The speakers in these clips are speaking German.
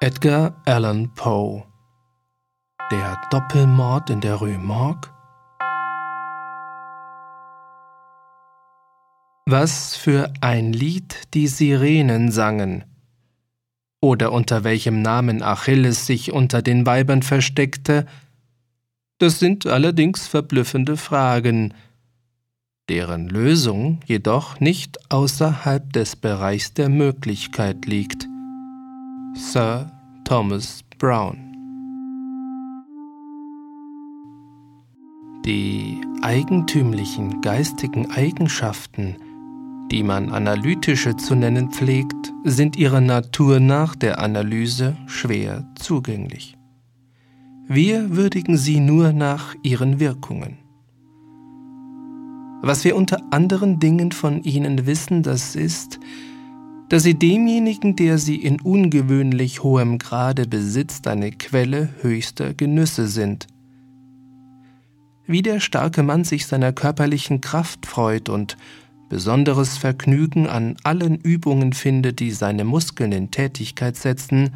Edgar Allan Poe. Der Doppelmord in der Rue Morgue. Was für ein Lied die Sirenen sangen, oder unter welchem Namen Achilles sich unter den Weibern versteckte, das sind allerdings verblüffende Fragen, deren Lösung jedoch nicht außerhalb des Bereichs der Möglichkeit liegt. Sir Thomas Brown. Die eigentümlichen geistigen Eigenschaften, die man analytische zu nennen pflegt, sind ihrer Natur nach der Analyse schwer zugänglich. Wir würdigen sie nur nach ihren Wirkungen. Was wir unter anderen Dingen von ihnen wissen, das ist, dass sie demjenigen, der sie in ungewöhnlich hohem Grade besitzt, eine Quelle höchster Genüsse sind. Wie der starke Mann sich seiner körperlichen Kraft freut und besonderes Vergnügen an allen Übungen findet, die seine Muskeln in Tätigkeit setzen,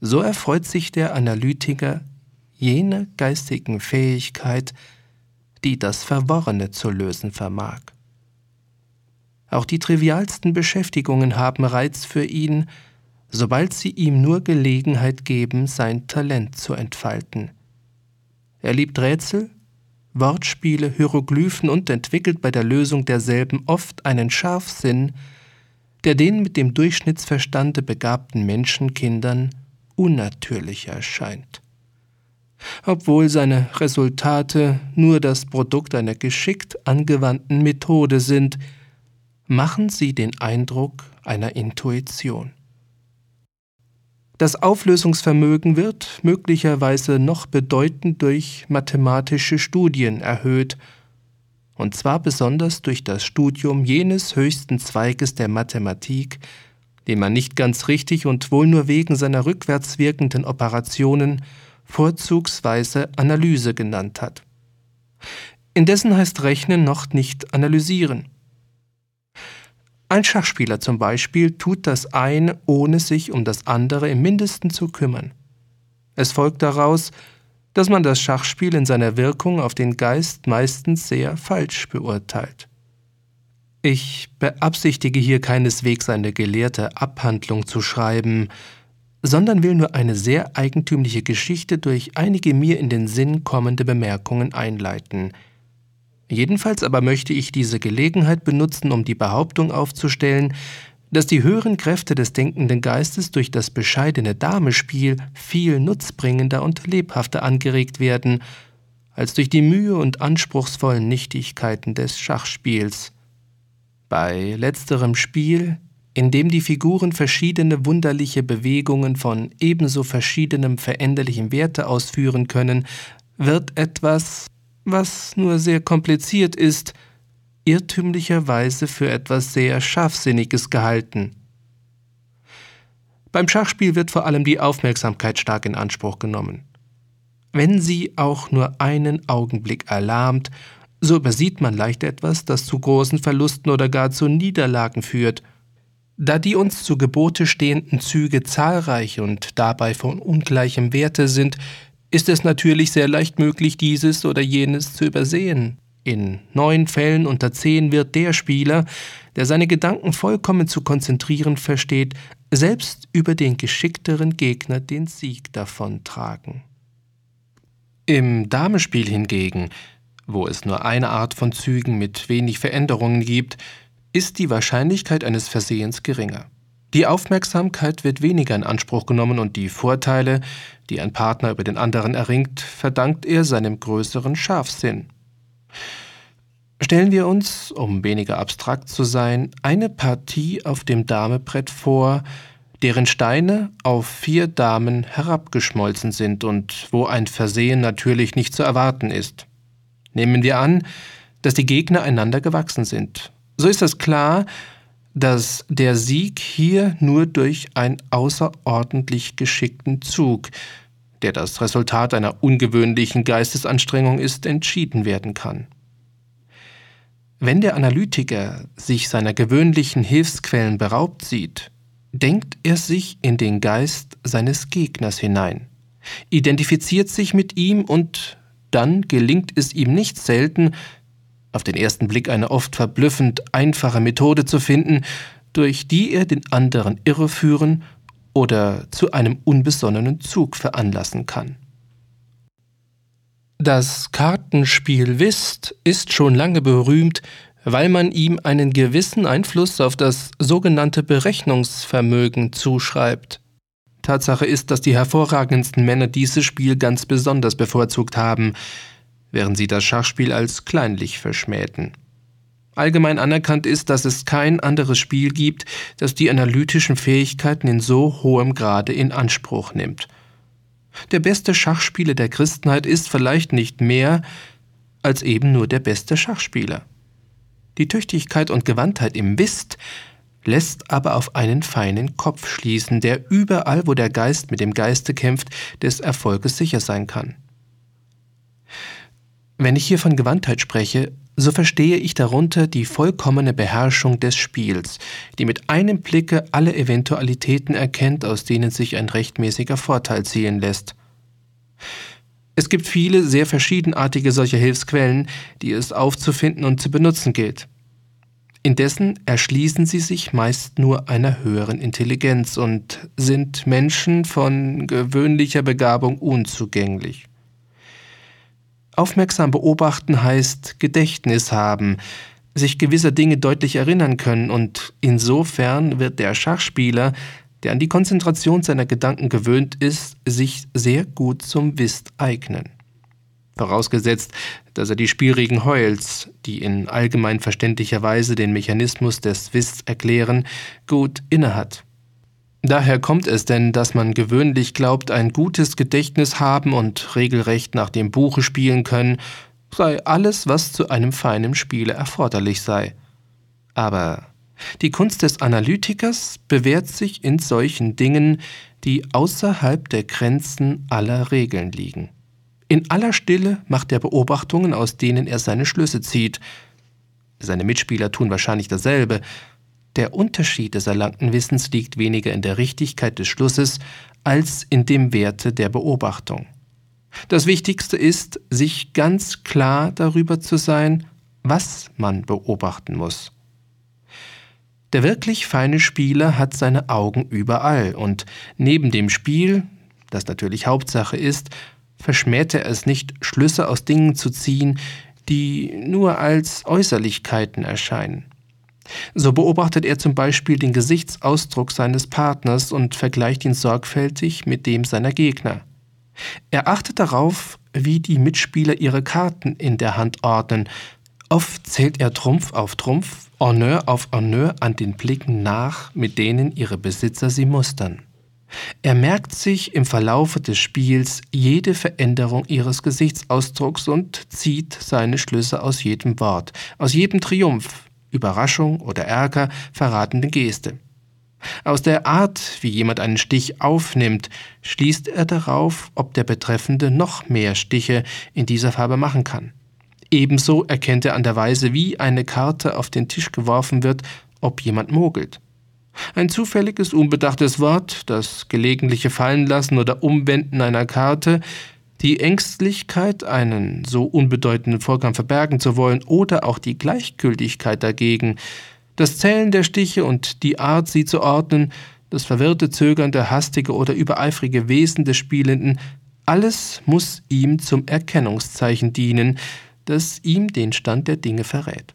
so erfreut sich der Analytiker jener geistigen Fähigkeit, die das Verworrene zu lösen vermag. Auch die trivialsten Beschäftigungen haben Reiz für ihn, sobald sie ihm nur Gelegenheit geben, sein Talent zu entfalten. Er liebt Rätsel, Wortspiele, Hieroglyphen und entwickelt bei der Lösung derselben oft einen Scharfsinn, der den mit dem Durchschnittsverstande begabten Menschenkindern unnatürlich erscheint. Obwohl seine Resultate nur das Produkt einer geschickt angewandten Methode sind, machen sie den Eindruck einer Intuition. Das Auflösungsvermögen wird möglicherweise noch bedeutend durch mathematische Studien erhöht, und zwar besonders durch das Studium jenes höchsten Zweiges der Mathematik, den man nicht ganz richtig und wohl nur wegen seiner rückwärts wirkenden Operationen vorzugsweise Analyse genannt hat. Indessen heißt Rechnen noch nicht analysieren. Ein Schachspieler zum Beispiel tut das eine, ohne sich um das andere im mindesten zu kümmern. Es folgt daraus, dass man das Schachspiel in seiner Wirkung auf den Geist meistens sehr falsch beurteilt. Ich beabsichtige hier keineswegs eine gelehrte Abhandlung zu schreiben, sondern will nur eine sehr eigentümliche Geschichte durch einige mir in den Sinn kommende Bemerkungen einleiten – Jedenfalls aber möchte ich diese Gelegenheit benutzen, um die Behauptung aufzustellen, dass die höheren Kräfte des denkenden Geistes durch das bescheidene Damespiel viel nutzbringender und lebhafter angeregt werden, als durch die Mühe und anspruchsvollen Nichtigkeiten des Schachspiels. Bei letzterem Spiel, in dem die Figuren verschiedene wunderliche Bewegungen von ebenso verschiedenem veränderlichem Werte ausführen können, wird etwas, was nur sehr kompliziert ist, irrtümlicherweise für etwas sehr Scharfsinniges gehalten. Beim Schachspiel wird vor allem die Aufmerksamkeit stark in Anspruch genommen. Wenn sie auch nur einen Augenblick erlahmt, so übersieht man leicht etwas, das zu großen Verlusten oder gar zu Niederlagen führt. Da die uns zu Gebote stehenden Züge zahlreich und dabei von ungleichem Werte sind, ist es natürlich sehr leicht möglich, dieses oder jenes zu übersehen. In neun Fällen unter zehn wird der Spieler, der seine Gedanken vollkommen zu konzentrieren versteht, selbst über den geschickteren Gegner den Sieg davontragen. Im Damespiel hingegen, wo es nur eine Art von Zügen mit wenig Veränderungen gibt, ist die Wahrscheinlichkeit eines Versehens geringer. Die Aufmerksamkeit wird weniger in Anspruch genommen und die Vorteile, die ein Partner über den anderen erringt, verdankt er seinem größeren Scharfsinn. Stellen wir uns, um weniger abstrakt zu sein, eine Partie auf dem Damebrett vor, deren Steine auf vier Damen herabgeschmolzen sind und wo ein Versehen natürlich nicht zu erwarten ist. Nehmen wir an, dass die Gegner einander gewachsen sind. So ist es klar, dass der Sieg hier nur durch einen außerordentlich geschickten Zug, der das Resultat einer ungewöhnlichen Geistesanstrengung ist, entschieden werden kann. Wenn der Analytiker sich seiner gewöhnlichen Hilfsquellen beraubt sieht, denkt er sich in den Geist seines Gegners hinein, identifiziert sich mit ihm und dann gelingt es ihm nicht selten, auf den ersten Blick eine oft verblüffend einfache Methode zu finden, durch die er den anderen irreführen oder zu einem unbesonnenen Zug veranlassen kann. Das Kartenspiel Whist ist schon lange berühmt, weil man ihm einen gewissen Einfluss auf das sogenannte Berechnungsvermögen zuschreibt. Tatsache ist, dass die hervorragendsten Männer dieses Spiel ganz besonders bevorzugt haben, während sie das Schachspiel als kleinlich verschmähten. Allgemein anerkannt ist, dass es kein anderes Spiel gibt, das die analytischen Fähigkeiten in so hohem Grade in Anspruch nimmt. Der beste Schachspieler der Christenheit ist vielleicht nicht mehr als eben nur der beste Schachspieler. Die Tüchtigkeit und Gewandtheit im Whist lässt aber auf einen feinen Kopf schließen, der überall, wo der Geist mit dem Geiste kämpft, des Erfolges sicher sein kann. Wenn ich hier von Gewandtheit spreche, so verstehe ich darunter die vollkommene Beherrschung des Spiels, die mit einem Blicke alle Eventualitäten erkennt, aus denen sich ein rechtmäßiger Vorteil ziehen lässt. Es gibt viele sehr verschiedenartige solcher Hilfsquellen, die es aufzufinden und zu benutzen gilt. Indessen erschließen sie sich meist nur einer höheren Intelligenz und sind Menschen von gewöhnlicher Begabung unzugänglich. Aufmerksam beobachten heißt Gedächtnis haben, sich gewisser Dinge deutlich erinnern können und insofern wird der Schachspieler, der an die Konzentration seiner Gedanken gewöhnt ist, sich sehr gut zum Whist eignen. Vorausgesetzt, dass er die Spielregeln Hoyles, die in allgemein verständlicher Weise den Mechanismus des Whists erklären, gut innehat. Daher kommt es denn, dass man gewöhnlich glaubt, ein gutes Gedächtnis haben und regelrecht nach dem Buche spielen können, sei alles, was zu einem feinen Spiele erforderlich sei. Aber die Kunst des Analytikers bewährt sich in solchen Dingen, die außerhalb der Grenzen aller Regeln liegen. In aller Stille macht er Beobachtungen, aus denen er seine Schlüsse zieht. Seine Mitspieler tun wahrscheinlich dasselbe, der Unterschied des erlangten Wissens liegt weniger in der Richtigkeit des Schlusses als in dem Werte der Beobachtung. Das Wichtigste ist, sich ganz klar darüber zu sein, was man beobachten muss. Der wirklich feine Spieler hat seine Augen überall und neben dem Spiel, das natürlich Hauptsache ist, verschmäht er es nicht, Schlüsse aus Dingen zu ziehen, die nur als Äußerlichkeiten erscheinen. So beobachtet er zum Beispiel den Gesichtsausdruck seines Partners und vergleicht ihn sorgfältig mit dem seiner Gegner. Er achtet darauf, wie die Mitspieler ihre Karten in der Hand ordnen. Oft zählt er Trumpf auf Trumpf, Honneur auf Honneur an den Blicken nach, mit denen ihre Besitzer sie mustern. Er merkt sich im Verlaufe des Spiels jede Veränderung ihres Gesichtsausdrucks und zieht seine Schlüsse aus jedem Wort, aus jedem Triumph, Überraschung oder Ärger verratende Geste. Aus der Art, wie jemand einen Stich aufnimmt, schließt er darauf, ob der Betreffende noch mehr Stiche in dieser Farbe machen kann. Ebenso erkennt er an der Weise, wie eine Karte auf den Tisch geworfen wird, ob jemand mogelt. Ein zufälliges, unbedachtes Wort, das gelegentliche Fallenlassen oder Umwenden einer Karte die Ängstlichkeit, einen so unbedeutenden Vorgang verbergen zu wollen, oder auch die Gleichgültigkeit dagegen, das Zählen der Stiche und die Art, sie zu ordnen, das verwirrte, zögernde, hastige oder übereifrige Wesen des Spielenden, alles muss ihm zum Erkennungszeichen dienen, das ihm den Stand der Dinge verrät.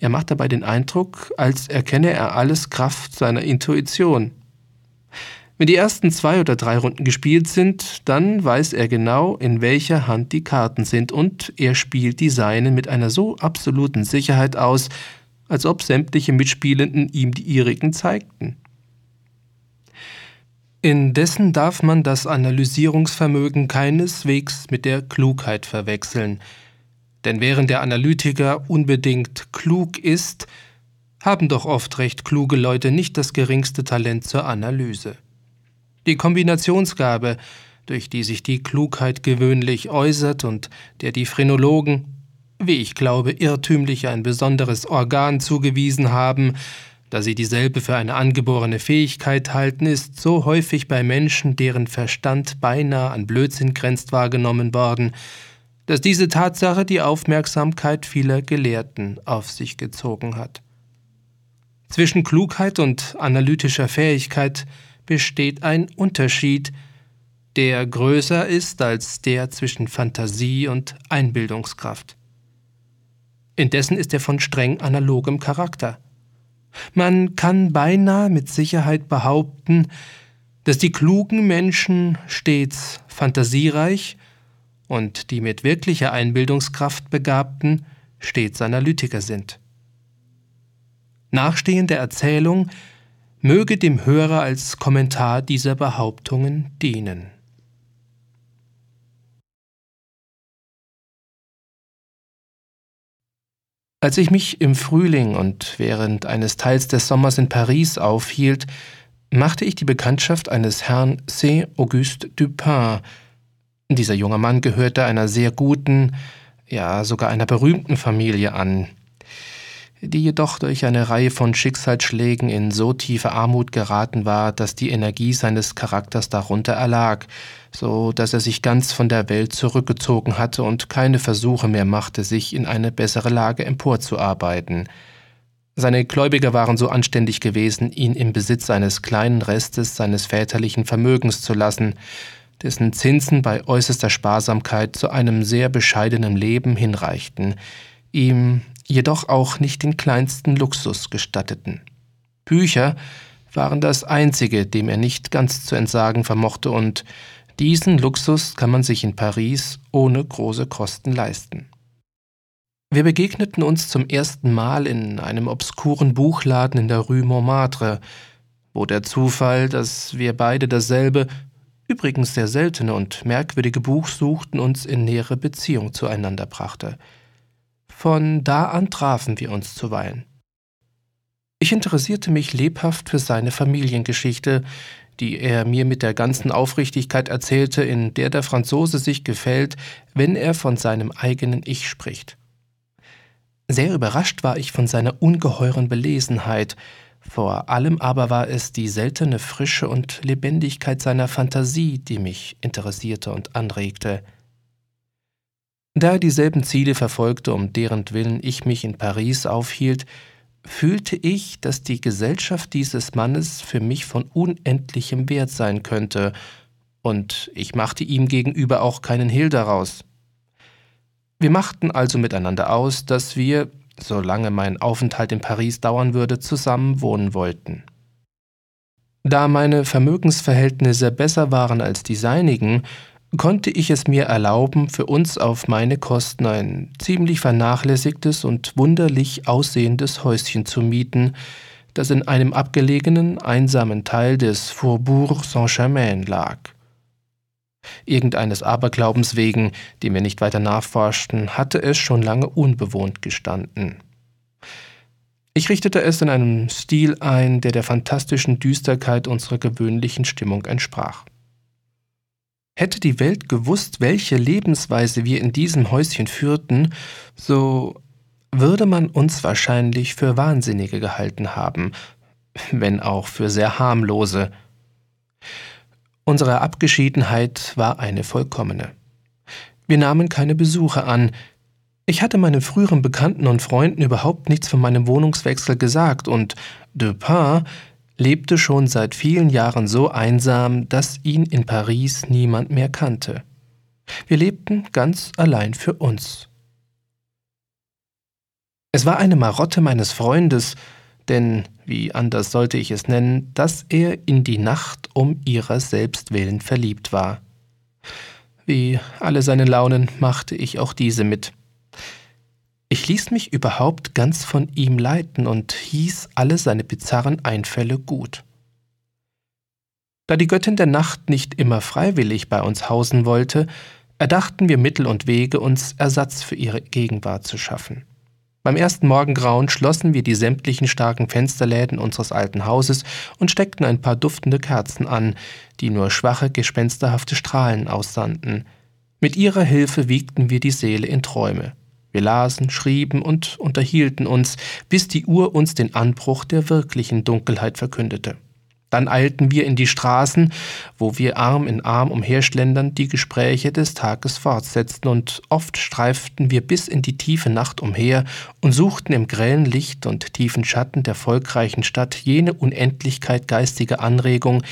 Er macht dabei den Eindruck, als erkenne er alles Kraft seiner Intuition. Wenn die ersten zwei oder drei Runden gespielt sind, dann weiß er genau, in welcher Hand die Karten sind und er spielt die seinen mit einer so absoluten Sicherheit aus, als ob sämtliche Mitspielenden ihm die ihrigen zeigten. Indessen darf man das Analysierungsvermögen keineswegs mit der Klugheit verwechseln, denn während der Analytiker unbedingt klug ist, haben doch oft recht kluge Leute nicht das geringste Talent zur Analyse. Die Kombinationsgabe, durch die sich die Klugheit gewöhnlich äußert und der die Phrenologen, wie ich glaube, irrtümlich ein besonderes Organ zugewiesen haben, da sie dieselbe für eine angeborene Fähigkeit halten, ist so häufig bei Menschen, deren Verstand beinahe an Blödsinn grenzt, wahrgenommen worden, dass diese Tatsache die Aufmerksamkeit vieler Gelehrten auf sich gezogen hat. Zwischen Klugheit und analytischer Fähigkeit besteht ein Unterschied, der größer ist als der zwischen Fantasie und Einbildungskraft. Indessen ist er von streng analogem Charakter. Man kann beinahe mit Sicherheit behaupten, dass die klugen Menschen stets fantasiereich und die mit wirklicher Einbildungskraft begabten stets Analytiker sind. Nachstehende Erzählung möge dem Hörer als Kommentar dieser Behauptungen dienen. Als ich mich im Frühling und während eines Teils des Sommers in Paris aufhielt, machte ich die Bekanntschaft eines Herrn Saint-Auguste Dupin. Dieser junge Mann gehörte einer sehr guten, ja sogar einer berühmten Familie an die jedoch durch eine Reihe von Schicksalsschlägen in so tiefe Armut geraten war, dass die Energie seines Charakters darunter erlag, so dass er sich ganz von der Welt zurückgezogen hatte und keine Versuche mehr machte, sich in eine bessere Lage emporzuarbeiten. Seine Gläubiger waren so anständig gewesen, ihn im Besitz eines kleinen Restes seines väterlichen Vermögens zu lassen, dessen Zinsen bei äußerster Sparsamkeit zu einem sehr bescheidenen Leben hinreichten, ihm jedoch auch nicht den kleinsten Luxus gestatteten. Bücher waren das einzige, dem er nicht ganz zu entsagen vermochte, und diesen Luxus kann man sich in Paris ohne große Kosten leisten. Wir begegneten uns zum ersten Mal in einem obskuren Buchladen in der Rue Montmartre, wo der Zufall, dass wir beide dasselbe, übrigens sehr seltene und merkwürdige Buch suchten, uns in nähere Beziehung zueinander brachte – von da an trafen wir uns zuweilen. Ich interessierte mich lebhaft für seine Familiengeschichte, die er mir mit der ganzen Aufrichtigkeit erzählte, in der der Franzose sich gefällt, wenn er von seinem eigenen Ich spricht. Sehr überrascht war ich von seiner ungeheuren Belesenheit, vor allem aber war es die seltene Frische und Lebendigkeit seiner Fantasie, die mich interessierte und anregte. Da er dieselben Ziele verfolgte, um deren Willen ich mich in Paris aufhielt, fühlte ich, dass die Gesellschaft dieses Mannes für mich von unendlichem Wert sein könnte, und ich machte ihm gegenüber auch keinen Hehl daraus. Wir machten also miteinander aus, dass wir, solange mein Aufenthalt in Paris dauern würde, zusammen wohnen wollten. Da meine Vermögensverhältnisse besser waren als die seinigen, konnte ich es mir erlauben, für uns auf meine Kosten ein ziemlich vernachlässigtes und wunderlich aussehendes Häuschen zu mieten, das in einem abgelegenen, einsamen Teil des Faubourg Saint-Germain lag. Irgendeines Aberglaubens wegen, dem wir nicht weiter nachforschten, hatte es schon lange unbewohnt gestanden. Ich richtete es in einem Stil ein, der der fantastischen Düsterkeit unserer gewöhnlichen Stimmung entsprach. Hätte die Welt gewusst, welche Lebensweise wir in diesem Häuschen führten, so würde man uns wahrscheinlich für Wahnsinnige gehalten haben, wenn auch für sehr harmlose. Unsere Abgeschiedenheit war eine vollkommene. Wir nahmen keine Besuche an. Ich hatte meinen früheren Bekannten und Freunden überhaupt nichts von meinem Wohnungswechsel gesagt, und Dupin lebte schon seit vielen Jahren so einsam, dass ihn in Paris niemand mehr kannte. Wir lebten ganz allein für uns. Es war eine Marotte meines Freundes, denn, wie anders sollte ich es nennen, dass er in die Nacht um ihrer selbst willen verliebt war. Wie alle seine Launen machte ich auch diese mit. Ich ließ mich überhaupt ganz von ihm leiten und hieß alle seine bizarren Einfälle gut. Da die Göttin der Nacht nicht immer freiwillig bei uns hausen wollte, erdachten wir Mittel und Wege, uns Ersatz für ihre Gegenwart zu schaffen. Beim ersten Morgengrauen schlossen wir die sämtlichen starken Fensterläden unseres alten Hauses und steckten ein paar duftende Kerzen an, die nur schwache, gespensterhafte Strahlen aussandten. Mit ihrer Hilfe wiegten wir die Seele in Träume. Wir lasen, schrieben und unterhielten uns, bis die Uhr uns den Anbruch der wirklichen Dunkelheit verkündete. Dann eilten wir in die Straßen, wo wir Arm in Arm umherschlendernd die Gespräche des Tages fortsetzten, und oft streiften wir bis in die tiefe Nacht umher und suchten im grellen Licht und tiefen Schatten der volkreichen Stadt jene Unendlichkeit geistiger Anregung,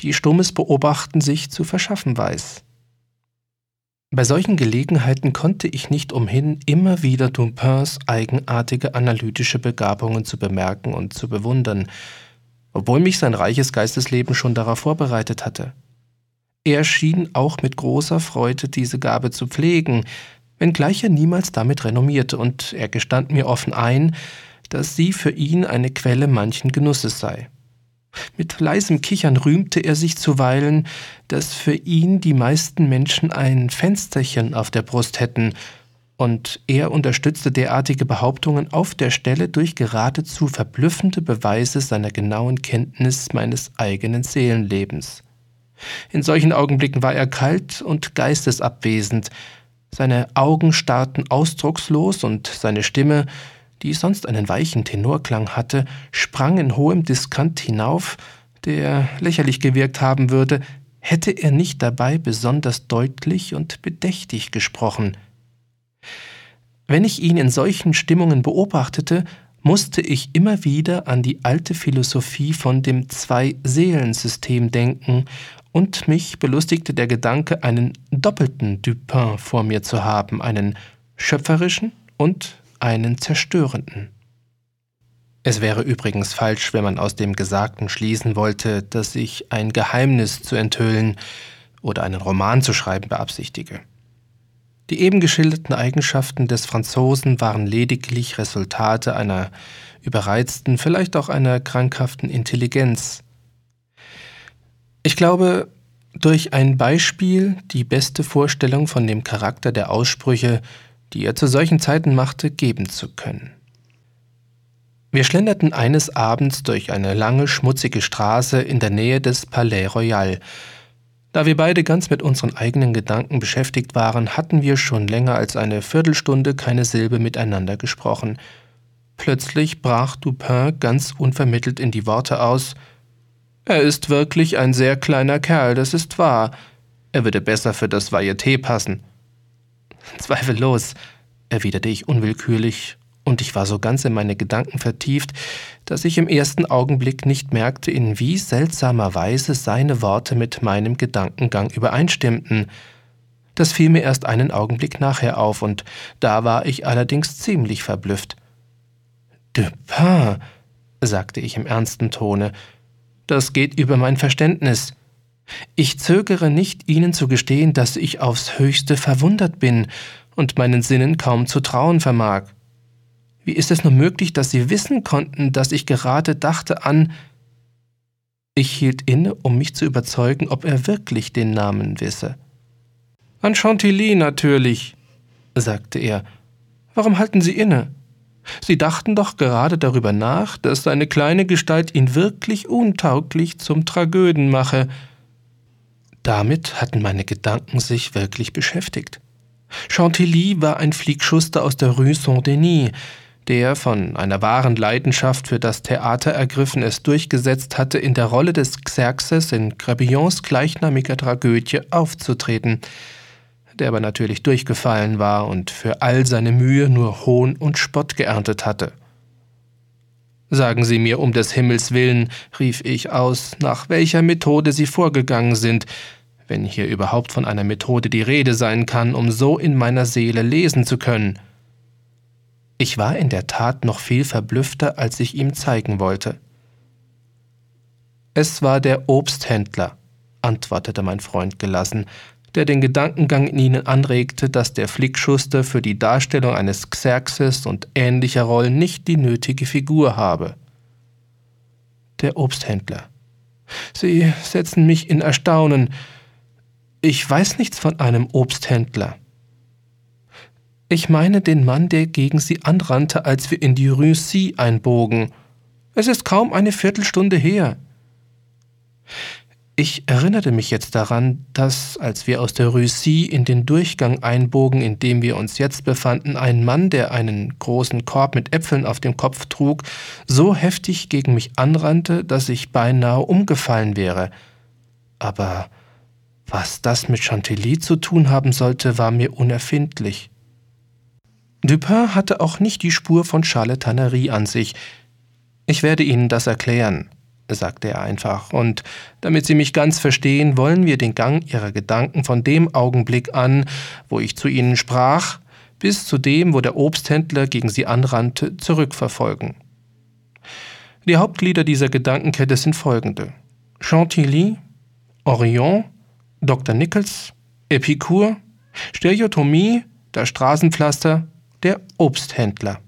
die stummes Beobachten sich zu verschaffen weiß. Bei solchen Gelegenheiten konnte ich nicht umhin, immer wieder Dumpins eigenartige analytische Begabungen zu bemerken und zu bewundern, obwohl mich sein reiches Geistesleben schon darauf vorbereitet hatte. Er schien auch mit großer Freude diese Gabe zu pflegen, wenngleich er niemals damit renommierte, und er gestand mir offen ein, dass sie für ihn eine Quelle manchen Genusses sei. Mit leisem Kichern rühmte er sich zuweilen, dass für ihn die meisten Menschen ein Fensterchen auf der Brust hätten, und er unterstützte derartige Behauptungen auf der Stelle durch geradezu verblüffende Beweise seiner genauen Kenntnis meines eigenen Seelenlebens. In solchen Augenblicken war er kalt und geistesabwesend, seine Augen starrten ausdruckslos und seine Stimme die sonst einen weichen Tenorklang hatte, sprang in hohem Diskant hinauf, der lächerlich gewirkt haben würde, hätte er nicht dabei besonders deutlich und bedächtig gesprochen. Wenn ich ihn in solchen Stimmungen beobachtete, musste ich immer wieder an die alte Philosophie von dem Zwei-Seelen-System denken, und mich belustigte der Gedanke, einen doppelten Dupin vor mir zu haben, einen schöpferischen und einen zerstörenden. Es wäre übrigens falsch, wenn man aus dem Gesagten schließen wollte, dass ich ein Geheimnis zu enthüllen oder einen Roman zu schreiben beabsichtige. Die eben geschilderten Eigenschaften des Franzosen waren lediglich Resultate einer überreizten, vielleicht auch einer krankhaften Intelligenz. Ich glaube, durch ein Beispiel die beste Vorstellung von dem Charakter der Aussprüche die er zu solchen Zeiten machte, geben zu können. Wir schlenderten eines Abends durch eine lange, schmutzige Straße in der Nähe des Palais Royal. Da wir beide ganz mit unseren eigenen Gedanken beschäftigt waren, hatten wir schon länger als eine Viertelstunde keine Silbe miteinander gesprochen. Plötzlich brach Dupin ganz unvermittelt in die Worte aus Er ist wirklich ein sehr kleiner Kerl, das ist wahr. Er würde besser für das Varieté passen. Zweifellos, erwiderte ich unwillkürlich, und ich war so ganz in meine Gedanken vertieft, dass ich im ersten Augenblick nicht merkte, in wie seltsamer Weise seine Worte mit meinem Gedankengang übereinstimmten. Das fiel mir erst einen Augenblick nachher auf, und da war ich allerdings ziemlich verblüfft. Dupin, sagte ich im ernsten Tone, das geht über mein Verständnis. Ich zögere nicht, Ihnen zu gestehen, dass ich aufs höchste verwundert bin und meinen Sinnen kaum zu trauen vermag. Wie ist es nur möglich, dass Sie wissen konnten, dass ich gerade dachte an. Ich hielt inne, um mich zu überzeugen, ob er wirklich den Namen wisse. An Chantilly natürlich, sagte er. Warum halten Sie inne? Sie dachten doch gerade darüber nach, dass seine kleine Gestalt ihn wirklich untauglich zum Tragöden mache, damit hatten meine Gedanken sich wirklich beschäftigt. Chantilly war ein Fliegschuster aus der Rue Saint-Denis, der, von einer wahren Leidenschaft für das Theater ergriffen, es durchgesetzt hatte, in der Rolle des Xerxes in Crébillons gleichnamiger Tragödie aufzutreten, der aber natürlich durchgefallen war und für all seine Mühe nur Hohn und Spott geerntet hatte. Sagen Sie mir um des Himmels willen, rief ich aus, nach welcher Methode Sie vorgegangen sind, wenn hier überhaupt von einer Methode die Rede sein kann, um so in meiner Seele lesen zu können. Ich war in der Tat noch viel verblüffter, als ich ihm zeigen wollte. Es war der Obsthändler, antwortete mein Freund gelassen, der den Gedankengang in ihnen anregte, dass der Flickschuster für die Darstellung eines Xerxes und ähnlicher Rollen nicht die nötige Figur habe. Der Obsthändler. Sie setzen mich in Erstaunen. Ich weiß nichts von einem Obsthändler. Ich meine den Mann, der gegen sie anrannte, als wir in die Rue C einbogen. Es ist kaum eine Viertelstunde her. Ich erinnerte mich jetzt daran, dass, als wir aus der Russie in den Durchgang einbogen, in dem wir uns jetzt befanden, ein Mann, der einen großen Korb mit Äpfeln auf dem Kopf trug, so heftig gegen mich anrannte, dass ich beinahe umgefallen wäre. Aber was das mit Chantilly zu tun haben sollte, war mir unerfindlich. Dupin hatte auch nicht die Spur von Charlatanerie an sich. Ich werde Ihnen das erklären sagte er einfach, und damit Sie mich ganz verstehen, wollen wir den Gang Ihrer Gedanken von dem Augenblick an, wo ich zu Ihnen sprach, bis zu dem, wo der Obsthändler gegen Sie anrannte, zurückverfolgen. Die Hauptglieder dieser Gedankenkette sind folgende. Chantilly, Orion, Dr. Nichols, Epicur, Stereotomie, das Straßenpflaster, der Obsthändler.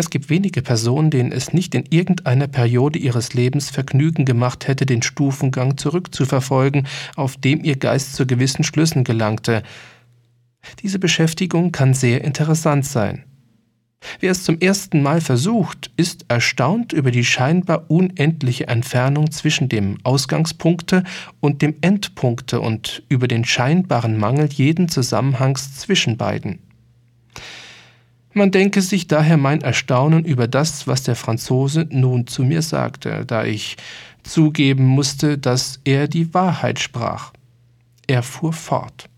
Es gibt wenige Personen, denen es nicht in irgendeiner Periode ihres Lebens Vergnügen gemacht hätte, den Stufengang zurückzuverfolgen, auf dem ihr Geist zu gewissen Schlüssen gelangte. Diese Beschäftigung kann sehr interessant sein. Wer es zum ersten Mal versucht, ist erstaunt über die scheinbar unendliche Entfernung zwischen dem Ausgangspunkte und dem Endpunkte und über den scheinbaren Mangel jeden Zusammenhangs zwischen beiden. Man denke sich daher mein Erstaunen über das, was der Franzose nun zu mir sagte, da ich zugeben musste, dass er die Wahrheit sprach. Er fuhr fort.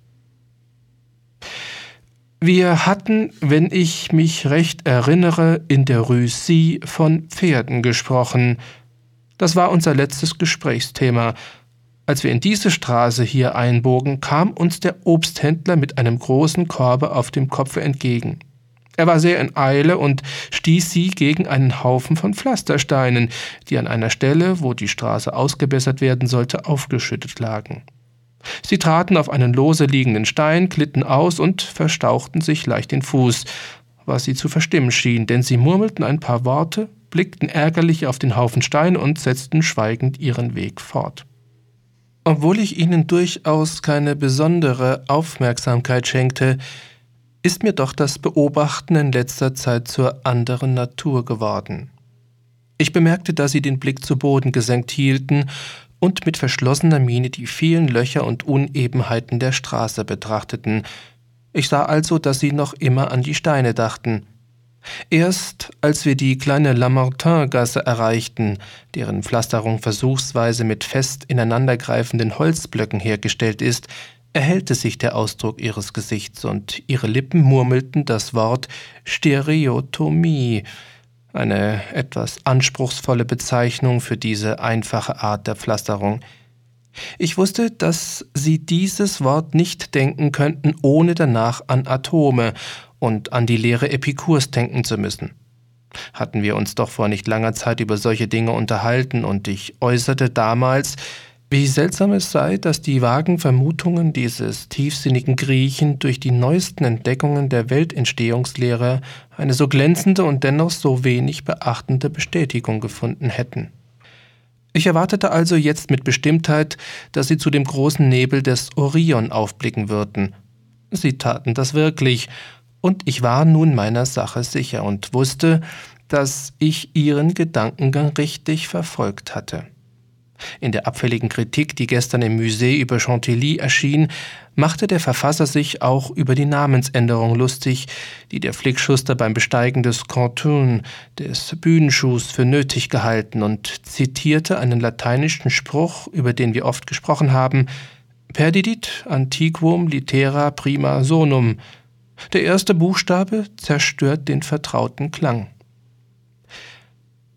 Wir hatten, wenn ich mich recht erinnere, in der Russie von Pferden gesprochen. Das war unser letztes Gesprächsthema. Als wir in diese Straße hier einbogen, kam uns der Obsthändler mit einem großen Korbe auf dem Kopfe entgegen. Er war sehr in Eile und stieß sie gegen einen Haufen von Pflastersteinen, die an einer Stelle, wo die Straße ausgebessert werden sollte, aufgeschüttet lagen. Sie traten auf einen lose liegenden Stein, glitten aus und verstauchten sich leicht den Fuß, was sie zu verstimmen schien, denn sie murmelten ein paar Worte, blickten ärgerlich auf den Haufen Stein und setzten schweigend ihren Weg fort. Obwohl ich ihnen durchaus keine besondere Aufmerksamkeit schenkte, ist mir doch das Beobachten in letzter Zeit zur anderen Natur geworden. Ich bemerkte, dass sie den Blick zu Boden gesenkt hielten und mit verschlossener Miene die vielen Löcher und Unebenheiten der Straße betrachteten. Ich sah also, dass sie noch immer an die Steine dachten. Erst als wir die kleine Lamartin-Gasse erreichten, deren Pflasterung versuchsweise mit fest ineinandergreifenden Holzblöcken hergestellt ist, erhellte sich der Ausdruck ihres Gesichts und ihre Lippen murmelten das Wort Stereotomie, eine etwas anspruchsvolle Bezeichnung für diese einfache Art der Pflasterung. Ich wusste, dass sie dieses Wort nicht denken könnten, ohne danach an Atome und an die Lehre Epikurs denken zu müssen. Hatten wir uns doch vor nicht langer Zeit über solche Dinge unterhalten, und ich äußerte damals, wie seltsam es sei, dass die vagen Vermutungen dieses tiefsinnigen Griechen durch die neuesten Entdeckungen der Weltentstehungslehre eine so glänzende und dennoch so wenig beachtende Bestätigung gefunden hätten. Ich erwartete also jetzt mit Bestimmtheit, dass sie zu dem großen Nebel des Orion aufblicken würden. Sie taten das wirklich, und ich war nun meiner Sache sicher und wusste, dass ich ihren Gedankengang richtig verfolgt hatte. In der abfälligen Kritik, die gestern im Musée über Chantilly erschien, machte der Verfasser sich auch über die Namensänderung lustig, die der Flickschuster beim Besteigen des Canton, des Bühnenschuhs, für nötig gehalten und zitierte einen lateinischen Spruch, über den wir oft gesprochen haben, Perdidit antiquum litera prima sonum. Der erste Buchstabe zerstört den vertrauten Klang.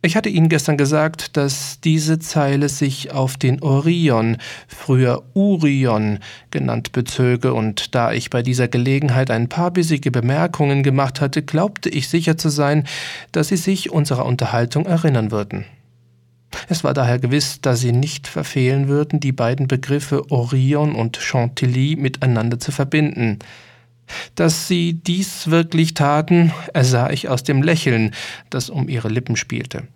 Ich hatte Ihnen gestern gesagt, dass diese Zeile sich auf den Orion, früher Urion genannt bezöge, und da ich bei dieser Gelegenheit ein paar bissige Bemerkungen gemacht hatte, glaubte ich sicher zu sein, dass Sie sich unserer Unterhaltung erinnern würden. Es war daher gewiss, dass Sie nicht verfehlen würden, die beiden Begriffe Orion und Chantilly miteinander zu verbinden. Dass sie dies wirklich taten, ersah ich aus dem Lächeln, das um ihre Lippen spielte.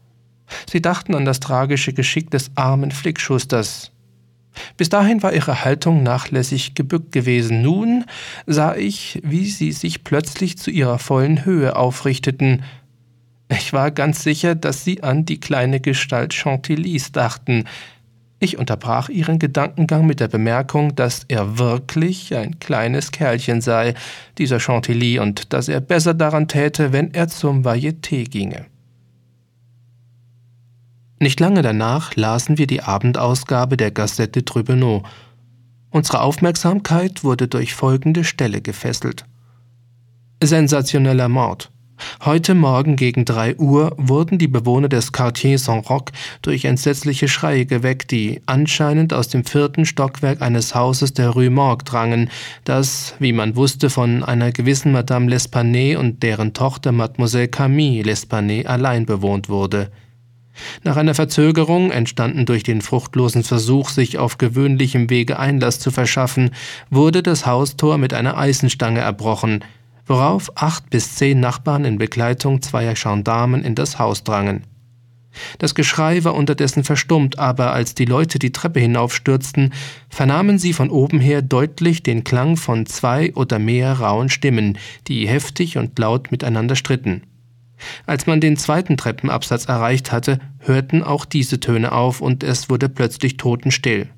Sie dachten an das tragische Geschick des armen Flickschusters. Bis dahin war ihre Haltung nachlässig gebückt gewesen. Nun sah ich, wie sie sich plötzlich zu ihrer vollen Höhe aufrichteten. Ich war ganz sicher, dass sie an die kleine Gestalt Chantillys dachten. Ich unterbrach ihren Gedankengang mit der Bemerkung, dass er wirklich ein kleines Kerlchen sei, dieser Chantilly, und dass er besser daran täte, wenn er zum Varieté ginge. Nicht lange danach lasen wir die Abendausgabe der Gazette Tribunaux. Unsere Aufmerksamkeit wurde durch folgende Stelle gefesselt. Sensationeller Mord. Heute Morgen gegen drei Uhr wurden die Bewohner des Quartier Saint-Roch durch entsetzliche Schreie geweckt, die anscheinend aus dem vierten Stockwerk eines Hauses der Rue Morgue drangen, das, wie man wusste, von einer gewissen Madame L'Espanay und deren Tochter Mademoiselle Camille L'Espanay allein bewohnt wurde. Nach einer Verzögerung, entstanden durch den fruchtlosen Versuch, sich auf gewöhnlichem Wege Einlass zu verschaffen, wurde das Haustor mit einer Eisenstange erbrochen – worauf acht bis zehn Nachbarn in Begleitung zweier Gendarmen in das Haus drangen. Das Geschrei war unterdessen verstummt, aber als die Leute die Treppe hinaufstürzten, vernahmen sie von oben her deutlich den Klang von zwei oder mehr rauen Stimmen, die heftig und laut miteinander stritten. Als man den zweiten Treppenabsatz erreicht hatte, hörten auch diese Töne auf und es wurde plötzlich totenstill.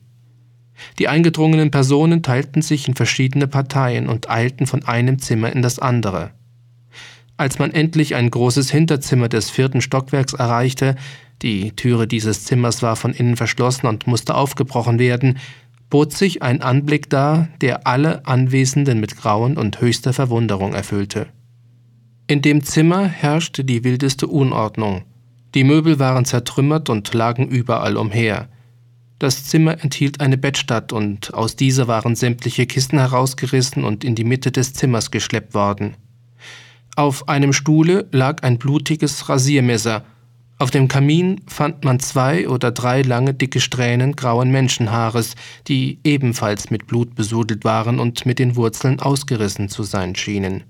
Die eingedrungenen Personen teilten sich in verschiedene Parteien und eilten von einem Zimmer in das andere. Als man endlich ein großes Hinterzimmer des vierten Stockwerks erreichte, die Türe dieses Zimmers war von innen verschlossen und musste aufgebrochen werden, bot sich ein Anblick dar, der alle Anwesenden mit Grauen und höchster Verwunderung erfüllte. In dem Zimmer herrschte die wildeste Unordnung. Die Möbel waren zertrümmert und lagen überall umher. Das Zimmer enthielt eine Bettstatt und aus dieser waren sämtliche Kissen herausgerissen und in die Mitte des Zimmers geschleppt worden. Auf einem Stuhle lag ein blutiges Rasiermesser. Auf dem Kamin fand man zwei oder drei lange dicke Strähnen grauen Menschenhaares, die ebenfalls mit Blut besudelt waren und mit den Wurzeln ausgerissen zu sein schienen.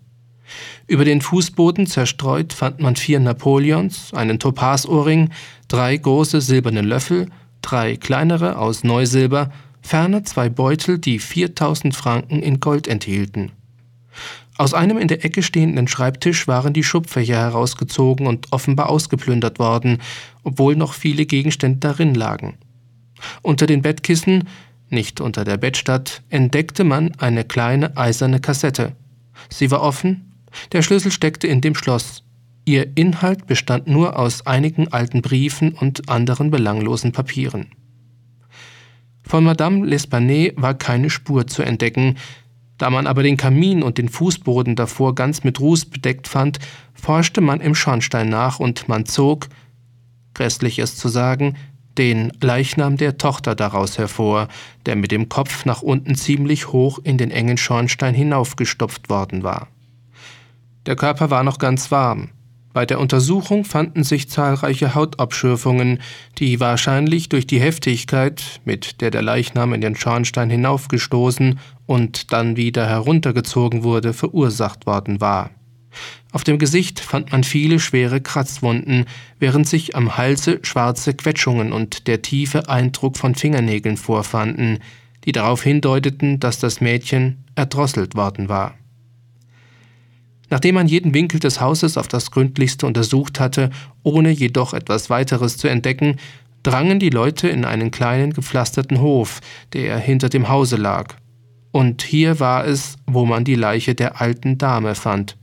Über den Fußboden zerstreut fand man vier Napoleons, einen Topazohrring, drei große silberne Löffel drei kleinere aus Neusilber, ferner zwei Beutel, die 4000 Franken in Gold enthielten. Aus einem in der Ecke stehenden Schreibtisch waren die Schubfächer herausgezogen und offenbar ausgeplündert worden, obwohl noch viele Gegenstände darin lagen. Unter den Bettkissen, nicht unter der Bettstatt, entdeckte man eine kleine eiserne Kassette. Sie war offen, der Schlüssel steckte in dem Schloss. Ihr Inhalt bestand nur aus einigen alten Briefen und anderen belanglosen Papieren. Von Madame L'Espanay war keine Spur zu entdecken, da man aber den Kamin und den Fußboden davor ganz mit Ruß bedeckt fand, forschte man im Schornstein nach und man zog, grässlich es zu sagen, den Leichnam der Tochter daraus hervor, der mit dem Kopf nach unten ziemlich hoch in den engen Schornstein hinaufgestopft worden war. Der Körper war noch ganz warm, bei der Untersuchung fanden sich zahlreiche Hautabschürfungen, die wahrscheinlich durch die Heftigkeit, mit der der Leichnam in den Schornstein hinaufgestoßen und dann wieder heruntergezogen wurde, verursacht worden war. Auf dem Gesicht fand man viele schwere Kratzwunden, während sich am Halse schwarze Quetschungen und der tiefe Eindruck von Fingernägeln vorfanden, die darauf hindeuteten, dass das Mädchen erdrosselt worden war. Nachdem man jeden Winkel des Hauses auf das gründlichste untersucht hatte, ohne jedoch etwas weiteres zu entdecken, drangen die Leute in einen kleinen gepflasterten Hof, der hinter dem Hause lag. Und hier war es, wo man die Leiche der alten Dame fand.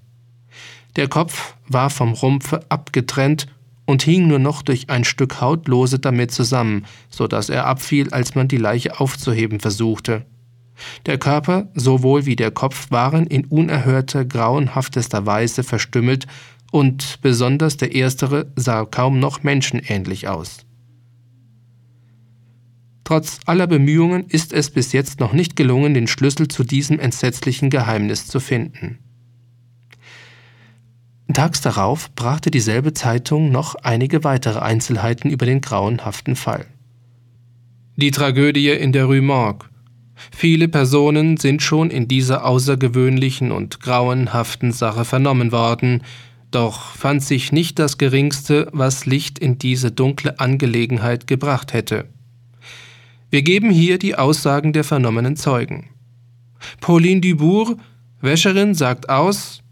Der Kopf war vom Rumpfe abgetrennt und hing nur noch durch ein Stück Haut lose damit zusammen, so dass er abfiel, als man die Leiche aufzuheben versuchte. Der Körper sowohl wie der Kopf waren in unerhörter, grauenhaftester Weise verstümmelt und besonders der erstere sah kaum noch menschenähnlich aus. Trotz aller Bemühungen ist es bis jetzt noch nicht gelungen, den Schlüssel zu diesem entsetzlichen Geheimnis zu finden. Tags darauf brachte dieselbe Zeitung noch einige weitere Einzelheiten über den grauenhaften Fall. Die Tragödie in der Rue Morgue, Viele Personen sind schon in dieser außergewöhnlichen und grauenhaften Sache vernommen worden, doch fand sich nicht das geringste, was Licht in diese dunkle Angelegenheit gebracht hätte. Wir geben hier die Aussagen der vernommenen Zeugen. Pauline Dubourg, Wäscherin, sagt aus,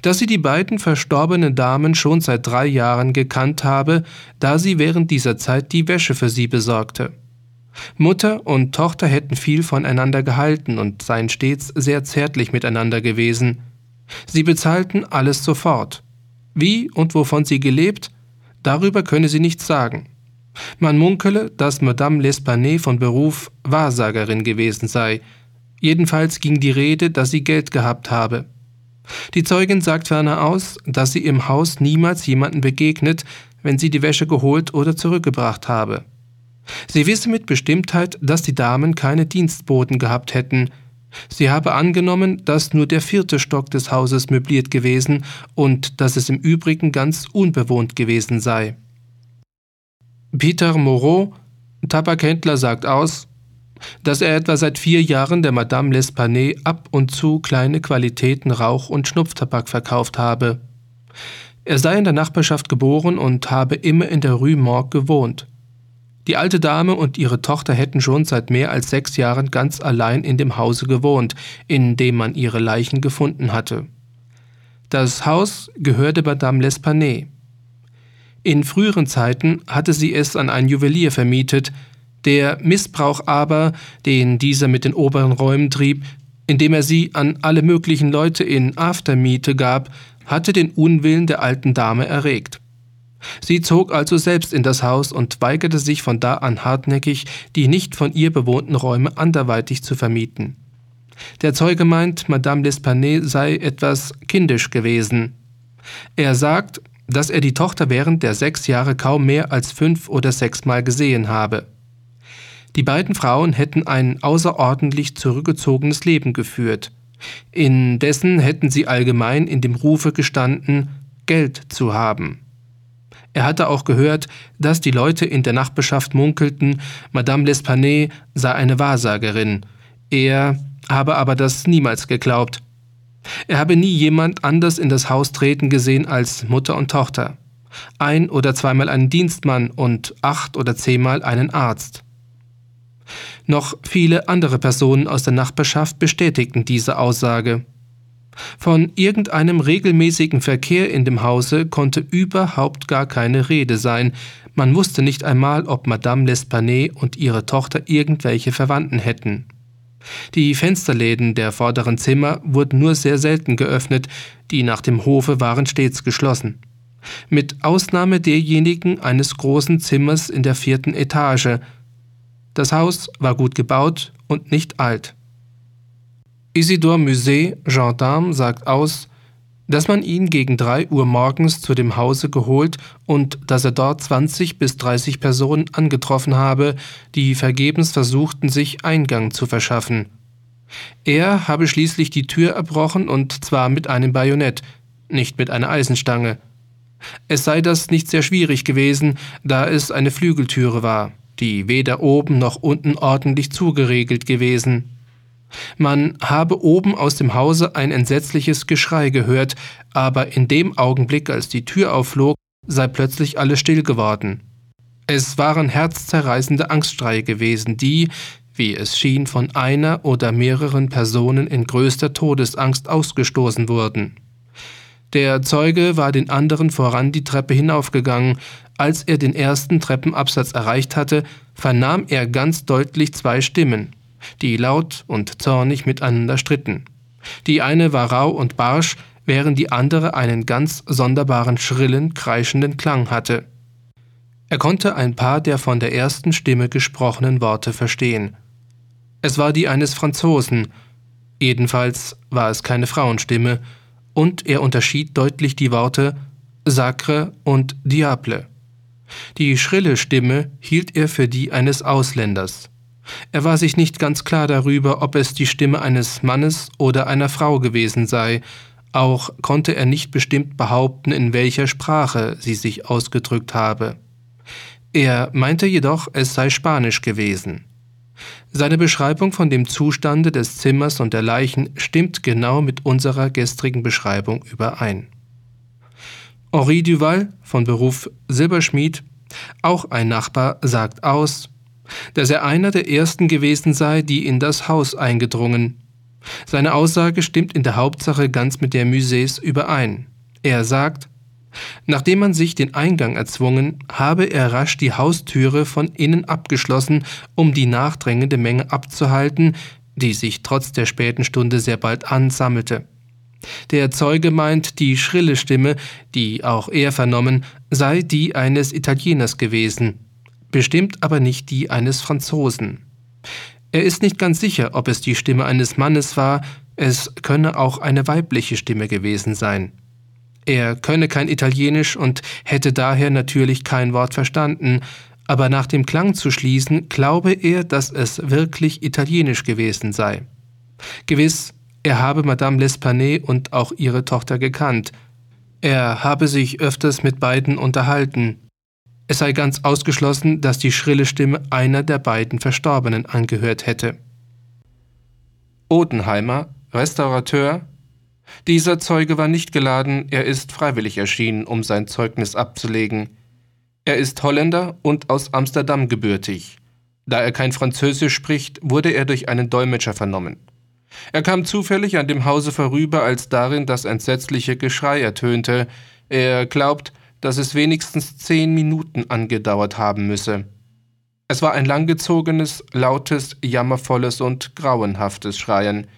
dass sie die beiden verstorbenen Damen schon seit drei Jahren gekannt habe, da sie während dieser Zeit die Wäsche für sie besorgte. Mutter und Tochter hätten viel voneinander gehalten und seien stets sehr zärtlich miteinander gewesen. Sie bezahlten alles sofort. Wie und wovon sie gelebt, darüber könne sie nichts sagen. Man munkele, dass Madame L'Espanay von Beruf Wahrsagerin gewesen sei. Jedenfalls ging die Rede, dass sie Geld gehabt habe. Die Zeugin sagt ferner aus, dass sie im Haus niemals jemanden begegnet, wenn sie die Wäsche geholt oder zurückgebracht habe. Sie wisse mit Bestimmtheit, dass die Damen keine Dienstboten gehabt hätten. Sie habe angenommen, dass nur der vierte Stock des Hauses möbliert gewesen und dass es im Übrigen ganz unbewohnt gewesen sei. Peter Moreau, Tabakhändler, sagt aus, dass er etwa seit vier Jahren der Madame L'Espanay ab und zu kleine Qualitäten Rauch- und Schnupftabak verkauft habe. Er sei in der Nachbarschaft geboren und habe immer in der Rue Morgue gewohnt. Die alte Dame und ihre Tochter hätten schon seit mehr als sechs Jahren ganz allein in dem Hause gewohnt, in dem man ihre Leichen gefunden hatte. Das Haus gehörte Madame L'Espanay. In früheren Zeiten hatte sie es an einen Juwelier vermietet, der Missbrauch aber, den dieser mit den oberen Räumen trieb, indem er sie an alle möglichen Leute in Aftermiete gab, hatte den Unwillen der alten Dame erregt. Sie zog also selbst in das Haus und weigerte sich von da an hartnäckig, die nicht von ihr bewohnten Räume anderweitig zu vermieten. Der Zeuge meint, Madame L'Espanay sei etwas kindisch gewesen. Er sagt, dass er die Tochter während der sechs Jahre kaum mehr als fünf oder sechsmal gesehen habe. Die beiden Frauen hätten ein außerordentlich zurückgezogenes Leben geführt. Indessen hätten sie allgemein in dem Rufe gestanden, Geld zu haben. Er hatte auch gehört, dass die Leute in der Nachbarschaft munkelten, Madame L'Espanay sei eine Wahrsagerin. Er habe aber das niemals geglaubt. Er habe nie jemand anders in das Haus treten gesehen als Mutter und Tochter. Ein oder zweimal einen Dienstmann und acht oder zehnmal einen Arzt. Noch viele andere Personen aus der Nachbarschaft bestätigten diese Aussage. Von irgendeinem regelmäßigen Verkehr in dem Hause konnte überhaupt gar keine Rede sein. Man wusste nicht einmal, ob Madame L'Espanay und ihre Tochter irgendwelche Verwandten hätten. Die Fensterläden der vorderen Zimmer wurden nur sehr selten geöffnet, die nach dem Hofe waren stets geschlossen. Mit Ausnahme derjenigen eines großen Zimmers in der vierten Etage, das Haus war gut gebaut und nicht alt. Isidore Musée, Gendarme, sagt aus, dass man ihn gegen drei Uhr morgens zu dem Hause geholt und dass er dort 20 bis 30 Personen angetroffen habe, die vergebens versuchten, sich Eingang zu verschaffen. Er habe schließlich die Tür erbrochen und zwar mit einem Bajonett, nicht mit einer Eisenstange. Es sei das nicht sehr schwierig gewesen, da es eine Flügeltüre war die weder oben noch unten ordentlich zugeregelt gewesen. Man habe oben aus dem Hause ein entsetzliches Geschrei gehört, aber in dem Augenblick, als die Tür aufflog, sei plötzlich alles still geworden. Es waren herzzerreißende Angststreie gewesen, die, wie es schien, von einer oder mehreren Personen in größter Todesangst ausgestoßen wurden. Der Zeuge war den anderen voran die Treppe hinaufgegangen, als er den ersten Treppenabsatz erreicht hatte, vernahm er ganz deutlich zwei Stimmen, die laut und zornig miteinander stritten. Die eine war rau und barsch, während die andere einen ganz sonderbaren, schrillen, kreischenden Klang hatte. Er konnte ein paar der von der ersten Stimme gesprochenen Worte verstehen. Es war die eines Franzosen, jedenfalls war es keine Frauenstimme, und er unterschied deutlich die Worte Sacre und Diable. Die schrille Stimme hielt er für die eines Ausländers. Er war sich nicht ganz klar darüber, ob es die Stimme eines Mannes oder einer Frau gewesen sei, auch konnte er nicht bestimmt behaupten, in welcher Sprache sie sich ausgedrückt habe. Er meinte jedoch, es sei Spanisch gewesen. Seine Beschreibung von dem Zustande des Zimmers und der Leichen stimmt genau mit unserer gestrigen Beschreibung überein. Henri Duval, von Beruf Silberschmied, auch ein Nachbar, sagt aus, dass er einer der ersten gewesen sei, die in das Haus eingedrungen. Seine Aussage stimmt in der Hauptsache ganz mit der Musées überein. Er sagt, Nachdem man sich den Eingang erzwungen, habe er rasch die Haustüre von innen abgeschlossen, um die nachdrängende Menge abzuhalten, die sich trotz der späten Stunde sehr bald ansammelte. Der Zeuge meint, die schrille Stimme, die auch er vernommen, sei die eines Italieners gewesen, bestimmt aber nicht die eines Franzosen. Er ist nicht ganz sicher, ob es die Stimme eines Mannes war, es könne auch eine weibliche Stimme gewesen sein. Er könne kein Italienisch und hätte daher natürlich kein Wort verstanden, aber nach dem Klang zu schließen, glaube er, dass es wirklich italienisch gewesen sei. Gewiss, er habe Madame L'Espanaye und auch ihre Tochter gekannt. Er habe sich öfters mit beiden unterhalten. Es sei ganz ausgeschlossen, dass die schrille Stimme einer der beiden Verstorbenen angehört hätte. Odenheimer, Restaurateur, dieser Zeuge war nicht geladen, er ist freiwillig erschienen, um sein Zeugnis abzulegen. Er ist Holländer und aus Amsterdam gebürtig. Da er kein Französisch spricht, wurde er durch einen Dolmetscher vernommen. Er kam zufällig an dem Hause vorüber, als darin das entsetzliche Geschrei ertönte. Er glaubt, dass es wenigstens zehn Minuten angedauert haben müsse. Es war ein langgezogenes, lautes, jammervolles und grauenhaftes Schreien.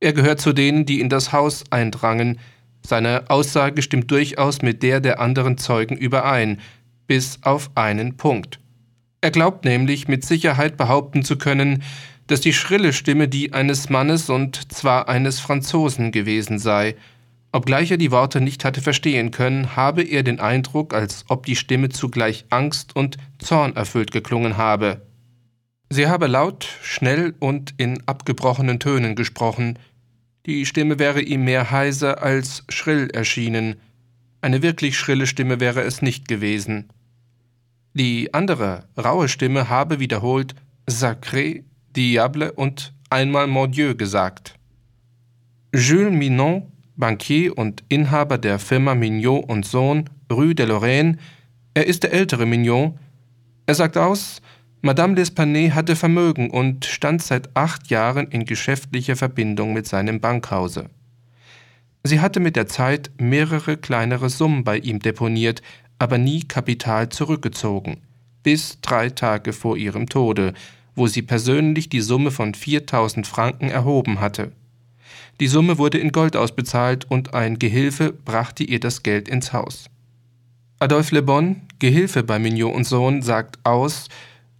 Er gehört zu denen, die in das Haus eindrangen. Seine Aussage stimmt durchaus mit der der anderen Zeugen überein, bis auf einen Punkt. Er glaubt nämlich mit Sicherheit behaupten zu können, dass die schrille Stimme die eines Mannes und zwar eines Franzosen gewesen sei. Obgleich er die Worte nicht hatte verstehen können, habe er den Eindruck, als ob die Stimme zugleich Angst und Zorn erfüllt geklungen habe. Sie habe laut, schnell und in abgebrochenen Tönen gesprochen. Die Stimme wäre ihm mehr heiser als schrill erschienen. Eine wirklich schrille Stimme wäre es nicht gewesen. Die andere, raue Stimme habe wiederholt Sacré, Diable und einmal Mordieu gesagt. Jules Minon, Bankier und Inhaber der Firma Mignot und Sohn, Rue de Lorraine, er ist der ältere Mignon. Er sagt aus, Madame L'Espanaye hatte Vermögen und stand seit acht Jahren in geschäftlicher Verbindung mit seinem Bankhause. Sie hatte mit der Zeit mehrere kleinere Summen bei ihm deponiert, aber nie Kapital zurückgezogen, bis drei Tage vor ihrem Tode, wo sie persönlich die Summe von 4000 Franken erhoben hatte. Die Summe wurde in Gold ausbezahlt und ein Gehilfe brachte ihr das Geld ins Haus. Adolphe Le Bon, Gehilfe bei Mignot und Sohn, sagt aus,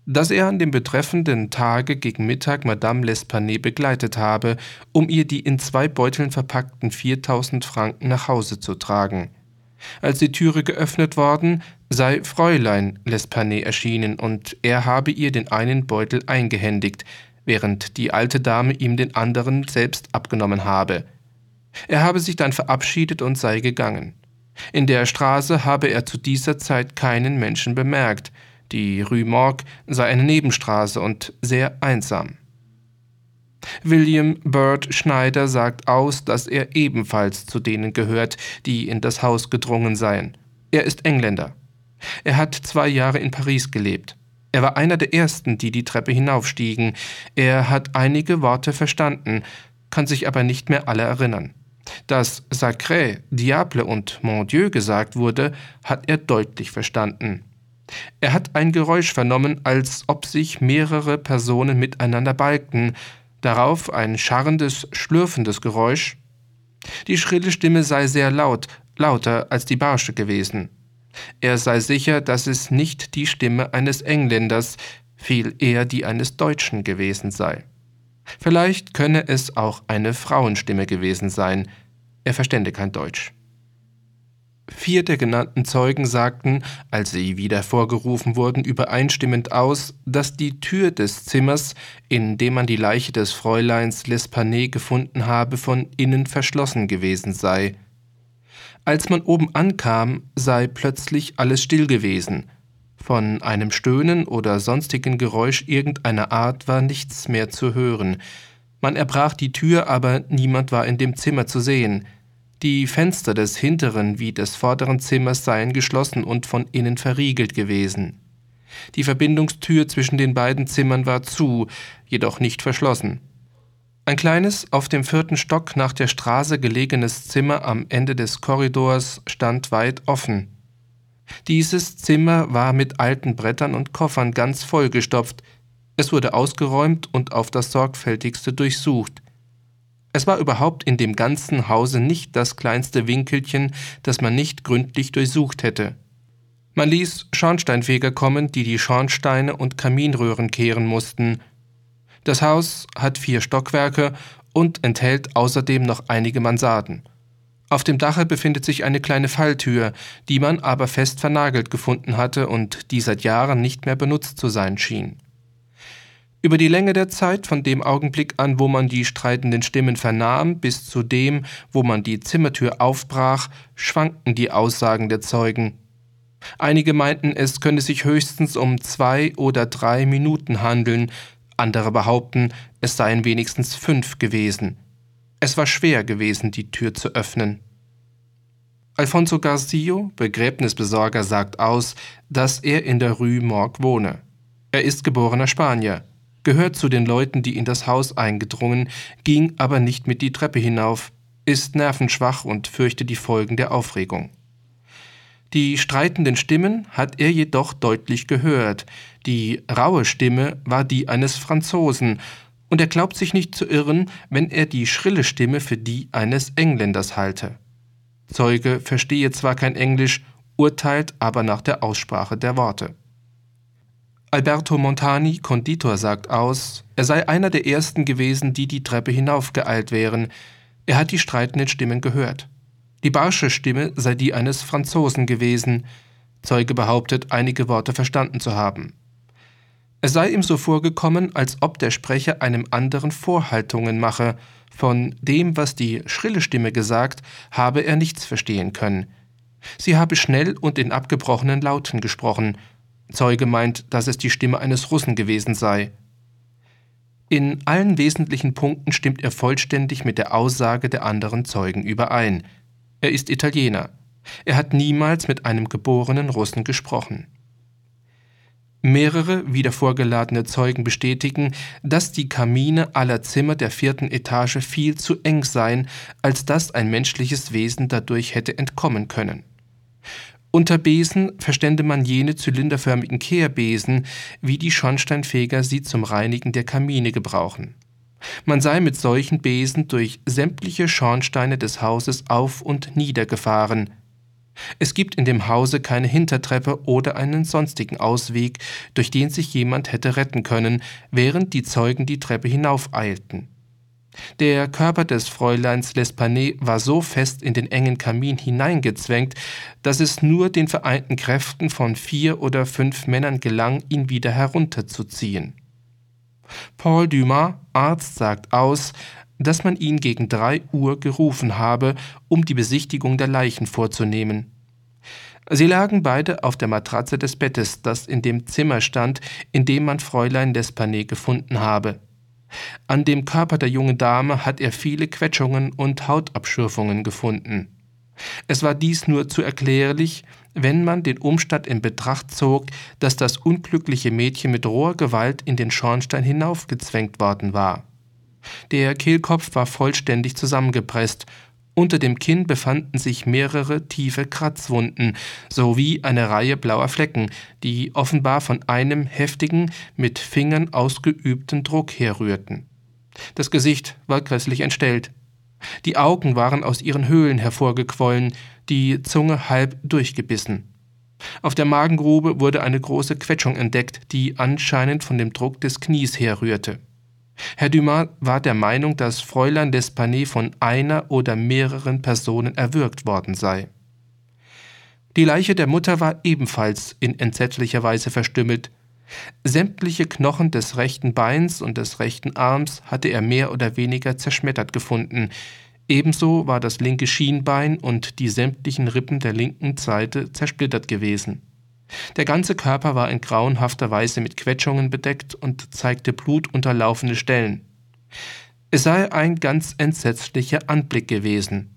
dass er an dem betreffenden Tage gegen Mittag Madame L'Espanaye begleitet habe, um ihr die in zwei Beuteln verpackten 4000 Franken nach Hause zu tragen. Als die Türe geöffnet worden, sei Fräulein L'Espanaye erschienen und er habe ihr den einen Beutel eingehändigt, während die alte Dame ihm den anderen selbst abgenommen habe. Er habe sich dann verabschiedet und sei gegangen. In der Straße habe er zu dieser Zeit keinen Menschen bemerkt, die Rue Morgue sei eine Nebenstraße und sehr einsam. William Bird Schneider sagt aus, dass er ebenfalls zu denen gehört, die in das Haus gedrungen seien. Er ist Engländer. Er hat zwei Jahre in Paris gelebt. Er war einer der ersten, die die Treppe hinaufstiegen. Er hat einige Worte verstanden, kann sich aber nicht mehr alle erinnern. Dass Sacré, Diable und Mon Dieu gesagt wurde, hat er deutlich verstanden. Er hat ein Geräusch vernommen, als ob sich mehrere Personen miteinander balgten, darauf ein scharrendes, schlürfendes Geräusch. Die schrille Stimme sei sehr laut, lauter als die barsche gewesen. Er sei sicher, dass es nicht die Stimme eines Engländers, viel eher die eines Deutschen gewesen sei. Vielleicht könne es auch eine Frauenstimme gewesen sein, er verstände kein Deutsch. Vier der genannten Zeugen sagten, als sie wieder hervorgerufen wurden, übereinstimmend aus, dass die Tür des Zimmers, in dem man die Leiche des Fräuleins L'Espanaye gefunden habe, von innen verschlossen gewesen sei. Als man oben ankam, sei plötzlich alles still gewesen. Von einem Stöhnen oder sonstigen Geräusch irgendeiner Art war nichts mehr zu hören. Man erbrach die Tür, aber niemand war in dem Zimmer zu sehen. Die Fenster des hinteren wie des vorderen Zimmers seien geschlossen und von innen verriegelt gewesen. Die Verbindungstür zwischen den beiden Zimmern war zu, jedoch nicht verschlossen. Ein kleines, auf dem vierten Stock nach der Straße gelegenes Zimmer am Ende des Korridors stand weit offen. Dieses Zimmer war mit alten Brettern und Koffern ganz vollgestopft. Es wurde ausgeräumt und auf das sorgfältigste durchsucht. Es war überhaupt in dem ganzen Hause nicht das kleinste Winkelchen, das man nicht gründlich durchsucht hätte. Man ließ Schornsteinfeger kommen, die die Schornsteine und Kaminröhren kehren mussten, das Haus hat vier Stockwerke und enthält außerdem noch einige Mansarden. Auf dem Dache befindet sich eine kleine Falltür, die man aber fest vernagelt gefunden hatte und die seit Jahren nicht mehr benutzt zu sein schien. Über die Länge der Zeit, von dem Augenblick an, wo man die streitenden Stimmen vernahm, bis zu dem, wo man die Zimmertür aufbrach, schwankten die Aussagen der Zeugen. Einige meinten, es könne sich höchstens um zwei oder drei Minuten handeln, andere behaupten, es seien wenigstens fünf gewesen. Es war schwer gewesen, die Tür zu öffnen. Alfonso Garcio, Begräbnisbesorger, sagt aus, dass er in der Rue Morgue wohne. Er ist geborener Spanier, gehört zu den Leuten, die in das Haus eingedrungen, ging aber nicht mit die Treppe hinauf, ist nervenschwach und fürchte die Folgen der Aufregung. Die streitenden Stimmen hat er jedoch deutlich gehört. Die raue Stimme war die eines Franzosen, und er glaubt sich nicht zu irren, wenn er die schrille Stimme für die eines Engländers halte. Zeuge verstehe zwar kein Englisch, urteilt aber nach der Aussprache der Worte. Alberto Montani, Konditor, sagt aus, er sei einer der ersten gewesen, die die Treppe hinaufgeeilt wären. Er hat die streitenden Stimmen gehört. Die barsche Stimme sei die eines Franzosen gewesen. Zeuge behauptet, einige Worte verstanden zu haben. Es sei ihm so vorgekommen, als ob der Sprecher einem anderen Vorhaltungen mache. Von dem, was die schrille Stimme gesagt, habe er nichts verstehen können. Sie habe schnell und in abgebrochenen Lauten gesprochen. Zeuge meint, dass es die Stimme eines Russen gewesen sei. In allen wesentlichen Punkten stimmt er vollständig mit der Aussage der anderen Zeugen überein. Er ist Italiener. Er hat niemals mit einem geborenen Russen gesprochen. Mehrere wieder vorgeladene Zeugen bestätigen, dass die Kamine aller Zimmer der vierten Etage viel zu eng seien, als dass ein menschliches Wesen dadurch hätte entkommen können. Unter Besen verstände man jene zylinderförmigen Kehrbesen, wie die Schornsteinfeger sie zum Reinigen der Kamine gebrauchen. Man sei mit solchen Besen durch sämtliche Schornsteine des Hauses auf und nieder gefahren. Es gibt in dem Hause keine Hintertreppe oder einen sonstigen Ausweg, durch den sich jemand hätte retten können, während die Zeugen die Treppe hinaufeilten. Der Körper des Fräuleins L'Espanay war so fest in den engen Kamin hineingezwängt, dass es nur den vereinten Kräften von vier oder fünf Männern gelang, ihn wieder herunterzuziehen. Paul Dumas, Arzt, sagt aus, dass man ihn gegen drei Uhr gerufen habe, um die Besichtigung der Leichen vorzunehmen. Sie lagen beide auf der Matratze des Bettes, das in dem Zimmer stand, in dem man Fräulein Despanet gefunden habe. An dem Körper der jungen Dame hat er viele Quetschungen und Hautabschürfungen gefunden. Es war dies nur zu erklärlich, wenn man den Umstand in Betracht zog, dass das unglückliche Mädchen mit roher Gewalt in den Schornstein hinaufgezwängt worden war. Der Kehlkopf war vollständig zusammengepresst, unter dem Kinn befanden sich mehrere tiefe Kratzwunden sowie eine Reihe blauer Flecken, die offenbar von einem heftigen, mit Fingern ausgeübten Druck herrührten. Das Gesicht war grässlich entstellt. Die Augen waren aus ihren Höhlen hervorgequollen, die Zunge halb durchgebissen. Auf der Magengrube wurde eine große Quetschung entdeckt, die anscheinend von dem Druck des Knies herrührte. Herr Dumas war der Meinung, dass Fräulein Despanet von einer oder mehreren Personen erwürgt worden sei. Die Leiche der Mutter war ebenfalls in entsetzlicher Weise verstümmelt. Sämtliche Knochen des rechten Beins und des rechten Arms hatte er mehr oder weniger zerschmettert gefunden, Ebenso war das linke Schienbein und die sämtlichen Rippen der linken Seite zersplittert gewesen. Der ganze Körper war in grauenhafter Weise mit Quetschungen bedeckt und zeigte blutunterlaufene Stellen. Es sei ein ganz entsetzlicher Anblick gewesen.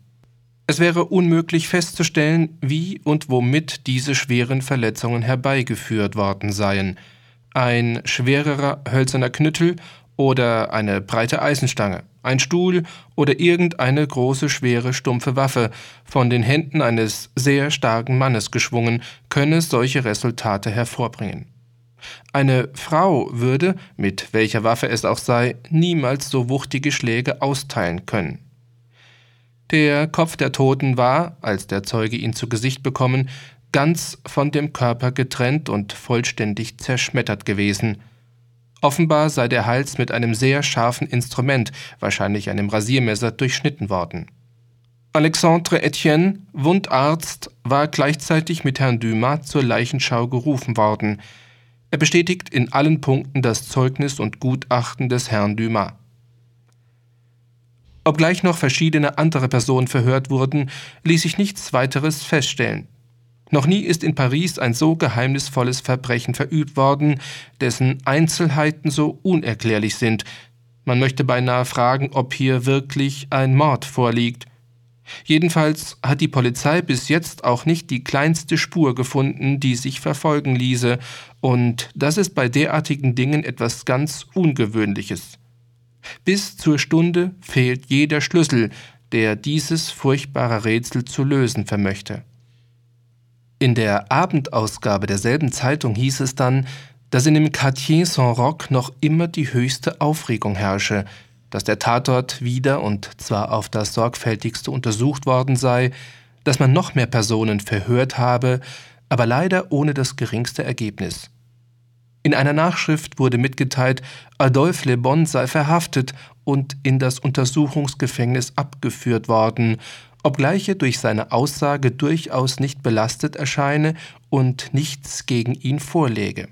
Es wäre unmöglich festzustellen, wie und womit diese schweren Verletzungen herbeigeführt worden seien. Ein schwererer hölzerner Knüttel oder eine breite Eisenstange ein Stuhl oder irgendeine große, schwere, stumpfe Waffe, von den Händen eines sehr starken Mannes geschwungen, könne solche Resultate hervorbringen. Eine Frau würde, mit welcher Waffe es auch sei, niemals so wuchtige Schläge austeilen können. Der Kopf der Toten war, als der Zeuge ihn zu Gesicht bekommen, ganz von dem Körper getrennt und vollständig zerschmettert gewesen. Offenbar sei der Hals mit einem sehr scharfen Instrument, wahrscheinlich einem Rasiermesser, durchschnitten worden. Alexandre Etienne, Wundarzt, war gleichzeitig mit Herrn Dumas zur Leichenschau gerufen worden. Er bestätigt in allen Punkten das Zeugnis und Gutachten des Herrn Dumas. Obgleich noch verschiedene andere Personen verhört wurden, ließ sich nichts weiteres feststellen. Noch nie ist in Paris ein so geheimnisvolles Verbrechen verübt worden, dessen Einzelheiten so unerklärlich sind. Man möchte beinahe fragen, ob hier wirklich ein Mord vorliegt. Jedenfalls hat die Polizei bis jetzt auch nicht die kleinste Spur gefunden, die sich verfolgen ließe, und das ist bei derartigen Dingen etwas ganz Ungewöhnliches. Bis zur Stunde fehlt jeder Schlüssel, der dieses furchtbare Rätsel zu lösen vermöchte. In der Abendausgabe derselben Zeitung hieß es dann, dass in dem Quartier Saint-Roch noch immer die höchste Aufregung herrsche, dass der Tatort wieder und zwar auf das sorgfältigste untersucht worden sei, dass man noch mehr Personen verhört habe, aber leider ohne das geringste Ergebnis. In einer Nachschrift wurde mitgeteilt, Adolphe Le Bon sei verhaftet und in das Untersuchungsgefängnis abgeführt worden obgleich er durch seine Aussage durchaus nicht belastet erscheine und nichts gegen ihn vorläge.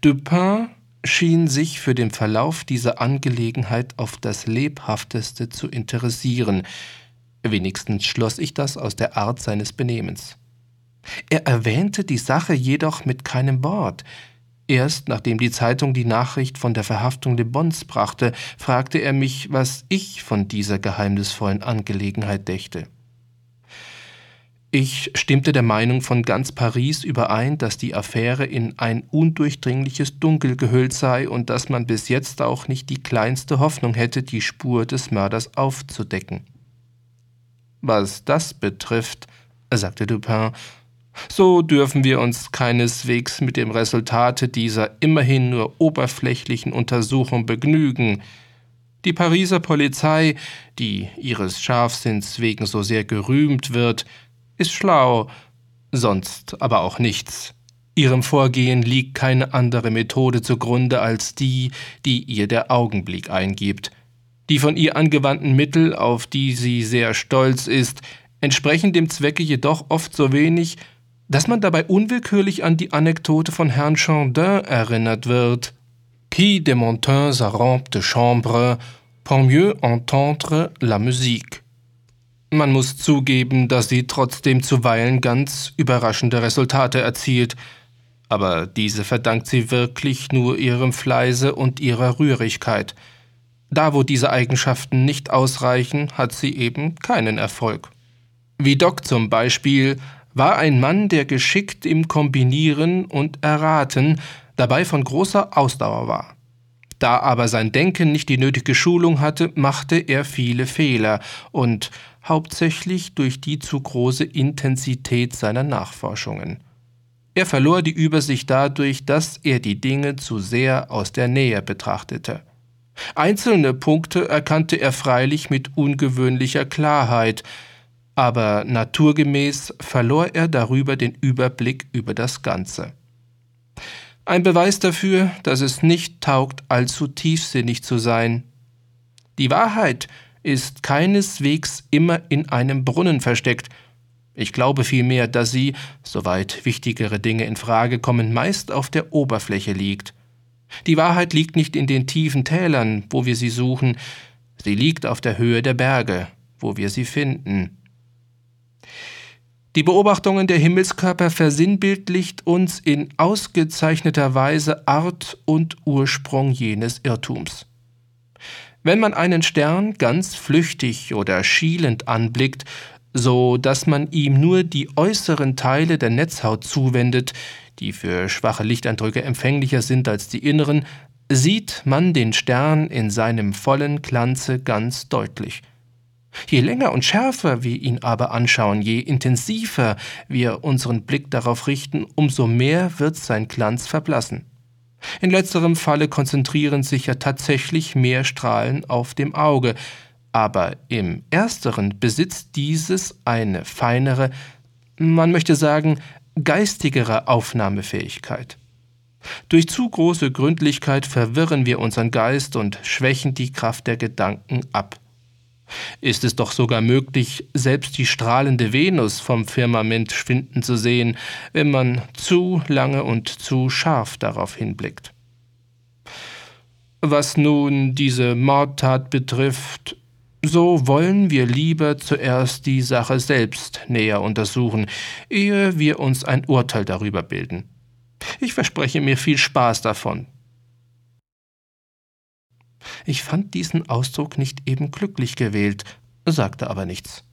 Dupin schien sich für den Verlauf dieser Angelegenheit auf das lebhafteste zu interessieren, wenigstens schloss ich das aus der Art seines Benehmens. Er erwähnte die Sache jedoch mit keinem Wort, Erst nachdem die Zeitung die Nachricht von der Verhaftung de Bons brachte, fragte er mich, was ich von dieser geheimnisvollen Angelegenheit dächte. Ich stimmte der Meinung von ganz Paris überein, dass die Affäre in ein undurchdringliches Dunkel gehüllt sei und dass man bis jetzt auch nicht die kleinste Hoffnung hätte, die Spur des Mörders aufzudecken. Was das betrifft, sagte Dupin, so dürfen wir uns keineswegs mit dem Resultate dieser immerhin nur oberflächlichen Untersuchung begnügen. Die Pariser Polizei, die ihres Scharfsinns wegen so sehr gerühmt wird, ist schlau, sonst aber auch nichts. Ihrem Vorgehen liegt keine andere Methode zugrunde als die, die ihr der Augenblick eingibt. Die von ihr angewandten Mittel, auf die sie sehr stolz ist, entsprechen dem Zwecke jedoch oft so wenig, dass man dabei unwillkürlich an die Anekdote von Herrn Chandin erinnert wird. Qui de Montin sa rampe de chambre pour mieux entendre la musique. Man muss zugeben, dass sie trotzdem zuweilen ganz überraschende Resultate erzielt, aber diese verdankt sie wirklich nur ihrem Fleiße und ihrer Rührigkeit. Da, wo diese Eigenschaften nicht ausreichen, hat sie eben keinen Erfolg. Wie Doc zum Beispiel war ein Mann, der geschickt im Kombinieren und Erraten, dabei von großer Ausdauer war. Da aber sein Denken nicht die nötige Schulung hatte, machte er viele Fehler und hauptsächlich durch die zu große Intensität seiner Nachforschungen. Er verlor die Übersicht dadurch, dass er die Dinge zu sehr aus der Nähe betrachtete. Einzelne Punkte erkannte er freilich mit ungewöhnlicher Klarheit, aber naturgemäß verlor er darüber den Überblick über das Ganze. Ein Beweis dafür, dass es nicht taugt, allzu tiefsinnig zu sein. Die Wahrheit ist keineswegs immer in einem Brunnen versteckt. Ich glaube vielmehr, dass sie, soweit wichtigere Dinge in Frage kommen, meist auf der Oberfläche liegt. Die Wahrheit liegt nicht in den tiefen Tälern, wo wir sie suchen, sie liegt auf der Höhe der Berge, wo wir sie finden. Die Beobachtungen der Himmelskörper versinnbildlicht uns in ausgezeichneter Weise Art und Ursprung jenes Irrtums. Wenn man einen Stern ganz flüchtig oder schielend anblickt, so dass man ihm nur die äußeren Teile der Netzhaut zuwendet, die für schwache Lichteindrücke empfänglicher sind als die inneren, sieht man den Stern in seinem vollen Glanze ganz deutlich. Je länger und schärfer wir ihn aber anschauen, je intensiver wir unseren Blick darauf richten, umso mehr wird sein Glanz verblassen. In letzterem Falle konzentrieren sich ja tatsächlich mehr Strahlen auf dem Auge, aber im ersteren besitzt dieses eine feinere, man möchte sagen, geistigere Aufnahmefähigkeit. Durch zu große Gründlichkeit verwirren wir unseren Geist und schwächen die Kraft der Gedanken ab. Ist es doch sogar möglich, selbst die strahlende Venus vom Firmament schwinden zu sehen, wenn man zu lange und zu scharf darauf hinblickt. Was nun diese Mordtat betrifft, so wollen wir lieber zuerst die Sache selbst näher untersuchen, ehe wir uns ein Urteil darüber bilden. Ich verspreche mir viel Spaß davon. Ich fand diesen Ausdruck nicht eben glücklich gewählt, sagte aber nichts.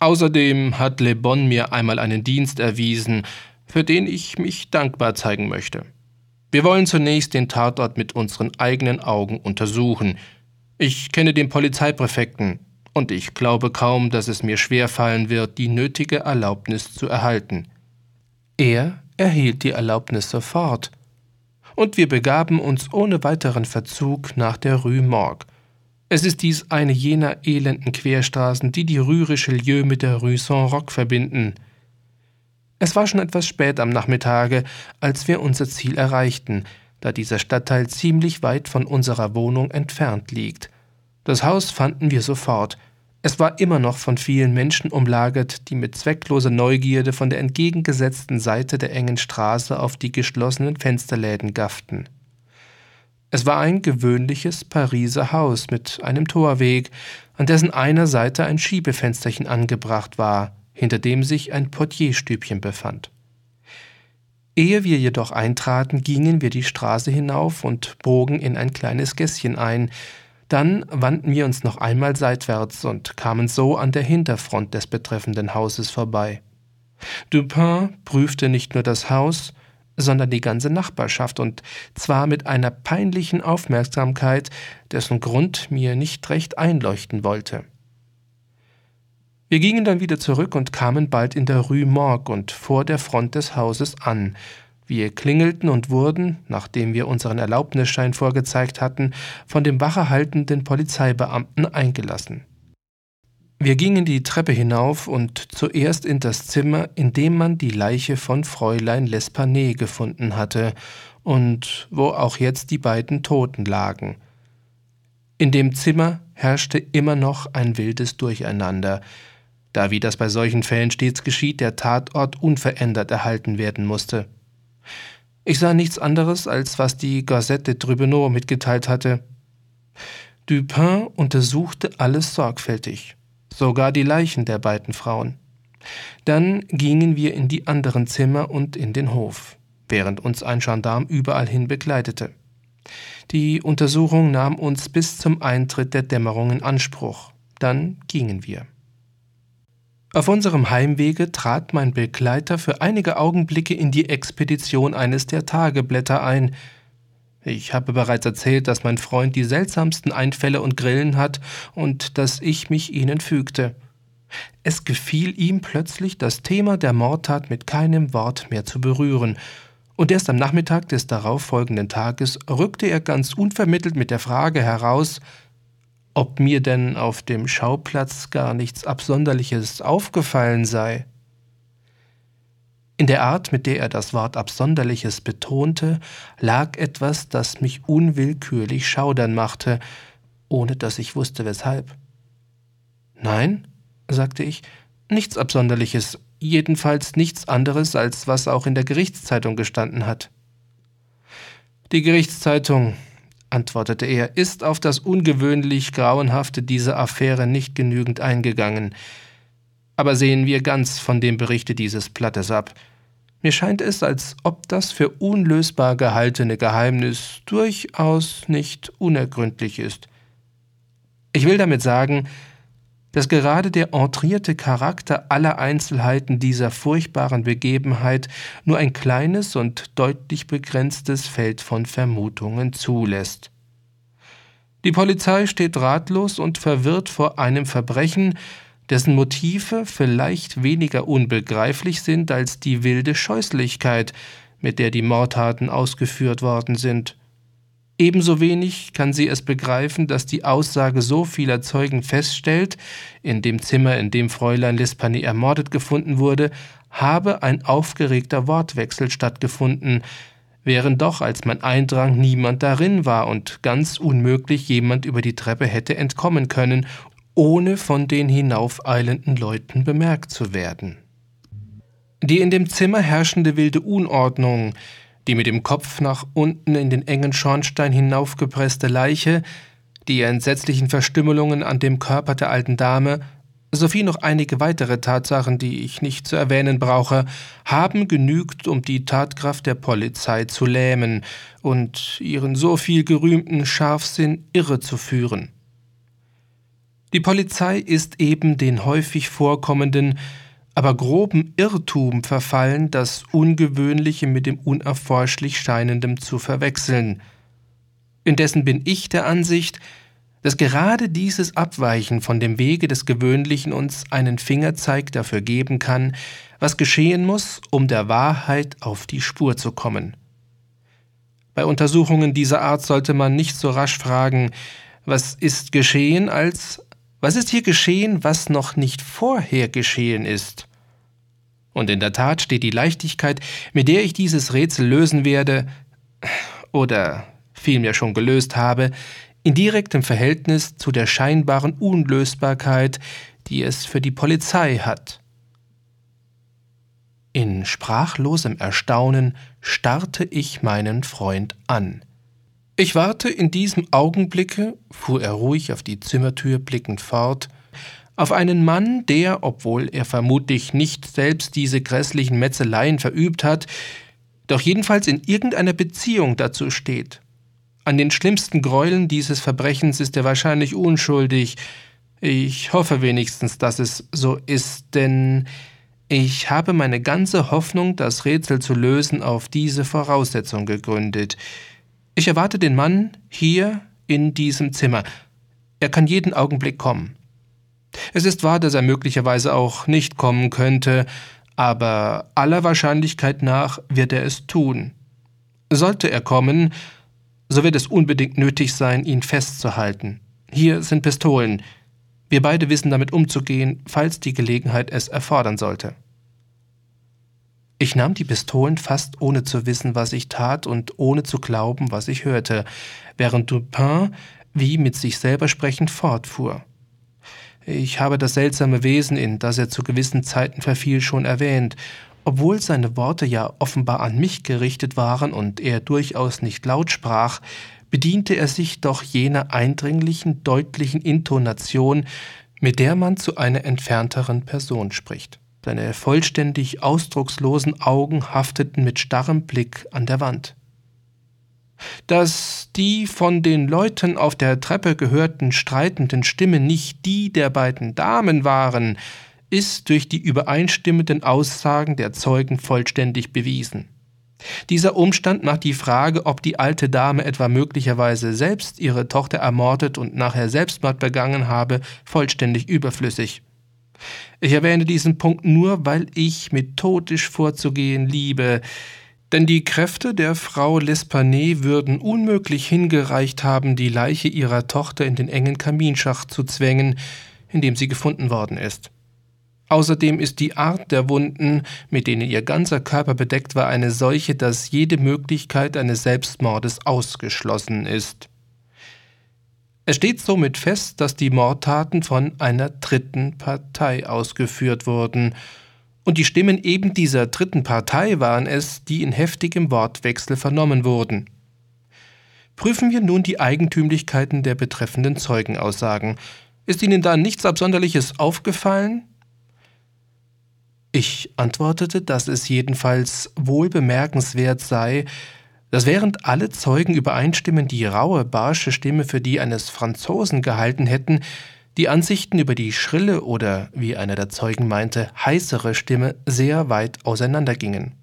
Außerdem hat Le Bon mir einmal einen Dienst erwiesen, für den ich mich dankbar zeigen möchte. Wir wollen zunächst den Tatort mit unseren eigenen Augen untersuchen, ich kenne den Polizeipräfekten, und ich glaube kaum, dass es mir schwerfallen wird, die nötige Erlaubnis zu erhalten. Er erhielt die Erlaubnis sofort, und wir begaben uns ohne weiteren Verzug nach der Rue Morgue. Es ist dies eine jener elenden Querstraßen, die die Rue Richelieu mit der Rue Saint-Roch verbinden. Es war schon etwas spät am Nachmittage, als wir unser Ziel erreichten, da dieser Stadtteil ziemlich weit von unserer Wohnung entfernt liegt. Das Haus fanden wir sofort. Es war immer noch von vielen Menschen umlagert, die mit zweckloser Neugierde von der entgegengesetzten Seite der engen Straße auf die geschlossenen Fensterläden gafften. Es war ein gewöhnliches Pariser Haus mit einem Torweg, an dessen einer Seite ein Schiebefensterchen angebracht war, hinter dem sich ein Portierstübchen befand. Ehe wir jedoch eintraten, gingen wir die Straße hinauf und bogen in ein kleines Gässchen ein. Dann wandten wir uns noch einmal seitwärts und kamen so an der Hinterfront des betreffenden Hauses vorbei. Dupin prüfte nicht nur das Haus, sondern die ganze Nachbarschaft und zwar mit einer peinlichen Aufmerksamkeit, dessen Grund mir nicht recht einleuchten wollte. Wir gingen dann wieder zurück und kamen bald in der Rue Morgue und vor der Front des Hauses an. Wir klingelten und wurden, nachdem wir unseren Erlaubnisschein vorgezeigt hatten, von dem wachehaltenden Polizeibeamten eingelassen. Wir gingen die Treppe hinauf und zuerst in das Zimmer, in dem man die Leiche von Fräulein L'Espanay gefunden hatte und wo auch jetzt die beiden Toten lagen. In dem Zimmer herrschte immer noch ein wildes Durcheinander da wie das bei solchen Fällen stets geschieht, der Tatort unverändert erhalten werden musste. Ich sah nichts anderes, als was die Gazette de Tribunaux mitgeteilt hatte. Dupin untersuchte alles sorgfältig, sogar die Leichen der beiden Frauen. Dann gingen wir in die anderen Zimmer und in den Hof, während uns ein Gendarm überall hin begleitete. Die Untersuchung nahm uns bis zum Eintritt der Dämmerung in Anspruch. Dann gingen wir. Auf unserem Heimwege trat mein Begleiter für einige Augenblicke in die Expedition eines der Tageblätter ein. Ich habe bereits erzählt, dass mein Freund die seltsamsten Einfälle und Grillen hat und dass ich mich ihnen fügte. Es gefiel ihm plötzlich, das Thema der Mordtat mit keinem Wort mehr zu berühren, und erst am Nachmittag des darauffolgenden Tages rückte er ganz unvermittelt mit der Frage heraus, ob mir denn auf dem Schauplatz gar nichts Absonderliches aufgefallen sei. In der Art, mit der er das Wort Absonderliches betonte, lag etwas, das mich unwillkürlich schaudern machte, ohne dass ich wusste weshalb. Nein, sagte ich, nichts Absonderliches, jedenfalls nichts anderes, als was auch in der Gerichtszeitung gestanden hat. Die Gerichtszeitung, antwortete er, ist auf das ungewöhnlich Grauenhafte dieser Affäre nicht genügend eingegangen. Aber sehen wir ganz von dem Berichte dieses Blattes ab. Mir scheint es, als ob das für unlösbar gehaltene Geheimnis durchaus nicht unergründlich ist. Ich will damit sagen, dass gerade der entrierte Charakter aller Einzelheiten dieser furchtbaren Begebenheit nur ein kleines und deutlich begrenztes Feld von Vermutungen zulässt. Die Polizei steht ratlos und verwirrt vor einem Verbrechen, dessen Motive vielleicht weniger unbegreiflich sind als die wilde Scheußlichkeit, mit der die Mordtaten ausgeführt worden sind. Ebenso wenig kann sie es begreifen, dass die Aussage so vieler Zeugen feststellt, in dem Zimmer, in dem Fräulein Lispany ermordet gefunden wurde, habe ein aufgeregter Wortwechsel stattgefunden, während doch, als man eindrang, niemand darin war und ganz unmöglich jemand über die Treppe hätte entkommen können, ohne von den hinaufeilenden Leuten bemerkt zu werden. Die in dem Zimmer herrschende wilde Unordnung, die mit dem Kopf nach unten in den engen Schornstein hinaufgepresste Leiche, die entsetzlichen Verstümmelungen an dem Körper der alten Dame, sowie noch einige weitere Tatsachen, die ich nicht zu erwähnen brauche, haben genügt, um die Tatkraft der Polizei zu lähmen und ihren so viel gerühmten Scharfsinn irre zu führen. Die Polizei ist eben den häufig vorkommenden, aber groben Irrtum verfallen, das Ungewöhnliche mit dem unerforschlich Scheinendem zu verwechseln. Indessen bin ich der Ansicht, dass gerade dieses Abweichen von dem Wege des Gewöhnlichen uns einen Fingerzeig dafür geben kann, was geschehen muss, um der Wahrheit auf die Spur zu kommen. Bei Untersuchungen dieser Art sollte man nicht so rasch fragen, was ist geschehen, als was ist hier geschehen, was noch nicht vorher geschehen ist? Und in der Tat steht die Leichtigkeit, mit der ich dieses Rätsel lösen werde, oder vielmehr schon gelöst habe, in direktem Verhältnis zu der scheinbaren Unlösbarkeit, die es für die Polizei hat. In sprachlosem Erstaunen starrte ich meinen Freund an. Ich warte in diesem Augenblicke, fuhr er ruhig auf die Zimmertür blickend fort, auf einen Mann, der, obwohl er vermutlich nicht selbst diese grässlichen Metzeleien verübt hat, doch jedenfalls in irgendeiner Beziehung dazu steht. An den schlimmsten Gräueln dieses Verbrechens ist er wahrscheinlich unschuldig. Ich hoffe wenigstens, dass es so ist, denn ich habe meine ganze Hoffnung, das Rätsel zu lösen, auf diese Voraussetzung gegründet. Ich erwarte den Mann hier in diesem Zimmer. Er kann jeden Augenblick kommen. Es ist wahr, dass er möglicherweise auch nicht kommen könnte, aber aller Wahrscheinlichkeit nach wird er es tun. Sollte er kommen, so wird es unbedingt nötig sein, ihn festzuhalten. Hier sind Pistolen. Wir beide wissen damit umzugehen, falls die Gelegenheit es erfordern sollte. Ich nahm die Pistolen fast ohne zu wissen, was ich tat und ohne zu glauben, was ich hörte, während Dupin, wie mit sich selber sprechend, fortfuhr. Ich habe das seltsame Wesen, in das er zu gewissen Zeiten verfiel, schon erwähnt. Obwohl seine Worte ja offenbar an mich gerichtet waren und er durchaus nicht laut sprach, bediente er sich doch jener eindringlichen, deutlichen Intonation, mit der man zu einer entfernteren Person spricht. Seine vollständig ausdruckslosen Augen hafteten mit starrem Blick an der Wand. Dass die von den Leuten auf der Treppe gehörten streitenden Stimmen nicht die der beiden Damen waren, ist durch die übereinstimmenden Aussagen der Zeugen vollständig bewiesen. Dieser Umstand macht die Frage, ob die alte Dame etwa möglicherweise selbst ihre Tochter ermordet und nachher Selbstmord begangen habe, vollständig überflüssig. Ich erwähne diesen Punkt nur, weil ich methodisch vorzugehen liebe, denn die Kräfte der Frau L'Espanay würden unmöglich hingereicht haben, die Leiche ihrer Tochter in den engen Kaminschacht zu zwängen, in dem sie gefunden worden ist. Außerdem ist die Art der Wunden, mit denen ihr ganzer Körper bedeckt war, eine solche, dass jede Möglichkeit eines Selbstmordes ausgeschlossen ist. Es steht somit fest, dass die Mordtaten von einer dritten Partei ausgeführt wurden, und die Stimmen eben dieser dritten Partei waren es, die in heftigem Wortwechsel vernommen wurden. Prüfen wir nun die Eigentümlichkeiten der betreffenden Zeugenaussagen. Ist Ihnen da nichts Absonderliches aufgefallen? Ich antwortete, dass es jedenfalls wohl bemerkenswert sei, dass während alle Zeugen übereinstimmen die raue, barsche Stimme für die eines Franzosen gehalten hätten, die Ansichten über die schrille oder, wie einer der Zeugen meinte, heißere Stimme sehr weit auseinandergingen.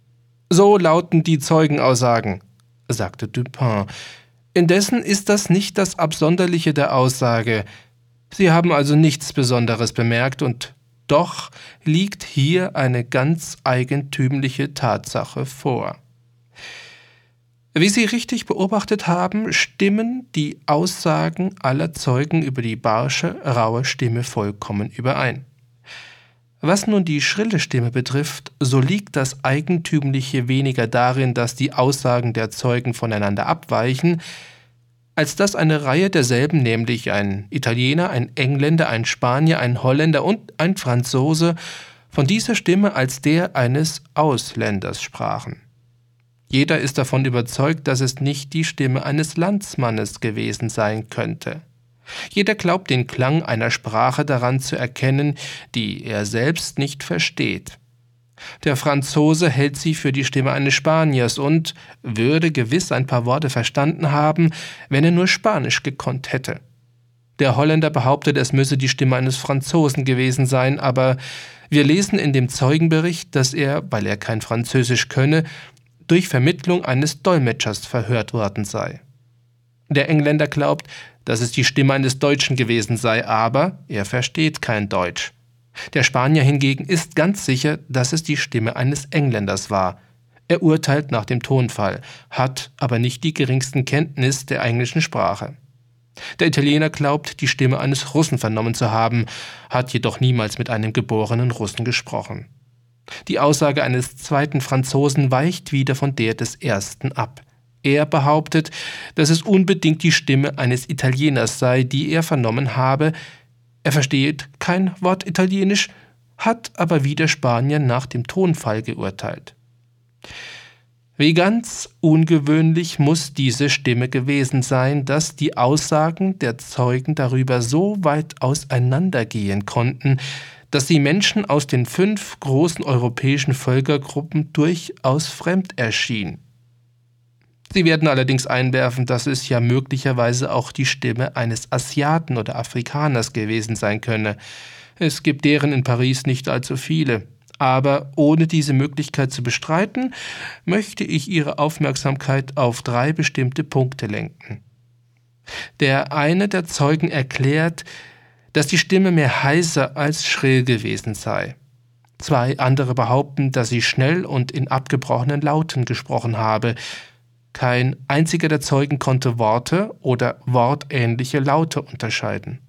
So lauten die Zeugenaussagen, sagte Dupin. Indessen ist das nicht das Absonderliche der Aussage. Sie haben also nichts Besonderes bemerkt, und doch liegt hier eine ganz eigentümliche Tatsache vor. Wie Sie richtig beobachtet haben, stimmen die Aussagen aller Zeugen über die barsche, raue Stimme vollkommen überein. Was nun die schrille Stimme betrifft, so liegt das Eigentümliche weniger darin, dass die Aussagen der Zeugen voneinander abweichen, als dass eine Reihe derselben, nämlich ein Italiener, ein Engländer, ein Spanier, ein Holländer und ein Franzose, von dieser Stimme als der eines Ausländers sprachen. Jeder ist davon überzeugt, dass es nicht die Stimme eines Landsmannes gewesen sein könnte. Jeder glaubt den Klang einer Sprache daran zu erkennen, die er selbst nicht versteht. Der Franzose hält sie für die Stimme eines Spaniers und würde gewiss ein paar Worte verstanden haben, wenn er nur Spanisch gekonnt hätte. Der Holländer behauptet, es müsse die Stimme eines Franzosen gewesen sein, aber wir lesen in dem Zeugenbericht, dass er, weil er kein Französisch könne, durch Vermittlung eines Dolmetschers verhört worden sei. Der Engländer glaubt, dass es die Stimme eines Deutschen gewesen sei, aber er versteht kein Deutsch. Der Spanier hingegen ist ganz sicher, dass es die Stimme eines Engländers war. Er urteilt nach dem Tonfall, hat aber nicht die geringsten Kenntnis der englischen Sprache. Der Italiener glaubt, die Stimme eines Russen vernommen zu haben, hat jedoch niemals mit einem geborenen Russen gesprochen. Die Aussage eines zweiten Franzosen weicht wieder von der des ersten ab. Er behauptet, dass es unbedingt die Stimme eines Italieners sei, die er vernommen habe. Er versteht kein Wort Italienisch, hat aber wie der Spanier nach dem Tonfall geurteilt. Wie ganz ungewöhnlich muss diese Stimme gewesen sein, dass die Aussagen der Zeugen darüber so weit auseinandergehen konnten, dass sie Menschen aus den fünf großen europäischen Völkergruppen durchaus fremd erschien. Sie werden allerdings einwerfen, dass es ja möglicherweise auch die Stimme eines Asiaten oder Afrikaners gewesen sein könne. Es gibt deren in Paris nicht allzu viele. Aber ohne diese Möglichkeit zu bestreiten, möchte ich Ihre Aufmerksamkeit auf drei bestimmte Punkte lenken. Der eine der Zeugen erklärt, dass die Stimme mehr heiser als schrill gewesen sei. Zwei andere behaupten, dass sie schnell und in abgebrochenen Lauten gesprochen habe. Kein einziger der Zeugen konnte Worte oder wortähnliche Laute unterscheiden.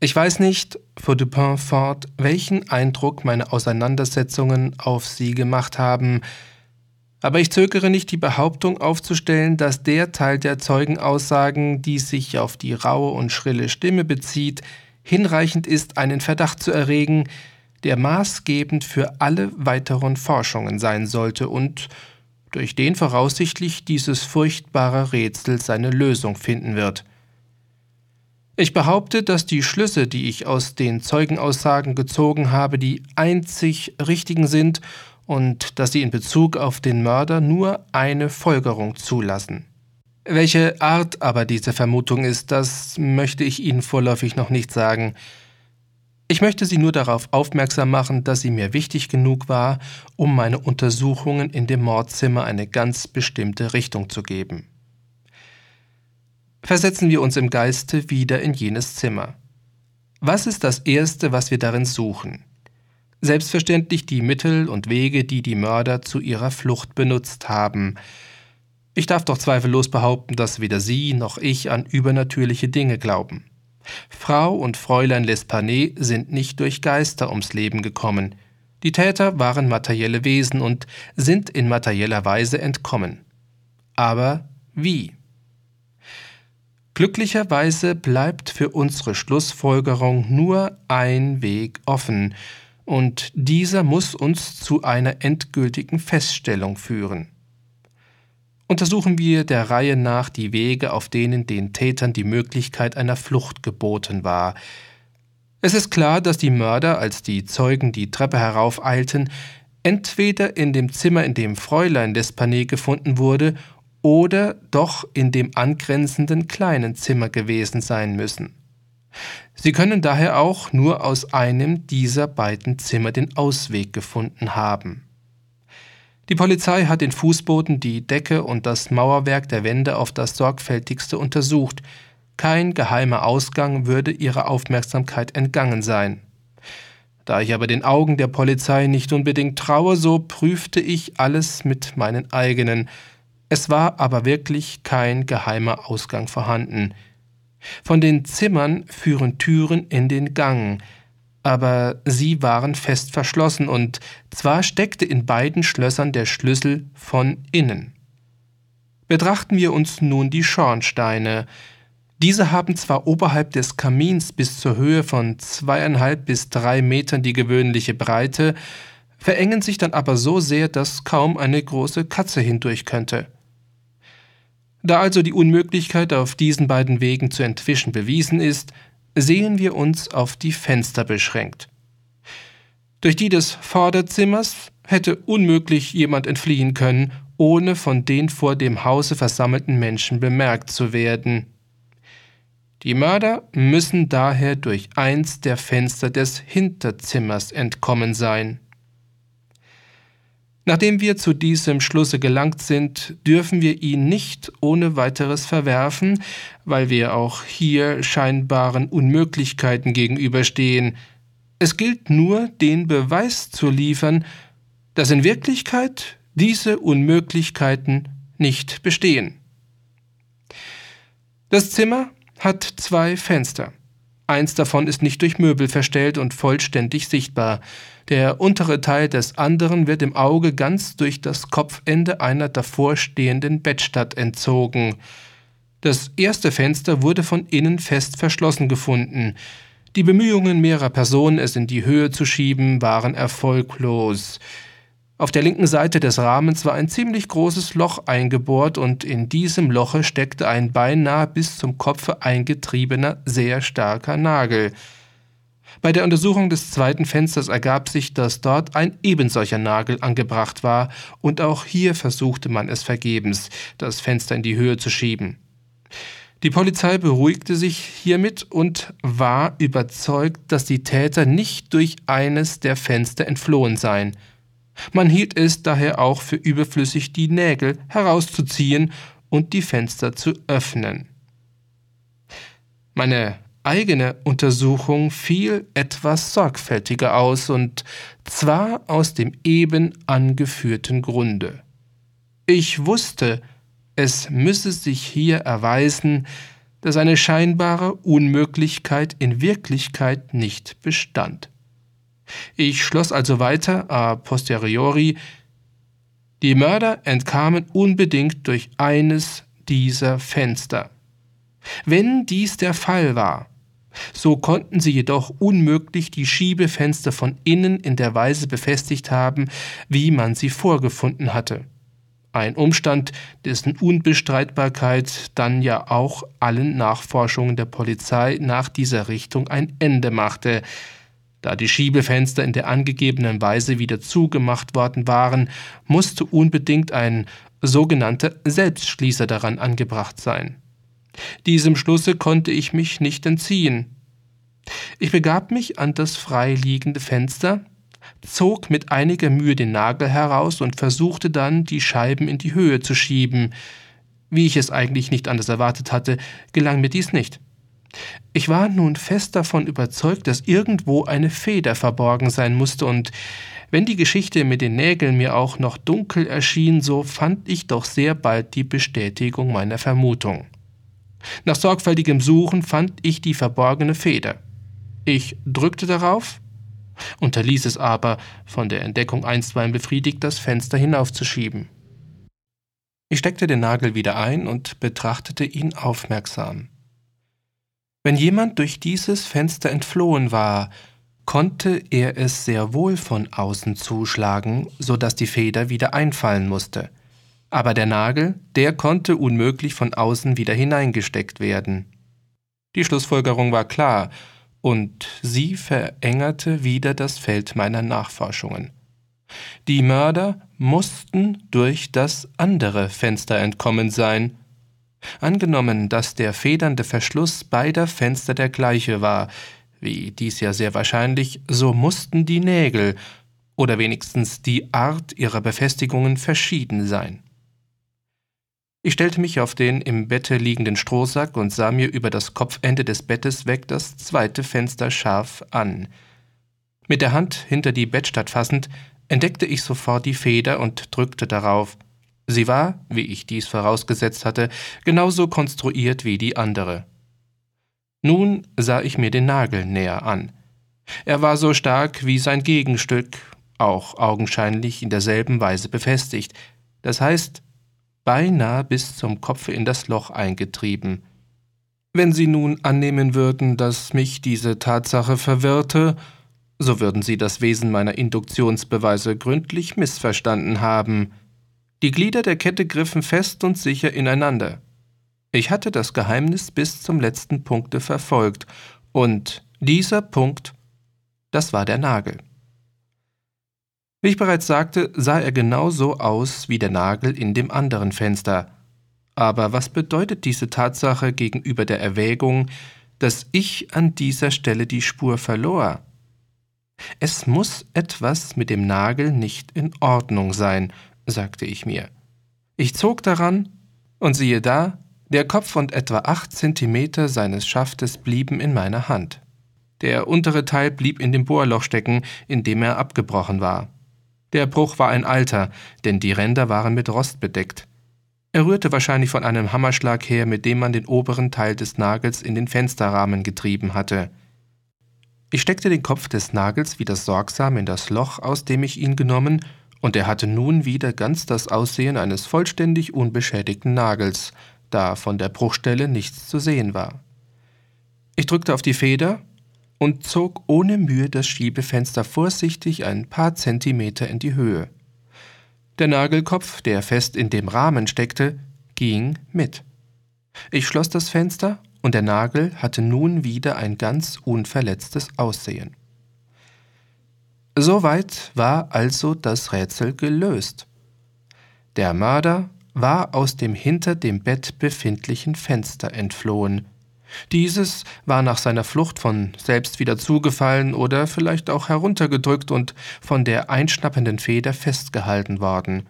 Ich weiß nicht, fuhr Dupin fort, welchen Eindruck meine Auseinandersetzungen auf Sie gemacht haben, aber ich zögere nicht, die Behauptung aufzustellen, dass der Teil der Zeugenaussagen, die sich auf die raue und schrille Stimme bezieht, hinreichend ist, einen Verdacht zu erregen, der maßgebend für alle weiteren Forschungen sein sollte und durch den voraussichtlich dieses furchtbare Rätsel seine Lösung finden wird. Ich behaupte, dass die Schlüsse, die ich aus den Zeugenaussagen gezogen habe, die einzig richtigen sind und dass sie in Bezug auf den Mörder nur eine Folgerung zulassen. Welche Art aber diese Vermutung ist, das möchte ich Ihnen vorläufig noch nicht sagen. Ich möchte Sie nur darauf aufmerksam machen, dass sie mir wichtig genug war, um meine Untersuchungen in dem Mordzimmer eine ganz bestimmte Richtung zu geben. Versetzen wir uns im Geiste wieder in jenes Zimmer. Was ist das Erste, was wir darin suchen? Selbstverständlich die Mittel und Wege, die die Mörder zu ihrer Flucht benutzt haben. Ich darf doch zweifellos behaupten, dass weder Sie noch ich an übernatürliche Dinge glauben. Frau und Fräulein L'Espanay sind nicht durch Geister ums Leben gekommen. Die Täter waren materielle Wesen und sind in materieller Weise entkommen. Aber wie? Glücklicherweise bleibt für unsere Schlussfolgerung nur ein Weg offen, und dieser muss uns zu einer endgültigen Feststellung führen. Untersuchen wir der Reihe nach die Wege, auf denen den Tätern die Möglichkeit einer Flucht geboten war. Es ist klar, dass die Mörder, als die Zeugen die Treppe heraufeilten, entweder in dem Zimmer, in dem Fräulein L'Espanay gefunden wurde, oder doch in dem angrenzenden kleinen Zimmer gewesen sein müssen. Sie können daher auch nur aus einem dieser beiden Zimmer den Ausweg gefunden haben. Die Polizei hat den Fußboden, die Decke und das Mauerwerk der Wände auf das sorgfältigste untersucht. Kein geheimer Ausgang würde ihrer Aufmerksamkeit entgangen sein. Da ich aber den Augen der Polizei nicht unbedingt traue, so prüfte ich alles mit meinen eigenen. Es war aber wirklich kein geheimer Ausgang vorhanden. Von den Zimmern führen Türen in den Gang, aber sie waren fest verschlossen und zwar steckte in beiden Schlössern der Schlüssel von innen. Betrachten wir uns nun die Schornsteine. Diese haben zwar oberhalb des Kamins bis zur Höhe von zweieinhalb bis drei Metern die gewöhnliche Breite, verengen sich dann aber so sehr, dass kaum eine große Katze hindurch könnte. Da also die Unmöglichkeit auf diesen beiden Wegen zu entwischen bewiesen ist, sehen wir uns auf die Fenster beschränkt. Durch die des Vorderzimmers hätte unmöglich jemand entfliehen können, ohne von den vor dem Hause versammelten Menschen bemerkt zu werden. Die Mörder müssen daher durch eins der Fenster des Hinterzimmers entkommen sein. Nachdem wir zu diesem Schlusse gelangt sind, dürfen wir ihn nicht ohne weiteres verwerfen, weil wir auch hier scheinbaren Unmöglichkeiten gegenüberstehen. Es gilt nur, den Beweis zu liefern, dass in Wirklichkeit diese Unmöglichkeiten nicht bestehen. Das Zimmer hat zwei Fenster. Eins davon ist nicht durch Möbel verstellt und vollständig sichtbar. Der untere Teil des anderen wird im Auge ganz durch das Kopfende einer davorstehenden Bettstatt entzogen. Das erste Fenster wurde von innen fest verschlossen gefunden. Die Bemühungen mehrerer Personen, es in die Höhe zu schieben, waren erfolglos. Auf der linken Seite des Rahmens war ein ziemlich großes Loch eingebohrt und in diesem Loche steckte ein beinahe bis zum Kopfe eingetriebener, sehr starker Nagel. Bei der Untersuchung des zweiten Fensters ergab sich, dass dort ein ebensolcher Nagel angebracht war, und auch hier versuchte man es vergebens, das Fenster in die Höhe zu schieben. Die Polizei beruhigte sich hiermit und war überzeugt, dass die Täter nicht durch eines der Fenster entflohen seien. Man hielt es daher auch für überflüssig, die Nägel herauszuziehen und die Fenster zu öffnen. Meine eigene Untersuchung fiel etwas sorgfältiger aus, und zwar aus dem eben angeführten Grunde. Ich wusste, es müsse sich hier erweisen, dass eine scheinbare Unmöglichkeit in Wirklichkeit nicht bestand. Ich schloss also weiter a posteriori, die Mörder entkamen unbedingt durch eines dieser Fenster. Wenn dies der Fall war, so konnten sie jedoch unmöglich die Schiebefenster von innen in der Weise befestigt haben, wie man sie vorgefunden hatte. Ein Umstand, dessen Unbestreitbarkeit dann ja auch allen Nachforschungen der Polizei nach dieser Richtung ein Ende machte, da die Schiebefenster in der angegebenen Weise wieder zugemacht worden waren, musste unbedingt ein sogenannter Selbstschließer daran angebracht sein. Diesem Schlusse konnte ich mich nicht entziehen. Ich begab mich an das freiliegende Fenster, zog mit einiger Mühe den Nagel heraus und versuchte dann, die Scheiben in die Höhe zu schieben. Wie ich es eigentlich nicht anders erwartet hatte, gelang mir dies nicht. Ich war nun fest davon überzeugt, dass irgendwo eine Feder verborgen sein musste, und wenn die Geschichte mit den Nägeln mir auch noch dunkel erschien, so fand ich doch sehr bald die Bestätigung meiner Vermutung. Nach sorgfältigem Suchen fand ich die verborgene Feder. Ich drückte darauf, unterließ es aber, von der Entdeckung einstweilen befriedigt, das Fenster hinaufzuschieben. Ich steckte den Nagel wieder ein und betrachtete ihn aufmerksam. Wenn jemand durch dieses Fenster entflohen war, konnte er es sehr wohl von außen zuschlagen, so dass die Feder wieder einfallen musste. Aber der Nagel, der konnte unmöglich von außen wieder hineingesteckt werden. Die Schlussfolgerung war klar, und sie verengerte wieder das Feld meiner Nachforschungen. Die Mörder mussten durch das andere Fenster entkommen sein, Angenommen, dass der federnde Verschluss beider Fenster der gleiche war, wie dies ja sehr wahrscheinlich, so mussten die Nägel oder wenigstens die Art ihrer Befestigungen verschieden sein. Ich stellte mich auf den im Bette liegenden Strohsack und sah mir über das Kopfende des Bettes weg das zweite Fenster scharf an. Mit der Hand hinter die Bettstatt fassend, entdeckte ich sofort die Feder und drückte darauf. Sie war, wie ich dies vorausgesetzt hatte, genauso konstruiert wie die andere. Nun sah ich mir den Nagel näher an. Er war so stark wie sein Gegenstück, auch augenscheinlich in derselben Weise befestigt, das heißt, beinahe bis zum Kopfe in das Loch eingetrieben. Wenn Sie nun annehmen würden, dass mich diese Tatsache verwirrte, so würden Sie das Wesen meiner Induktionsbeweise gründlich missverstanden haben. Die Glieder der Kette griffen fest und sicher ineinander. Ich hatte das Geheimnis bis zum letzten Punkte verfolgt, und dieser Punkt, das war der Nagel. Wie ich bereits sagte, sah er genau so aus wie der Nagel in dem anderen Fenster. Aber was bedeutet diese Tatsache gegenüber der Erwägung, dass ich an dieser Stelle die Spur verlor? Es muss etwas mit dem Nagel nicht in Ordnung sein, sagte ich mir. Ich zog daran, und siehe da, der Kopf und etwa acht Zentimeter seines Schaftes blieben in meiner Hand. Der untere Teil blieb in dem Bohrloch stecken, in dem er abgebrochen war. Der Bruch war ein alter, denn die Ränder waren mit Rost bedeckt. Er rührte wahrscheinlich von einem Hammerschlag her, mit dem man den oberen Teil des Nagels in den Fensterrahmen getrieben hatte. Ich steckte den Kopf des Nagels wieder sorgsam in das Loch, aus dem ich ihn genommen, und er hatte nun wieder ganz das Aussehen eines vollständig unbeschädigten Nagels, da von der Bruchstelle nichts zu sehen war. Ich drückte auf die Feder und zog ohne Mühe das Schiebefenster vorsichtig ein paar Zentimeter in die Höhe. Der Nagelkopf, der fest in dem Rahmen steckte, ging mit. Ich schloss das Fenster und der Nagel hatte nun wieder ein ganz unverletztes Aussehen. Soweit war also das Rätsel gelöst. Der Mörder war aus dem hinter dem Bett befindlichen Fenster entflohen, dieses war nach seiner Flucht von selbst wieder zugefallen oder vielleicht auch heruntergedrückt und von der einschnappenden Feder festgehalten worden.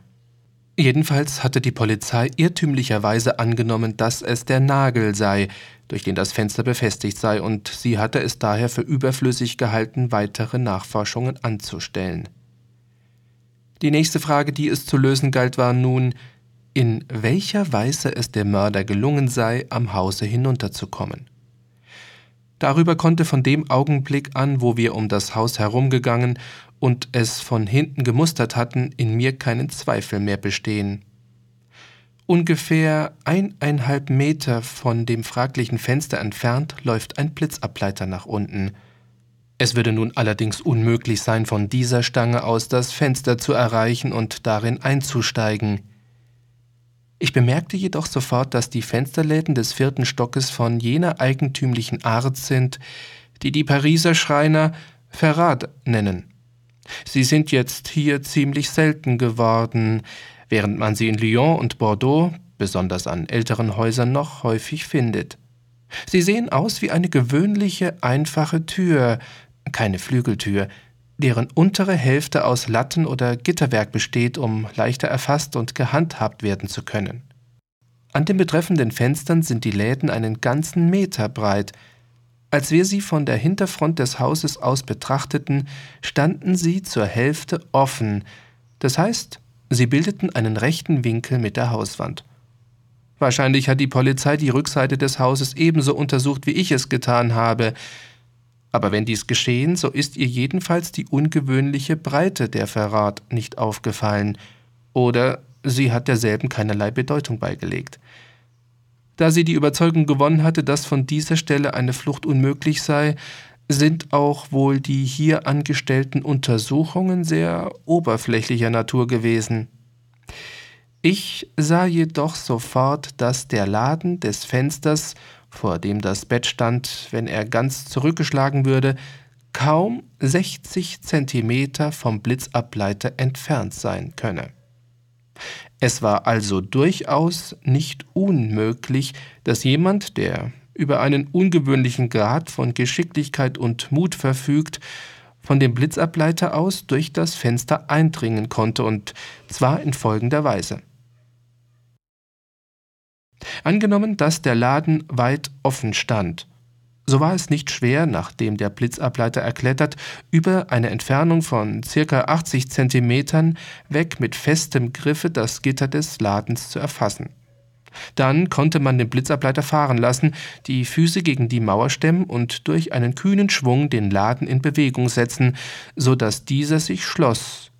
Jedenfalls hatte die Polizei irrtümlicherweise angenommen, dass es der Nagel sei, durch den das Fenster befestigt sei, und sie hatte es daher für überflüssig gehalten, weitere Nachforschungen anzustellen. Die nächste Frage, die es zu lösen galt, war nun, in welcher Weise es dem Mörder gelungen sei, am Hause hinunterzukommen. Darüber konnte von dem Augenblick an, wo wir um das Haus herumgegangen und es von hinten gemustert hatten, in mir keinen Zweifel mehr bestehen. Ungefähr eineinhalb Meter von dem fraglichen Fenster entfernt läuft ein Blitzableiter nach unten. Es würde nun allerdings unmöglich sein, von dieser Stange aus das Fenster zu erreichen und darin einzusteigen. Ich bemerkte jedoch sofort, dass die Fensterläden des vierten Stockes von jener eigentümlichen Art sind, die die Pariser Schreiner Verrat nennen. Sie sind jetzt hier ziemlich selten geworden, während man sie in Lyon und Bordeaux, besonders an älteren Häusern, noch häufig findet. Sie sehen aus wie eine gewöhnliche, einfache Tür, keine Flügeltür, deren untere Hälfte aus Latten oder Gitterwerk besteht, um leichter erfasst und gehandhabt werden zu können. An den betreffenden Fenstern sind die Läden einen ganzen Meter breit. Als wir sie von der Hinterfront des Hauses aus betrachteten, standen sie zur Hälfte offen, das heißt, sie bildeten einen rechten Winkel mit der Hauswand. Wahrscheinlich hat die Polizei die Rückseite des Hauses ebenso untersucht, wie ich es getan habe, aber wenn dies geschehen, so ist ihr jedenfalls die ungewöhnliche Breite der Verrat nicht aufgefallen, oder sie hat derselben keinerlei Bedeutung beigelegt. Da sie die Überzeugung gewonnen hatte, dass von dieser Stelle eine Flucht unmöglich sei, sind auch wohl die hier angestellten Untersuchungen sehr oberflächlicher Natur gewesen. Ich sah jedoch sofort, dass der Laden des Fensters vor dem das Bett stand, wenn er ganz zurückgeschlagen würde, kaum 60 Zentimeter vom Blitzableiter entfernt sein könne. Es war also durchaus nicht unmöglich, dass jemand, der über einen ungewöhnlichen Grad von Geschicklichkeit und Mut verfügt, von dem Blitzableiter aus durch das Fenster eindringen konnte, und zwar in folgender Weise. Angenommen, dass der Laden weit offen stand, so war es nicht schwer, nachdem der Blitzableiter erklettert, über eine Entfernung von ca. 80 Zentimetern weg mit festem Griffe das Gitter des Ladens zu erfassen. Dann konnte man den Blitzableiter fahren lassen, die Füße gegen die Mauer stemmen und durch einen kühnen Schwung den Laden in Bewegung setzen, so dass dieser sich schloss.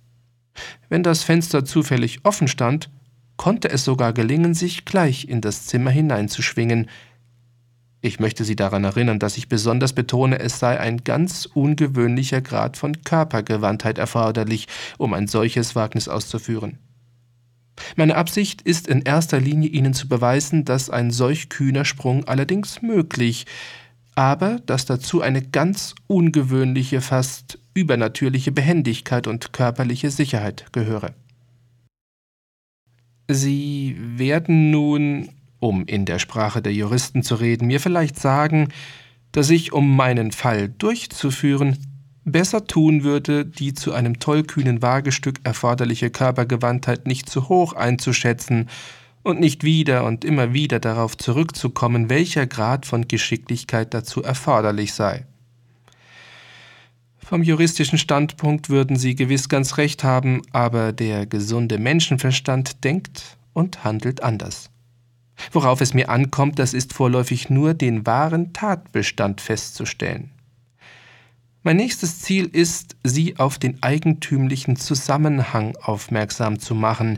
Wenn das Fenster zufällig offen stand, konnte es sogar gelingen, sich gleich in das Zimmer hineinzuschwingen. Ich möchte Sie daran erinnern, dass ich besonders betone, es sei ein ganz ungewöhnlicher Grad von Körpergewandtheit erforderlich, um ein solches Wagnis auszuführen. Meine Absicht ist in erster Linie Ihnen zu beweisen, dass ein solch kühner Sprung allerdings möglich, aber dass dazu eine ganz ungewöhnliche, fast übernatürliche Behendigkeit und körperliche Sicherheit gehöre. Sie werden nun, um in der Sprache der Juristen zu reden, mir vielleicht sagen, dass ich, um meinen Fall durchzuführen, besser tun würde, die zu einem tollkühnen Wagestück erforderliche Körpergewandtheit nicht zu hoch einzuschätzen und nicht wieder und immer wieder darauf zurückzukommen, welcher Grad von Geschicklichkeit dazu erforderlich sei. Vom juristischen Standpunkt würden Sie gewiss ganz recht haben, aber der gesunde Menschenverstand denkt und handelt anders. Worauf es mir ankommt, das ist vorläufig nur den wahren Tatbestand festzustellen. Mein nächstes Ziel ist, Sie auf den eigentümlichen Zusammenhang aufmerksam zu machen,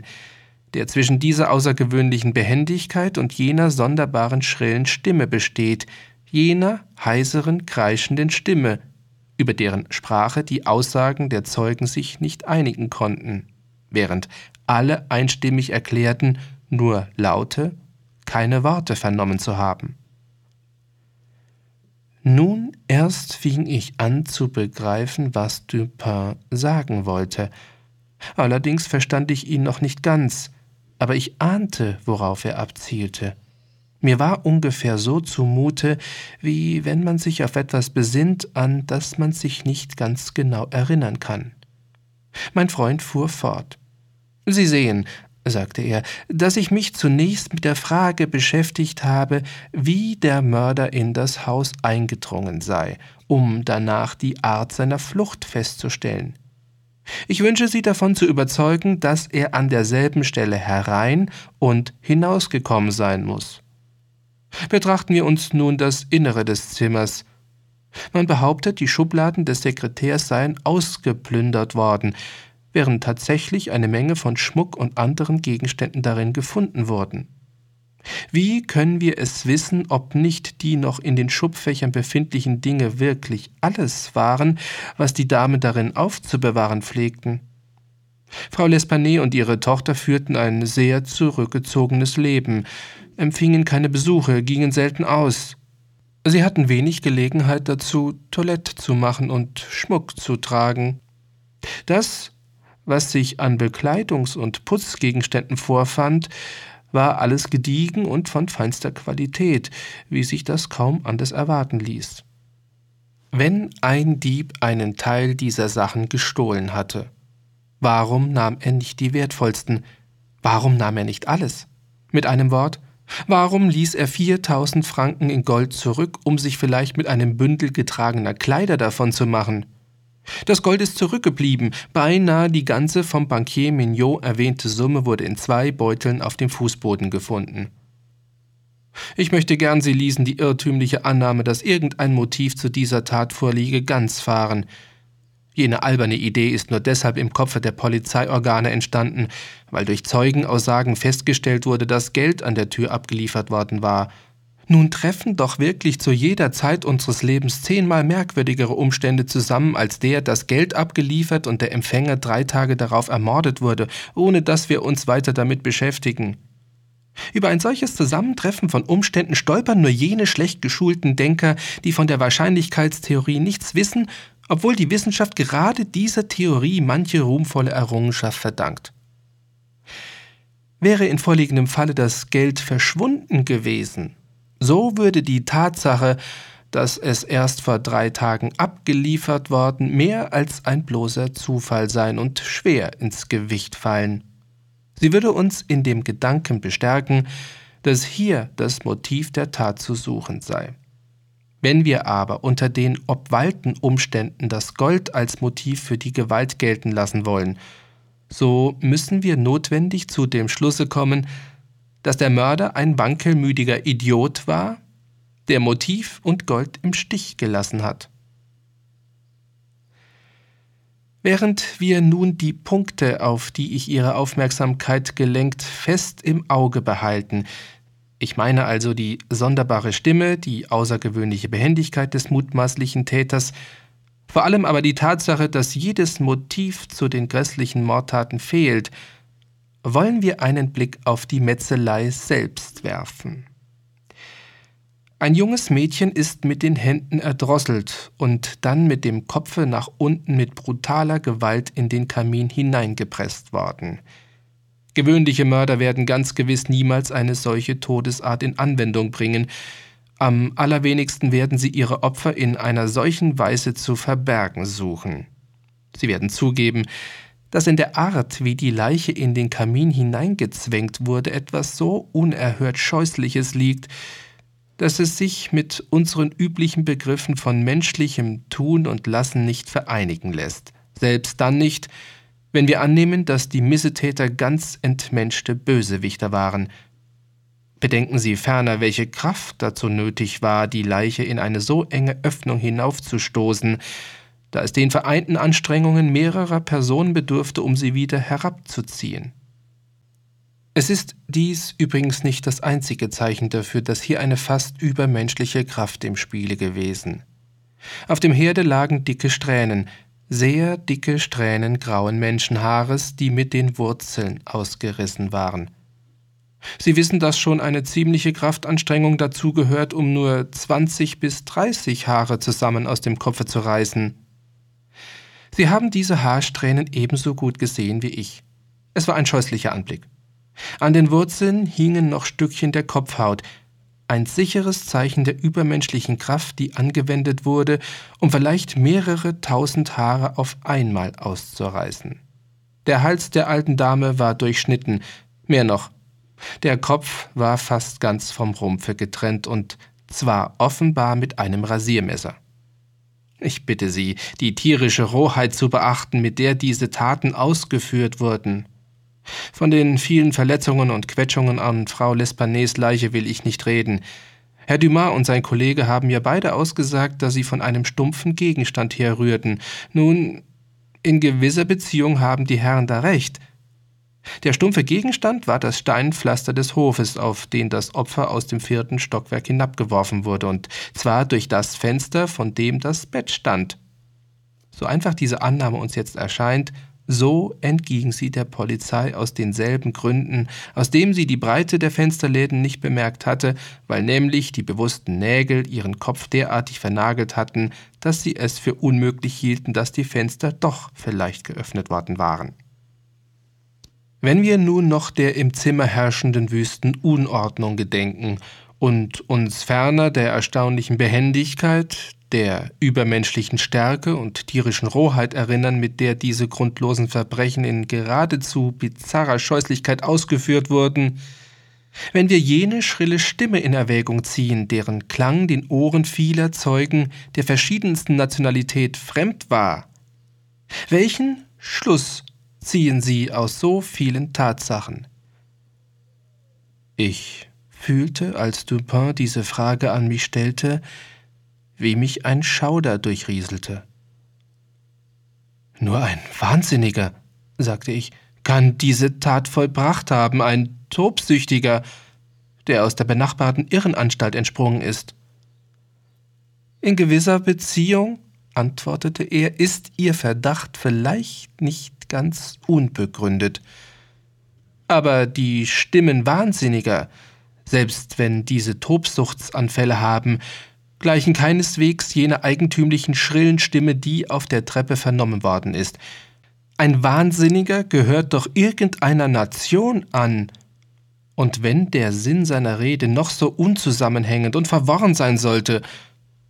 der zwischen dieser außergewöhnlichen Behendigkeit und jener sonderbaren schrillen Stimme besteht, jener heiseren, kreischenden Stimme, über deren Sprache die Aussagen der Zeugen sich nicht einigen konnten, während alle einstimmig erklärten, nur Laute, keine Worte vernommen zu haben. Nun erst fing ich an zu begreifen, was Dupin sagen wollte. Allerdings verstand ich ihn noch nicht ganz, aber ich ahnte, worauf er abzielte. Mir war ungefähr so zumute, wie wenn man sich auf etwas besinnt, an das man sich nicht ganz genau erinnern kann. Mein Freund fuhr fort. Sie sehen, sagte er, dass ich mich zunächst mit der Frage beschäftigt habe, wie der Mörder in das Haus eingedrungen sei, um danach die Art seiner Flucht festzustellen. Ich wünsche Sie davon zu überzeugen, dass er an derselben Stelle herein und hinausgekommen sein muss. Betrachten wir uns nun das Innere des Zimmers. Man behauptet, die Schubladen des Sekretärs seien ausgeplündert worden, während tatsächlich eine Menge von Schmuck und anderen Gegenständen darin gefunden wurden. Wie können wir es wissen, ob nicht die noch in den Schubfächern befindlichen Dinge wirklich alles waren, was die Damen darin aufzubewahren pflegten? Frau L'Espanaye und ihre Tochter führten ein sehr zurückgezogenes Leben, empfingen keine Besuche, gingen selten aus. Sie hatten wenig Gelegenheit dazu, Toilette zu machen und Schmuck zu tragen. Das, was sich an Bekleidungs- und Putzgegenständen vorfand, war alles gediegen und von feinster Qualität, wie sich das kaum anders erwarten ließ. Wenn ein Dieb einen Teil dieser Sachen gestohlen hatte, warum nahm er nicht die wertvollsten? Warum nahm er nicht alles? Mit einem Wort, Warum ließ er 4000 Franken in Gold zurück, um sich vielleicht mit einem Bündel getragener Kleider davon zu machen? Das Gold ist zurückgeblieben. Beinahe die ganze vom Bankier Mignot erwähnte Summe wurde in zwei Beuteln auf dem Fußboden gefunden. Ich möchte gern, Sie ließen die irrtümliche Annahme, dass irgendein Motiv zu dieser Tat vorliege, ganz fahren. Jene alberne Idee ist nur deshalb im Kopfe der Polizeiorgane entstanden, weil durch Zeugenaussagen festgestellt wurde, dass Geld an der Tür abgeliefert worden war. Nun treffen doch wirklich zu jeder Zeit unseres Lebens zehnmal merkwürdigere Umstände zusammen, als der, dass Geld abgeliefert und der Empfänger drei Tage darauf ermordet wurde, ohne dass wir uns weiter damit beschäftigen. Über ein solches Zusammentreffen von Umständen stolpern nur jene schlecht geschulten Denker, die von der Wahrscheinlichkeitstheorie nichts wissen obwohl die Wissenschaft gerade dieser Theorie manche ruhmvolle Errungenschaft verdankt. Wäre in vorliegendem Falle das Geld verschwunden gewesen, so würde die Tatsache, dass es erst vor drei Tagen abgeliefert worden, mehr als ein bloßer Zufall sein und schwer ins Gewicht fallen. Sie würde uns in dem Gedanken bestärken, dass hier das Motiv der Tat zu suchen sei. Wenn wir aber unter den obwalten Umständen das Gold als Motiv für die Gewalt gelten lassen wollen, so müssen wir notwendig zu dem Schlusse kommen, dass der Mörder ein wankelmütiger Idiot war, der Motiv und Gold im Stich gelassen hat. Während wir nun die Punkte, auf die ich Ihre Aufmerksamkeit gelenkt, fest im Auge behalten, ich meine also die sonderbare Stimme, die außergewöhnliche Behendigkeit des mutmaßlichen Täters, vor allem aber die Tatsache, dass jedes Motiv zu den grässlichen Mordtaten fehlt, wollen wir einen Blick auf die Metzelei selbst werfen. Ein junges Mädchen ist mit den Händen erdrosselt und dann mit dem Kopfe nach unten mit brutaler Gewalt in den Kamin hineingepresst worden. Gewöhnliche Mörder werden ganz gewiss niemals eine solche Todesart in Anwendung bringen, am allerwenigsten werden sie ihre Opfer in einer solchen Weise zu verbergen suchen. Sie werden zugeben, dass in der Art, wie die Leiche in den Kamin hineingezwängt wurde, etwas so unerhört Scheußliches liegt, dass es sich mit unseren üblichen Begriffen von menschlichem Tun und Lassen nicht vereinigen lässt, selbst dann nicht, wenn wir annehmen, dass die Missetäter ganz entmenschte Bösewichter waren, Bedenken Sie ferner, welche Kraft dazu nötig war, die Leiche in eine so enge Öffnung hinaufzustoßen, da es den vereinten Anstrengungen mehrerer Personen bedurfte, um sie wieder herabzuziehen. Es ist dies übrigens nicht das einzige Zeichen dafür, dass hier eine fast übermenschliche Kraft im Spiele gewesen. Auf dem Herde lagen dicke Strähnen, sehr dicke Strähnen grauen Menschenhaares, die mit den Wurzeln ausgerissen waren. Sie wissen, dass schon eine ziemliche Kraftanstrengung dazugehört, um nur 20 bis 30 Haare zusammen aus dem Kopfe zu reißen. Sie haben diese Haarsträhnen ebenso gut gesehen wie ich. Es war ein scheußlicher Anblick. An den Wurzeln hingen noch Stückchen der Kopfhaut, ein sicheres Zeichen der übermenschlichen Kraft, die angewendet wurde, um vielleicht mehrere tausend Haare auf einmal auszureißen. Der Hals der alten Dame war durchschnitten, mehr noch, der Kopf war fast ganz vom Rumpfe getrennt und zwar offenbar mit einem Rasiermesser. Ich bitte Sie, die tierische Rohheit zu beachten, mit der diese Taten ausgeführt wurden. Von den vielen Verletzungen und Quetschungen an Frau L'Espanais Leiche will ich nicht reden. Herr Dumas und sein Kollege haben mir beide ausgesagt, dass sie von einem stumpfen Gegenstand herrührten. Nun, in gewisser Beziehung haben die Herren da recht. Der stumpfe Gegenstand war das Steinpflaster des Hofes, auf den das Opfer aus dem vierten Stockwerk hinabgeworfen wurde, und zwar durch das Fenster, von dem das Bett stand. So einfach diese Annahme uns jetzt erscheint, so entging sie der Polizei aus denselben Gründen, aus dem sie die Breite der Fensterläden nicht bemerkt hatte, weil nämlich die bewussten Nägel ihren Kopf derartig vernagelt hatten, dass sie es für unmöglich hielten, dass die Fenster doch vielleicht geöffnet worden waren. Wenn wir nun noch der im Zimmer herrschenden wüsten Unordnung gedenken und uns ferner der erstaunlichen Behendigkeit, der übermenschlichen Stärke und tierischen Rohheit erinnern, mit der diese grundlosen Verbrechen in geradezu bizarrer Scheußlichkeit ausgeführt wurden, wenn wir jene schrille Stimme in Erwägung ziehen, deren Klang den Ohren vieler Zeugen der verschiedensten Nationalität fremd war, welchen Schluss ziehen sie aus so vielen Tatsachen? Ich fühlte, als Dupin diese Frage an mich stellte, wie mich ein Schauder durchrieselte. Nur ein Wahnsinniger, sagte ich, kann diese Tat vollbracht haben, ein Tobsüchtiger, der aus der benachbarten Irrenanstalt entsprungen ist. In gewisser Beziehung, antwortete er, ist Ihr Verdacht vielleicht nicht ganz unbegründet. Aber die Stimmen Wahnsinniger, selbst wenn diese Tobsuchtsanfälle haben, gleichen keineswegs jener eigentümlichen schrillen Stimme, die auf der Treppe vernommen worden ist. Ein Wahnsinniger gehört doch irgendeiner Nation an Und wenn der Sinn seiner Rede noch so unzusammenhängend und verworren sein sollte,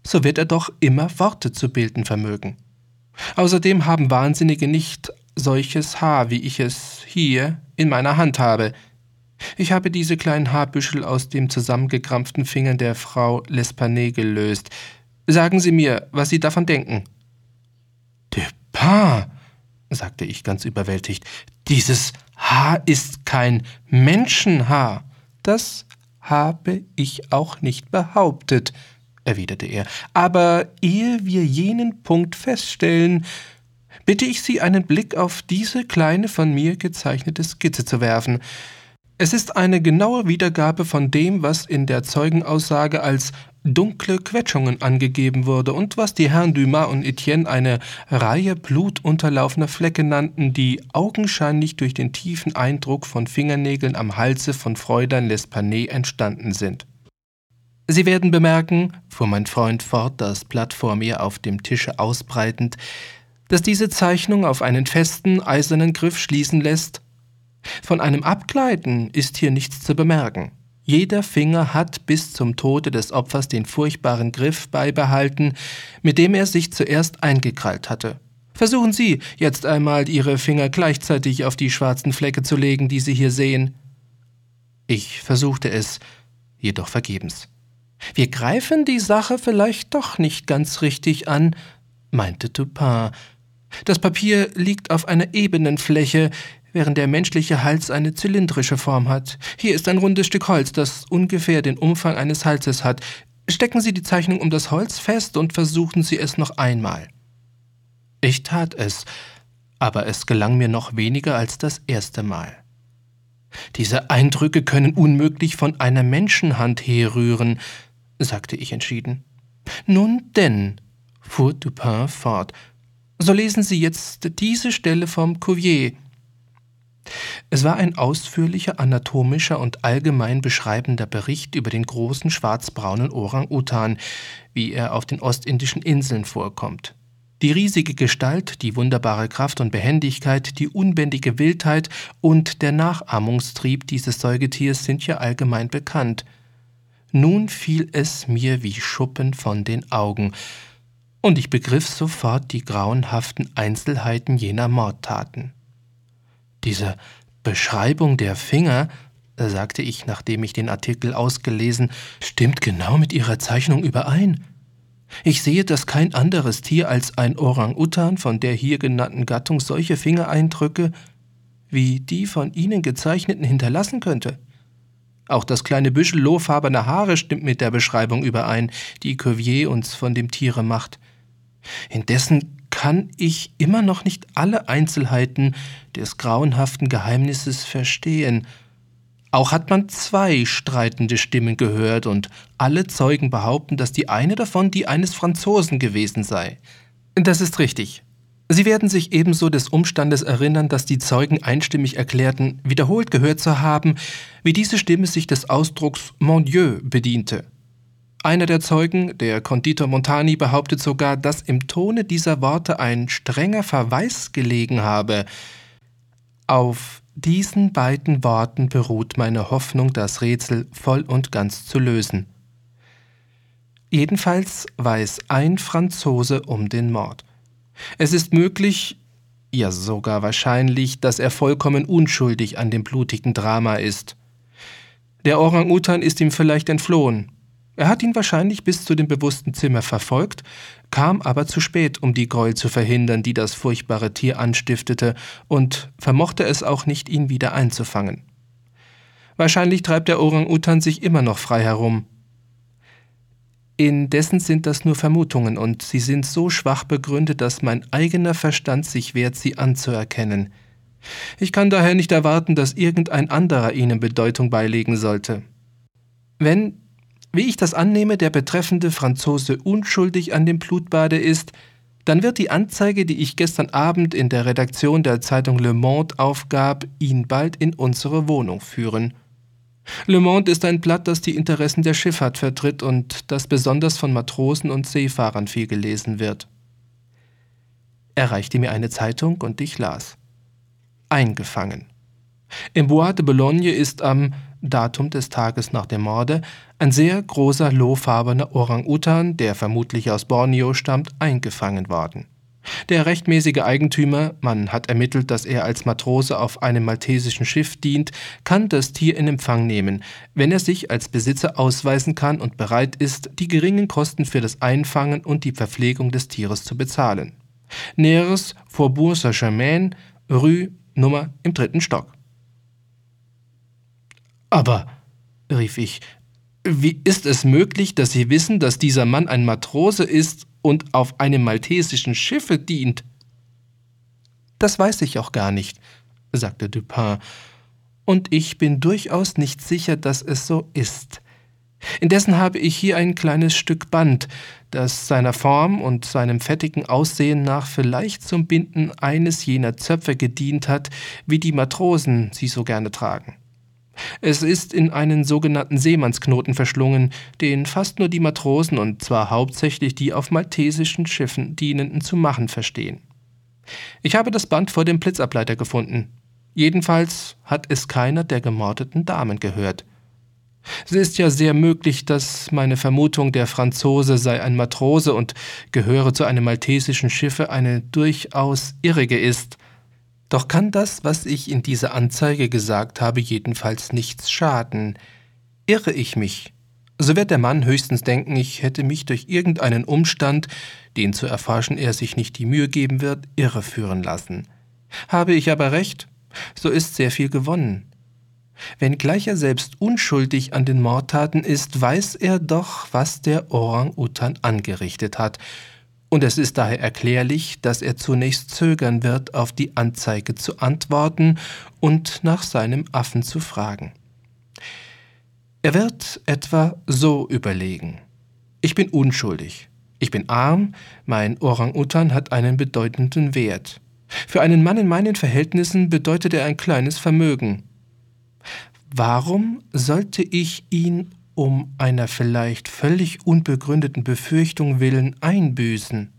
so wird er doch immer Worte zu bilden vermögen. Außerdem haben Wahnsinnige nicht solches Haar, wie ich es hier in meiner Hand habe. Ich habe diese kleinen Haarbüschel aus dem zusammengekrampften Fingern der Frau L'Espanay gelöst. Sagen Sie mir, was Sie davon denken. Dupin, sagte ich ganz überwältigt, dieses Haar ist kein Menschenhaar. Das habe ich auch nicht behauptet, erwiderte er. Aber ehe wir jenen Punkt feststellen, bitte ich Sie, einen Blick auf diese kleine von mir gezeichnete Skizze zu werfen. Es ist eine genaue Wiedergabe von dem, was in der Zeugenaussage als dunkle Quetschungen angegeben wurde und was die Herren Dumas und Etienne eine Reihe blutunterlaufener Flecke nannten, die augenscheinlich durch den tiefen Eindruck von Fingernägeln am Halse von Fräulein L'Espanay entstanden sind. Sie werden bemerken, fuhr mein Freund fort, das Blatt vor mir auf dem Tische ausbreitend, dass diese Zeichnung auf einen festen, eisernen Griff schließen lässt, von einem Abgleiten ist hier nichts zu bemerken. Jeder Finger hat bis zum Tode des Opfers den furchtbaren Griff beibehalten, mit dem er sich zuerst eingekrallt hatte. Versuchen Sie jetzt einmal Ihre Finger gleichzeitig auf die schwarzen Flecke zu legen, die Sie hier sehen. Ich versuchte es, jedoch vergebens. Wir greifen die Sache vielleicht doch nicht ganz richtig an, meinte Dupin. Das Papier liegt auf einer ebenen Fläche, während der menschliche Hals eine zylindrische Form hat. Hier ist ein rundes Stück Holz, das ungefähr den Umfang eines Halses hat. Stecken Sie die Zeichnung um das Holz fest und versuchen Sie es noch einmal. Ich tat es, aber es gelang mir noch weniger als das erste Mal. Diese Eindrücke können unmöglich von einer Menschenhand herrühren, sagte ich entschieden. Nun denn, fuhr Dupin fort, so lesen Sie jetzt diese Stelle vom Cuvier. Es war ein ausführlicher anatomischer und allgemein beschreibender Bericht über den großen schwarzbraunen Orang-Utan, wie er auf den ostindischen Inseln vorkommt. Die riesige Gestalt, die wunderbare Kraft und Behendigkeit, die unbändige Wildheit und der Nachahmungstrieb dieses Säugetiers sind ja allgemein bekannt. Nun fiel es mir wie Schuppen von den Augen, und ich begriff sofort die grauenhaften Einzelheiten jener Mordtaten. Diese Beschreibung der Finger, sagte ich, nachdem ich den Artikel ausgelesen, stimmt genau mit Ihrer Zeichnung überein. Ich sehe, dass kein anderes Tier als ein Orang-Utan von der hier genannten Gattung solche Fingereindrücke wie die von Ihnen gezeichneten hinterlassen könnte. Auch das kleine Büschel lohfarbener Haare stimmt mit der Beschreibung überein, die Cuvier uns von dem Tiere macht. Indessen kann ich immer noch nicht alle Einzelheiten des grauenhaften Geheimnisses verstehen. Auch hat man zwei streitende Stimmen gehört, und alle Zeugen behaupten, dass die eine davon die eines Franzosen gewesen sei. Das ist richtig. Sie werden sich ebenso des Umstandes erinnern, dass die Zeugen einstimmig erklärten, wiederholt gehört zu haben, wie diese Stimme sich des Ausdrucks Mon Dieu bediente. Einer der Zeugen, der Konditor Montani, behauptet sogar, dass im Tone dieser Worte ein strenger Verweis gelegen habe. Auf diesen beiden Worten beruht meine Hoffnung, das Rätsel voll und ganz zu lösen. Jedenfalls weiß ein Franzose um den Mord. Es ist möglich, ja sogar wahrscheinlich, dass er vollkommen unschuldig an dem blutigen Drama ist. Der Orang-Utan ist ihm vielleicht entflohen, er hat ihn wahrscheinlich bis zu dem bewussten Zimmer verfolgt, kam aber zu spät, um die Gräuel zu verhindern, die das furchtbare Tier anstiftete, und vermochte es auch nicht, ihn wieder einzufangen. Wahrscheinlich treibt der Orang-Utan sich immer noch frei herum. Indessen sind das nur Vermutungen, und sie sind so schwach begründet, dass mein eigener Verstand sich wehrt, sie anzuerkennen. Ich kann daher nicht erwarten, dass irgendein anderer ihnen Bedeutung beilegen sollte. Wenn wie ich das annehme, der betreffende Franzose unschuldig an dem Blutbade ist, dann wird die Anzeige, die ich gestern Abend in der Redaktion der Zeitung Le Monde aufgab, ihn bald in unsere Wohnung führen. Le Monde ist ein Blatt, das die Interessen der Schifffahrt vertritt und das besonders von Matrosen und Seefahrern viel gelesen wird. Er reichte mir eine Zeitung und ich las. Eingefangen. Im Bois de Boulogne ist am Datum des Tages nach dem Morde, ein sehr großer lohfarbener Orang-Utan, der vermutlich aus Borneo stammt, eingefangen worden. Der rechtmäßige Eigentümer, man hat ermittelt, dass er als Matrose auf einem maltesischen Schiff dient, kann das Tier in Empfang nehmen, wenn er sich als Besitzer ausweisen kann und bereit ist, die geringen Kosten für das Einfangen und die Verpflegung des Tieres zu bezahlen. Näheres Faubourg Saint-Germain, Rue Nummer im dritten Stock. Aber, rief ich, wie ist es möglich, dass Sie wissen, dass dieser Mann ein Matrose ist und auf einem maltesischen Schiffe dient? Das weiß ich auch gar nicht, sagte Dupin, und ich bin durchaus nicht sicher, dass es so ist. Indessen habe ich hier ein kleines Stück Band, das seiner Form und seinem fettigen Aussehen nach vielleicht zum Binden eines jener Zöpfe gedient hat, wie die Matrosen sie so gerne tragen. Es ist in einen sogenannten Seemannsknoten verschlungen, den fast nur die Matrosen und zwar hauptsächlich die auf maltesischen Schiffen dienenden zu machen verstehen. Ich habe das Band vor dem Blitzableiter gefunden. Jedenfalls hat es keiner der gemordeten Damen gehört. Es ist ja sehr möglich, dass meine Vermutung, der Franzose sei ein Matrose und gehöre zu einem maltesischen Schiffe, eine durchaus irrige ist. Doch kann das, was ich in dieser Anzeige gesagt habe, jedenfalls nichts schaden. Irre ich mich, so wird der Mann höchstens denken, ich hätte mich durch irgendeinen Umstand, den zu erforschen er sich nicht die Mühe geben wird, irreführen lassen. Habe ich aber recht, so ist sehr viel gewonnen. Wenngleich er selbst unschuldig an den Mordtaten ist, weiß er doch, was der Orang-Utan angerichtet hat, und es ist daher erklärlich, dass er zunächst zögern wird, auf die Anzeige zu antworten und nach seinem Affen zu fragen. Er wird etwa so überlegen. Ich bin unschuldig. Ich bin arm, mein Orang-Utan hat einen bedeutenden Wert. Für einen Mann in meinen Verhältnissen bedeutet er ein kleines Vermögen. Warum sollte ich ihn um einer vielleicht völlig unbegründeten Befürchtung willen einbüßen.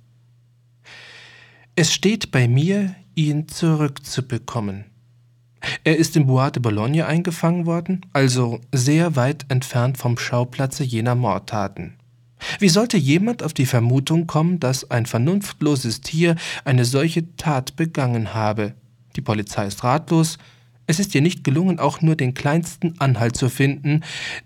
Es steht bei mir, ihn zurückzubekommen. Er ist im Bois de Boulogne eingefangen worden, also sehr weit entfernt vom Schauplatze jener Mordtaten. Wie sollte jemand auf die Vermutung kommen, dass ein vernunftloses Tier eine solche Tat begangen habe? Die Polizei ist ratlos, es ist ihr nicht gelungen, auch nur den kleinsten Anhalt zu finden,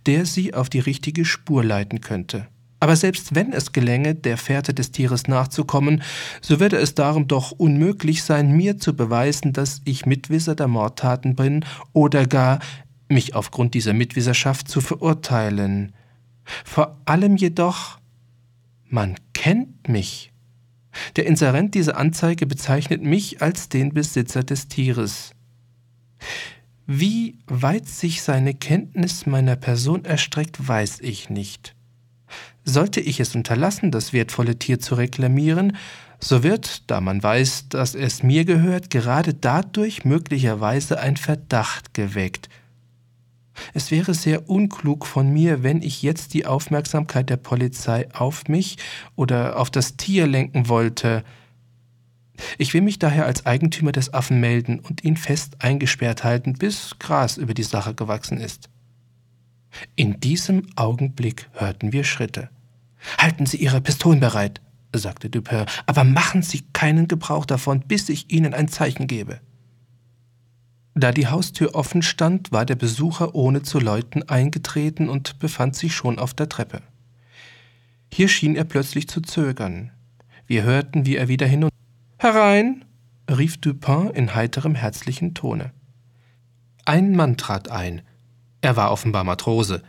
der sie auf die richtige Spur leiten könnte. Aber selbst wenn es gelänge, der Fährte des Tieres nachzukommen, so würde es darum doch unmöglich sein, mir zu beweisen, dass ich Mitwisser der Mordtaten bin oder gar mich aufgrund dieser Mitwisserschaft zu verurteilen. Vor allem jedoch, man kennt mich. Der Inserent dieser Anzeige bezeichnet mich als den Besitzer des Tieres. Wie weit sich seine Kenntnis meiner Person erstreckt, weiß ich nicht. Sollte ich es unterlassen, das wertvolle Tier zu reklamieren, so wird, da man weiß, dass es mir gehört, gerade dadurch möglicherweise ein Verdacht geweckt. Es wäre sehr unklug von mir, wenn ich jetzt die Aufmerksamkeit der Polizei auf mich oder auf das Tier lenken wollte, ich will mich daher als Eigentümer des Affen melden und ihn fest eingesperrt halten, bis Gras über die Sache gewachsen ist. In diesem Augenblick hörten wir Schritte. Halten Sie Ihre Pistolen bereit, sagte Dupin, aber machen Sie keinen Gebrauch davon, bis ich Ihnen ein Zeichen gebe. Da die Haustür offen stand, war der Besucher ohne zu läuten eingetreten und befand sich schon auf der Treppe. Hier schien er plötzlich zu zögern. Wir hörten, wie er wieder hin und Herein! rief Dupin in heiterem, herzlichen Tone. Ein Mann trat ein. Er war offenbar Matrose.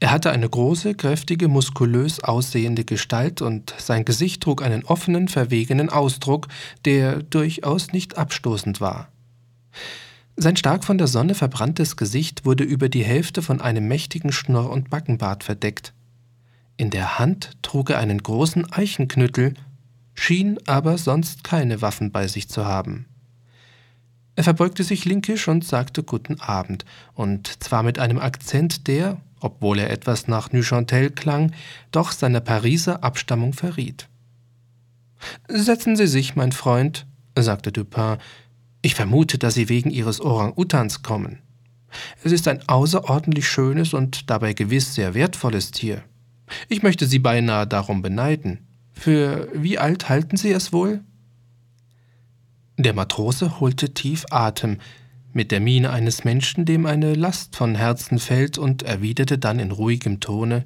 Er hatte eine große, kräftige, muskulös aussehende Gestalt und sein Gesicht trug einen offenen, verwegenen Ausdruck, der durchaus nicht abstoßend war. Sein stark von der Sonne verbranntes Gesicht wurde über die Hälfte von einem mächtigen Schnurr- und Backenbart verdeckt. In der Hand trug er einen großen Eichenknüttel, schien aber sonst keine Waffen bei sich zu haben. Er verbeugte sich linkisch und sagte Guten Abend, und zwar mit einem Akzent, der, obwohl er etwas nach Neuchâtel klang, doch seine Pariser Abstammung verriet. Setzen Sie sich, mein Freund, sagte Dupin. Ich vermute, dass Sie wegen Ihres Orang-Utans kommen. Es ist ein außerordentlich schönes und dabei gewiss sehr wertvolles Tier. Ich möchte Sie beinahe darum beneiden. Für wie alt halten Sie es wohl? Der Matrose holte tief Atem, mit der Miene eines Menschen, dem eine Last von Herzen fällt, und erwiderte dann in ruhigem Tone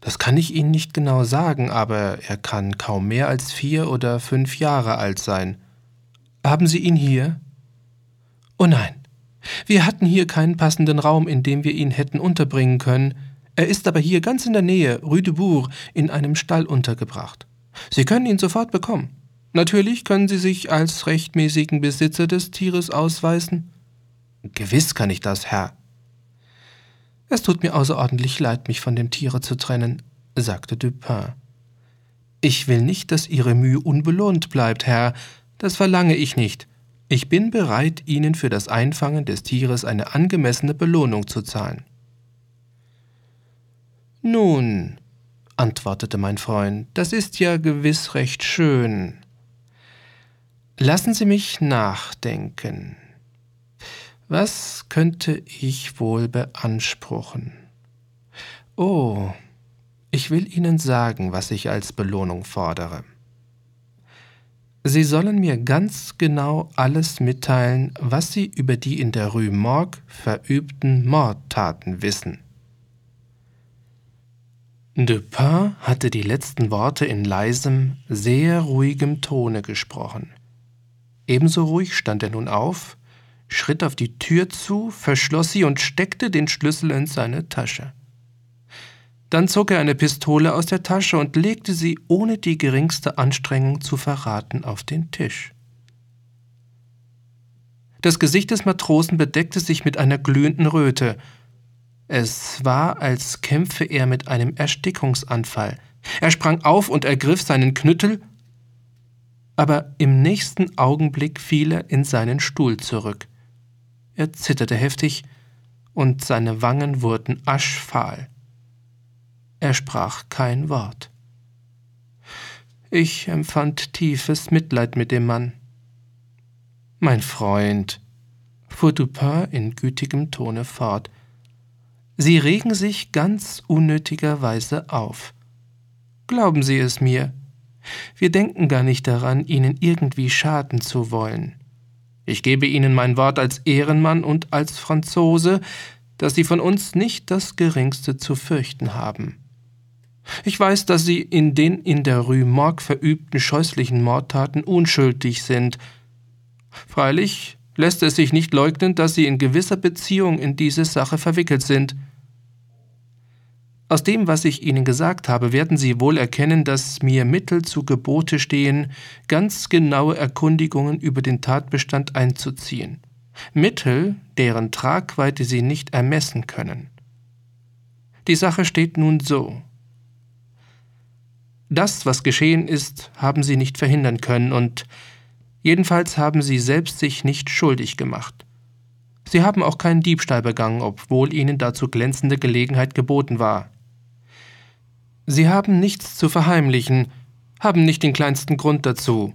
Das kann ich Ihnen nicht genau sagen, aber er kann kaum mehr als vier oder fünf Jahre alt sein. Haben Sie ihn hier? Oh nein, wir hatten hier keinen passenden Raum, in dem wir ihn hätten unterbringen können. Er ist aber hier ganz in der Nähe, Rue de Bourg, in einem Stall untergebracht. Sie können ihn sofort bekommen. Natürlich können Sie sich als rechtmäßigen Besitzer des Tieres ausweisen. Gewiss kann ich das, Herr. Es tut mir außerordentlich leid, mich von dem Tiere zu trennen, sagte Dupin. Ich will nicht, dass Ihre Mühe unbelohnt bleibt, Herr, das verlange ich nicht. Ich bin bereit, Ihnen für das Einfangen des Tieres eine angemessene Belohnung zu zahlen. Nun, antwortete mein Freund, das ist ja gewiss recht schön. Lassen Sie mich nachdenken. Was könnte ich wohl beanspruchen? Oh, ich will Ihnen sagen, was ich als Belohnung fordere. Sie sollen mir ganz genau alles mitteilen, was Sie über die in der Rue Morgue verübten Mordtaten wissen. Dupin hatte die letzten Worte in leisem, sehr ruhigem Tone gesprochen. Ebenso ruhig stand er nun auf, schritt auf die Tür zu, verschloss sie und steckte den Schlüssel in seine Tasche. Dann zog er eine Pistole aus der Tasche und legte sie ohne die geringste Anstrengung zu verraten auf den Tisch. Das Gesicht des Matrosen bedeckte sich mit einer glühenden Röte. Es war, als kämpfe er mit einem Erstickungsanfall. Er sprang auf und ergriff seinen Knüttel, aber im nächsten Augenblick fiel er in seinen Stuhl zurück. Er zitterte heftig, und seine Wangen wurden aschfahl. Er sprach kein Wort. Ich empfand tiefes Mitleid mit dem Mann. Mein Freund, fuhr Dupin in gütigem Tone fort, Sie regen sich ganz unnötigerweise auf. Glauben Sie es mir, wir denken gar nicht daran, Ihnen irgendwie schaden zu wollen. Ich gebe Ihnen mein Wort als Ehrenmann und als Franzose, dass Sie von uns nicht das geringste zu fürchten haben. Ich weiß, dass Sie in den in der Rue Morgue verübten scheußlichen Mordtaten unschuldig sind. Freilich lässt es sich nicht leugnen, dass Sie in gewisser Beziehung in diese Sache verwickelt sind. Aus dem, was ich Ihnen gesagt habe, werden Sie wohl erkennen, dass mir Mittel zu Gebote stehen, ganz genaue Erkundigungen über den Tatbestand einzuziehen. Mittel, deren Tragweite Sie nicht ermessen können. Die Sache steht nun so. Das, was geschehen ist, haben sie nicht verhindern können und jedenfalls haben sie selbst sich nicht schuldig gemacht. Sie haben auch keinen Diebstahl begangen, obwohl ihnen dazu glänzende Gelegenheit geboten war. Sie haben nichts zu verheimlichen, haben nicht den kleinsten Grund dazu.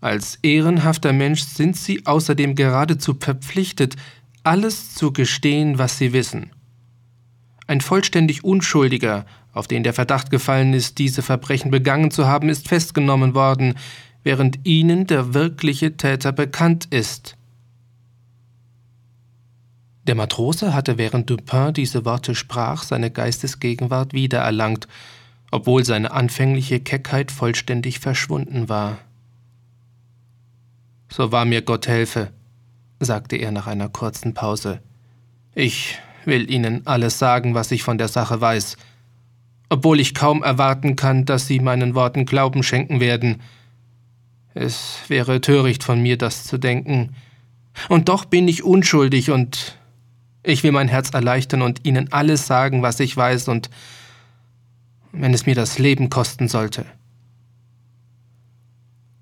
Als ehrenhafter Mensch sind Sie außerdem geradezu verpflichtet, alles zu gestehen, was Sie wissen. Ein vollständig Unschuldiger, auf den der Verdacht gefallen ist, diese Verbrechen begangen zu haben, ist festgenommen worden, während Ihnen der wirkliche Täter bekannt ist. Der Matrose hatte, während Dupin diese Worte sprach, seine Geistesgegenwart wiedererlangt, obwohl seine anfängliche Keckheit vollständig verschwunden war. So wahr mir Gott helfe, sagte er nach einer kurzen Pause. Ich will Ihnen alles sagen, was ich von der Sache weiß, obwohl ich kaum erwarten kann, dass Sie meinen Worten Glauben schenken werden. Es wäre töricht von mir, das zu denken. Und doch bin ich unschuldig und ich will mein Herz erleichtern und Ihnen alles sagen, was ich weiß und wenn es mir das Leben kosten sollte.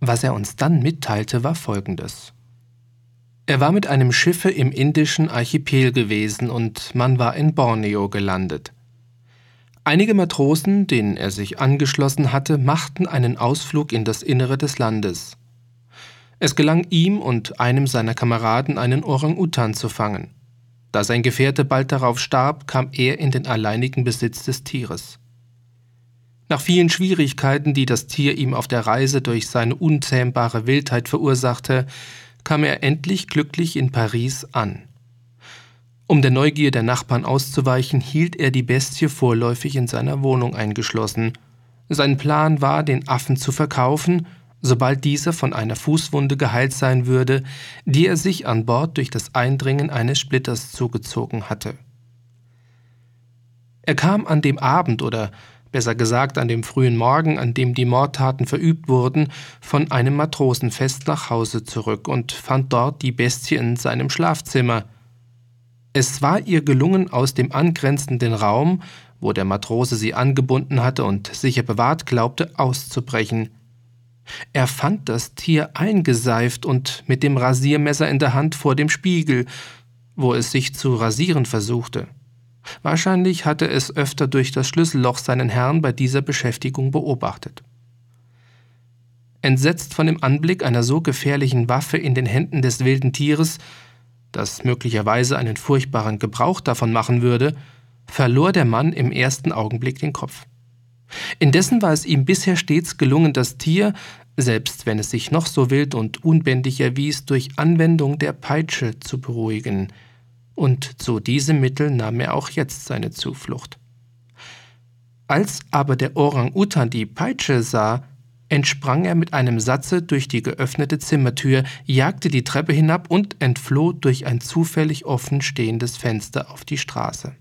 Was er uns dann mitteilte, war folgendes. Er war mit einem Schiffe im indischen Archipel gewesen und man war in Borneo gelandet. Einige Matrosen, denen er sich angeschlossen hatte, machten einen Ausflug in das Innere des Landes. Es gelang ihm und einem seiner Kameraden einen Orang-Utan zu fangen. Da sein Gefährte bald darauf starb, kam er in den alleinigen Besitz des Tieres. Nach vielen Schwierigkeiten, die das Tier ihm auf der Reise durch seine unzähmbare Wildheit verursachte, kam er endlich glücklich in Paris an. Um der Neugier der Nachbarn auszuweichen, hielt er die Bestie vorläufig in seiner Wohnung eingeschlossen. Sein Plan war, den Affen zu verkaufen, sobald dieser von einer Fußwunde geheilt sein würde, die er sich an Bord durch das Eindringen eines Splitters zugezogen hatte. Er kam an dem Abend oder besser gesagt an dem frühen Morgen, an dem die Mordtaten verübt wurden, von einem Matrosenfest nach Hause zurück und fand dort die Bestie in seinem Schlafzimmer – es war ihr gelungen, aus dem angrenzenden Raum, wo der Matrose sie angebunden hatte und sicher bewahrt glaubte, auszubrechen. Er fand das Tier eingeseift und mit dem Rasiermesser in der Hand vor dem Spiegel, wo es sich zu rasieren versuchte. Wahrscheinlich hatte es öfter durch das Schlüsselloch seinen Herrn bei dieser Beschäftigung beobachtet. Entsetzt von dem Anblick einer so gefährlichen Waffe in den Händen des wilden Tieres, das möglicherweise einen furchtbaren Gebrauch davon machen würde, verlor der Mann im ersten Augenblick den Kopf. Indessen war es ihm bisher stets gelungen, das Tier, selbst wenn es sich noch so wild und unbändig erwies, durch Anwendung der Peitsche zu beruhigen, und zu diesem Mittel nahm er auch jetzt seine Zuflucht. Als aber der Orang-Utan die Peitsche sah, entsprang er mit einem Satze durch die geöffnete Zimmertür, jagte die Treppe hinab und entfloh durch ein zufällig offen stehendes Fenster auf die Straße.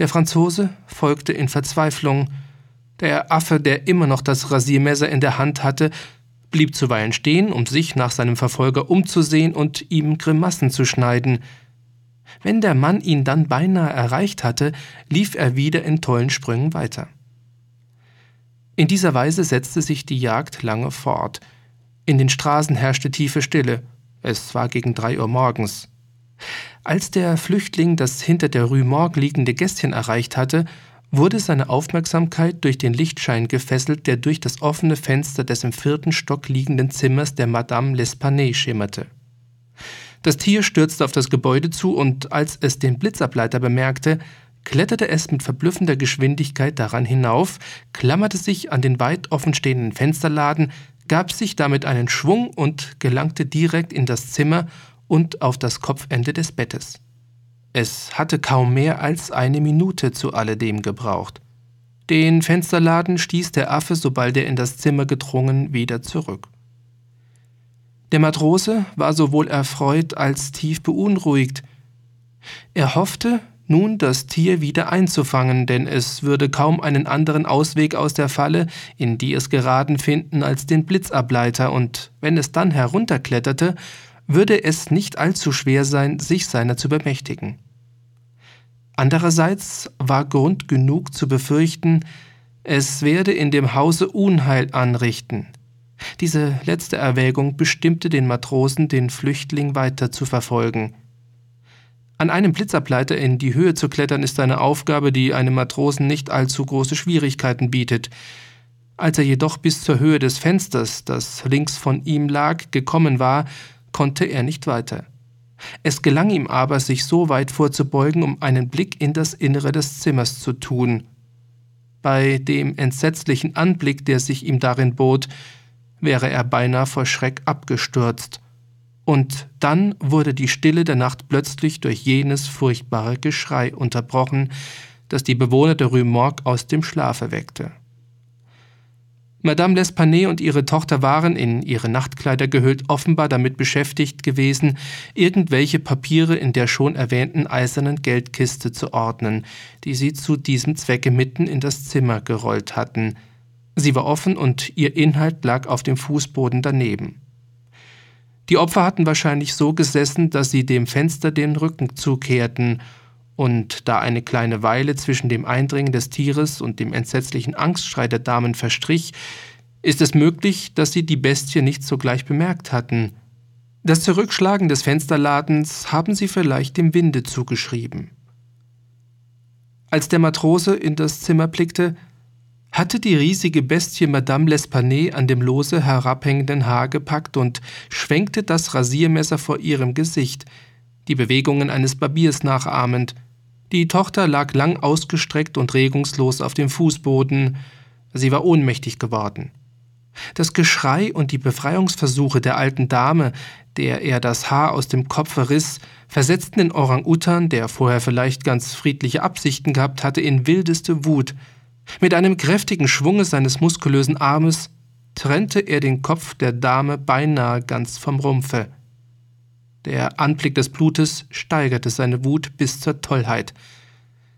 Der Franzose folgte in Verzweiflung. Der Affe, der immer noch das Rasiermesser in der Hand hatte, blieb zuweilen stehen, um sich nach seinem Verfolger umzusehen und ihm Grimassen zu schneiden. Wenn der Mann ihn dann beinahe erreicht hatte, lief er wieder in tollen Sprüngen weiter. In dieser Weise setzte sich die Jagd lange fort. In den Straßen herrschte tiefe Stille. Es war gegen drei Uhr morgens. Als der Flüchtling das hinter der Rue Morgue liegende Gästchen erreicht hatte, wurde seine Aufmerksamkeit durch den Lichtschein gefesselt, der durch das offene Fenster des im vierten Stock liegenden Zimmers der Madame L'Espanay schimmerte. Das Tier stürzte auf das Gebäude zu und als es den Blitzableiter bemerkte, kletterte es mit verblüffender Geschwindigkeit daran hinauf, klammerte sich an den weit offenstehenden Fensterladen, gab sich damit einen Schwung und gelangte direkt in das Zimmer und auf das Kopfende des Bettes. Es hatte kaum mehr als eine Minute zu alledem gebraucht. Den Fensterladen stieß der Affe, sobald er in das Zimmer gedrungen, wieder zurück. Der Matrose war sowohl erfreut als tief beunruhigt. Er hoffte, nun das Tier wieder einzufangen, denn es würde kaum einen anderen Ausweg aus der Falle, in die es geraten finden, als den Blitzableiter, und wenn es dann herunterkletterte, würde es nicht allzu schwer sein, sich seiner zu bemächtigen. Andererseits war Grund genug zu befürchten, es werde in dem Hause Unheil anrichten. Diese letzte Erwägung bestimmte den Matrosen, den Flüchtling weiter zu verfolgen. An einem Blitzableiter in die Höhe zu klettern ist eine Aufgabe, die einem Matrosen nicht allzu große Schwierigkeiten bietet. Als er jedoch bis zur Höhe des Fensters, das links von ihm lag, gekommen war, konnte er nicht weiter. Es gelang ihm aber, sich so weit vorzubeugen, um einen Blick in das Innere des Zimmers zu tun. Bei dem entsetzlichen Anblick, der sich ihm darin bot, wäre er beinahe vor Schreck abgestürzt. Und dann wurde die Stille der Nacht plötzlich durch jenes furchtbare Geschrei unterbrochen, das die Bewohner der Rue Morgue aus dem Schlafe weckte. Madame L'Espanay und ihre Tochter waren, in ihre Nachtkleider gehüllt, offenbar damit beschäftigt gewesen, irgendwelche Papiere in der schon erwähnten eisernen Geldkiste zu ordnen, die sie zu diesem Zwecke mitten in das Zimmer gerollt hatten. Sie war offen und ihr Inhalt lag auf dem Fußboden daneben. Die Opfer hatten wahrscheinlich so gesessen, dass sie dem Fenster den Rücken zukehrten, und da eine kleine Weile zwischen dem Eindringen des Tieres und dem entsetzlichen Angstschrei der Damen verstrich, ist es möglich, dass sie die Bestie nicht sogleich bemerkt hatten. Das Zurückschlagen des Fensterladens haben sie vielleicht dem Winde zugeschrieben. Als der Matrose in das Zimmer blickte, hatte die riesige Bestie Madame L'Espanay an dem lose herabhängenden Haar gepackt und schwenkte das Rasiermesser vor ihrem Gesicht. die Bewegungen eines Barbiers nachahmend. Die Tochter lag lang ausgestreckt und regungslos auf dem Fußboden. Sie war ohnmächtig geworden. Das Geschrei und die Befreiungsversuche der alten Dame, der er das Haar aus dem Kopfe riss, versetzten den Orang-Utan, der vorher vielleicht ganz friedliche Absichten gehabt hatte, in wildeste Wut. Mit einem kräftigen Schwunge seines muskulösen Armes trennte er den Kopf der Dame beinahe ganz vom Rumpfe. Der Anblick des Blutes steigerte seine Wut bis zur Tollheit.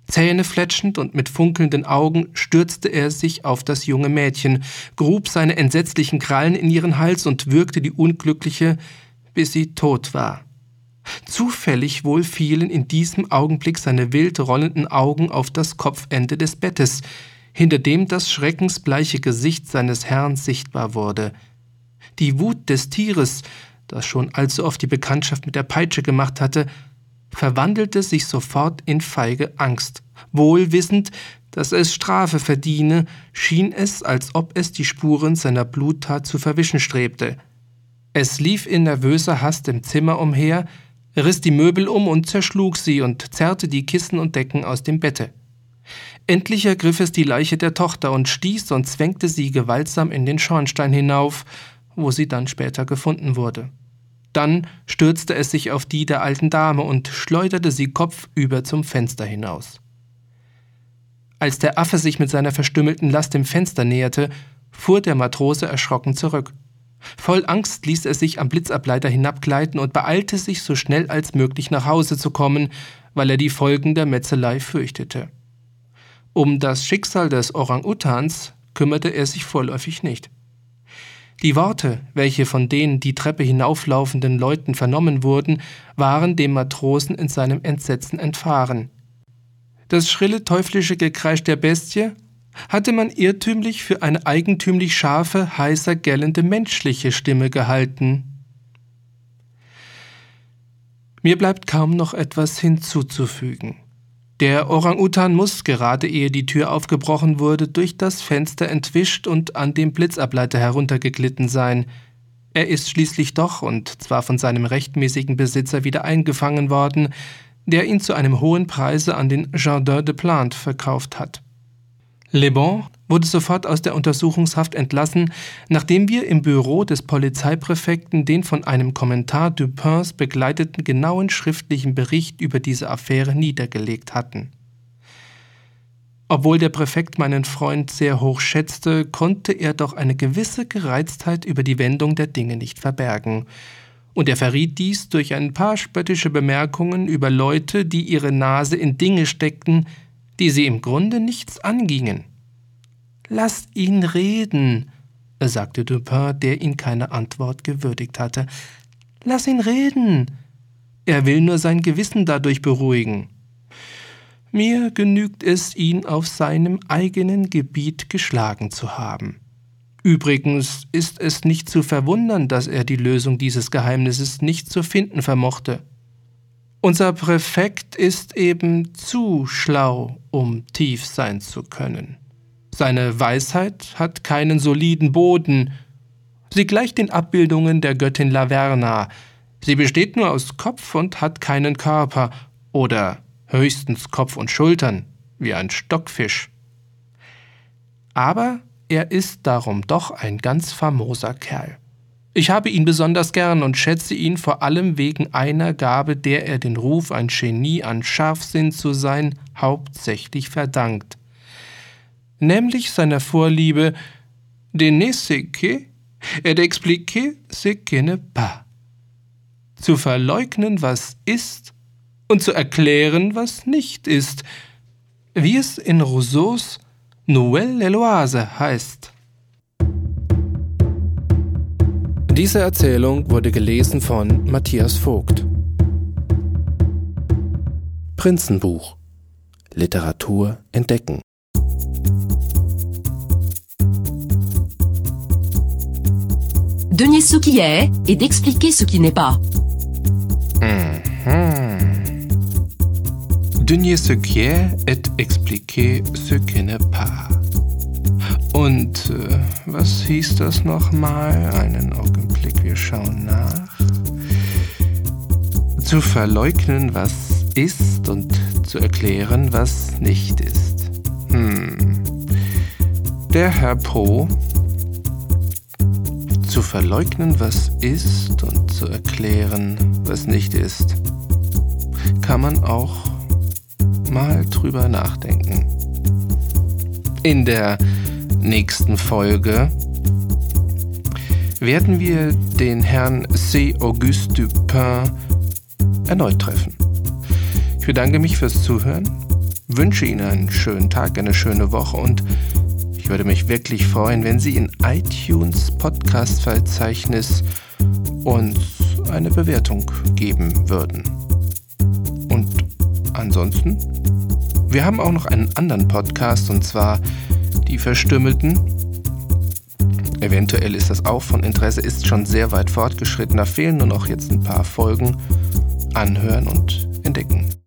Zähnefletschend und mit funkelnden Augen stürzte er sich auf das junge Mädchen, grub seine entsetzlichen Krallen in ihren Hals und würgte die Unglückliche, bis sie tot war. Zufällig wohl fielen in diesem Augenblick seine wild rollenden Augen auf das Kopfende des Bettes, hinter dem das schreckensbleiche Gesicht seines Herrn sichtbar wurde. Die Wut des Tieres, das schon allzu oft die Bekanntschaft mit der Peitsche gemacht hatte, verwandelte sich sofort in feige Angst. Wohl wissend, dass es Strafe verdiene, schien es, als ob es die Spuren seiner Bluttat zu verwischen strebte. Es lief in nervöser Hast im Zimmer umher, riss die Möbel um und zerschlug sie und zerrte die Kissen und Decken aus dem Bette. Endlich ergriff es die Leiche der Tochter und stieß und zwängte sie gewaltsam in den Schornstein hinauf, wo sie dann später gefunden wurde. Dann stürzte es sich auf die der alten Dame und schleuderte sie kopfüber zum Fenster hinaus. Als der Affe sich mit seiner verstümmelten Last dem Fenster näherte, fuhr der Matrose erschrocken zurück. Voll Angst ließ er sich am Blitzableiter hinabgleiten und beeilte sich, so schnell als möglich nach Hause zu kommen, weil er die Folgen der Metzelei fürchtete. Um das Schicksal des Orang-Utans kümmerte er sich vorläufig nicht. Die Worte, welche von den die Treppe hinauflaufenden Leuten vernommen wurden, waren dem Matrosen in seinem Entsetzen entfahren. Das schrille teuflische Gekreisch der Bestie hatte man irrtümlich für eine eigentümlich scharfe, heißer, gellende menschliche Stimme gehalten. Mir bleibt kaum noch etwas hinzuzufügen. Der Orang-Utan muss, gerade ehe die Tür aufgebrochen wurde, durch das Fenster entwischt und an dem Blitzableiter heruntergeglitten sein. Er ist schließlich doch, und zwar von seinem rechtmäßigen Besitzer wieder eingefangen worden, der ihn zu einem hohen Preise an den Jardin de Plantes verkauft hat. Le Bon wurde sofort aus der Untersuchungshaft entlassen, nachdem wir im Büro des Polizeipräfekten den von einem Kommentar Dupins begleiteten genauen schriftlichen Bericht über diese Affäre niedergelegt hatten. Obwohl der Präfekt meinen Freund sehr hoch schätzte, konnte er doch eine gewisse Gereiztheit über die Wendung der Dinge nicht verbergen. Und er verriet dies durch ein paar spöttische Bemerkungen über Leute, die ihre Nase in Dinge steckten, die sie im Grunde nichts angingen. Lasst ihn reden, sagte Dupin, der ihn keine Antwort gewürdigt hatte. Lass ihn reden. Er will nur sein Gewissen dadurch beruhigen. Mir genügt es, ihn auf seinem eigenen Gebiet geschlagen zu haben. Übrigens ist es nicht zu verwundern, dass er die Lösung dieses Geheimnisses nicht zu finden vermochte. Unser Präfekt ist eben zu schlau, um tief sein zu können. Seine Weisheit hat keinen soliden Boden. Sie gleicht den Abbildungen der Göttin Laverna. Sie besteht nur aus Kopf und hat keinen Körper oder höchstens Kopf und Schultern, wie ein Stockfisch. Aber er ist darum doch ein ganz famoser Kerl. Ich habe ihn besonders gern und schätze ihn vor allem wegen einer Gabe, der er den Ruf, ein Genie an Scharfsinn zu sein, hauptsächlich verdankt nämlich seiner Vorliebe de ne ce que et d'expliquer ce qui ne pas. Zu verleugnen, was ist, und zu erklären, was nicht ist, wie es in Rousseaus Noël l'Eloise heißt. Diese Erzählung wurde gelesen von Matthias Vogt. Prinzenbuch Literatur entdecken. De nier ce qui est et d'expliquer ce qui n'est pas. Mhm. De nier ce qui est et expliquer ce qui n'est pas. Und äh, was hieß das nochmal? Einen Augenblick, wir schauen nach. zu verleugnen, was ist und zu erklären, was nicht ist. Hm. Der Herr Pro zu verleugnen, was ist und zu erklären, was nicht ist, kann man auch mal drüber nachdenken. In der nächsten Folge werden wir den Herrn C. Auguste Dupin erneut treffen. Ich bedanke mich fürs Zuhören, wünsche Ihnen einen schönen Tag, eine schöne Woche und ich würde mich wirklich freuen, wenn Sie in iTunes Podcast-Verzeichnis uns eine Bewertung geben würden. Und ansonsten, wir haben auch noch einen anderen Podcast und zwar Die Verstümmelten. Eventuell ist das auch von Interesse, ist schon sehr weit fortgeschritten. Da fehlen nur noch jetzt ein paar Folgen. Anhören und entdecken.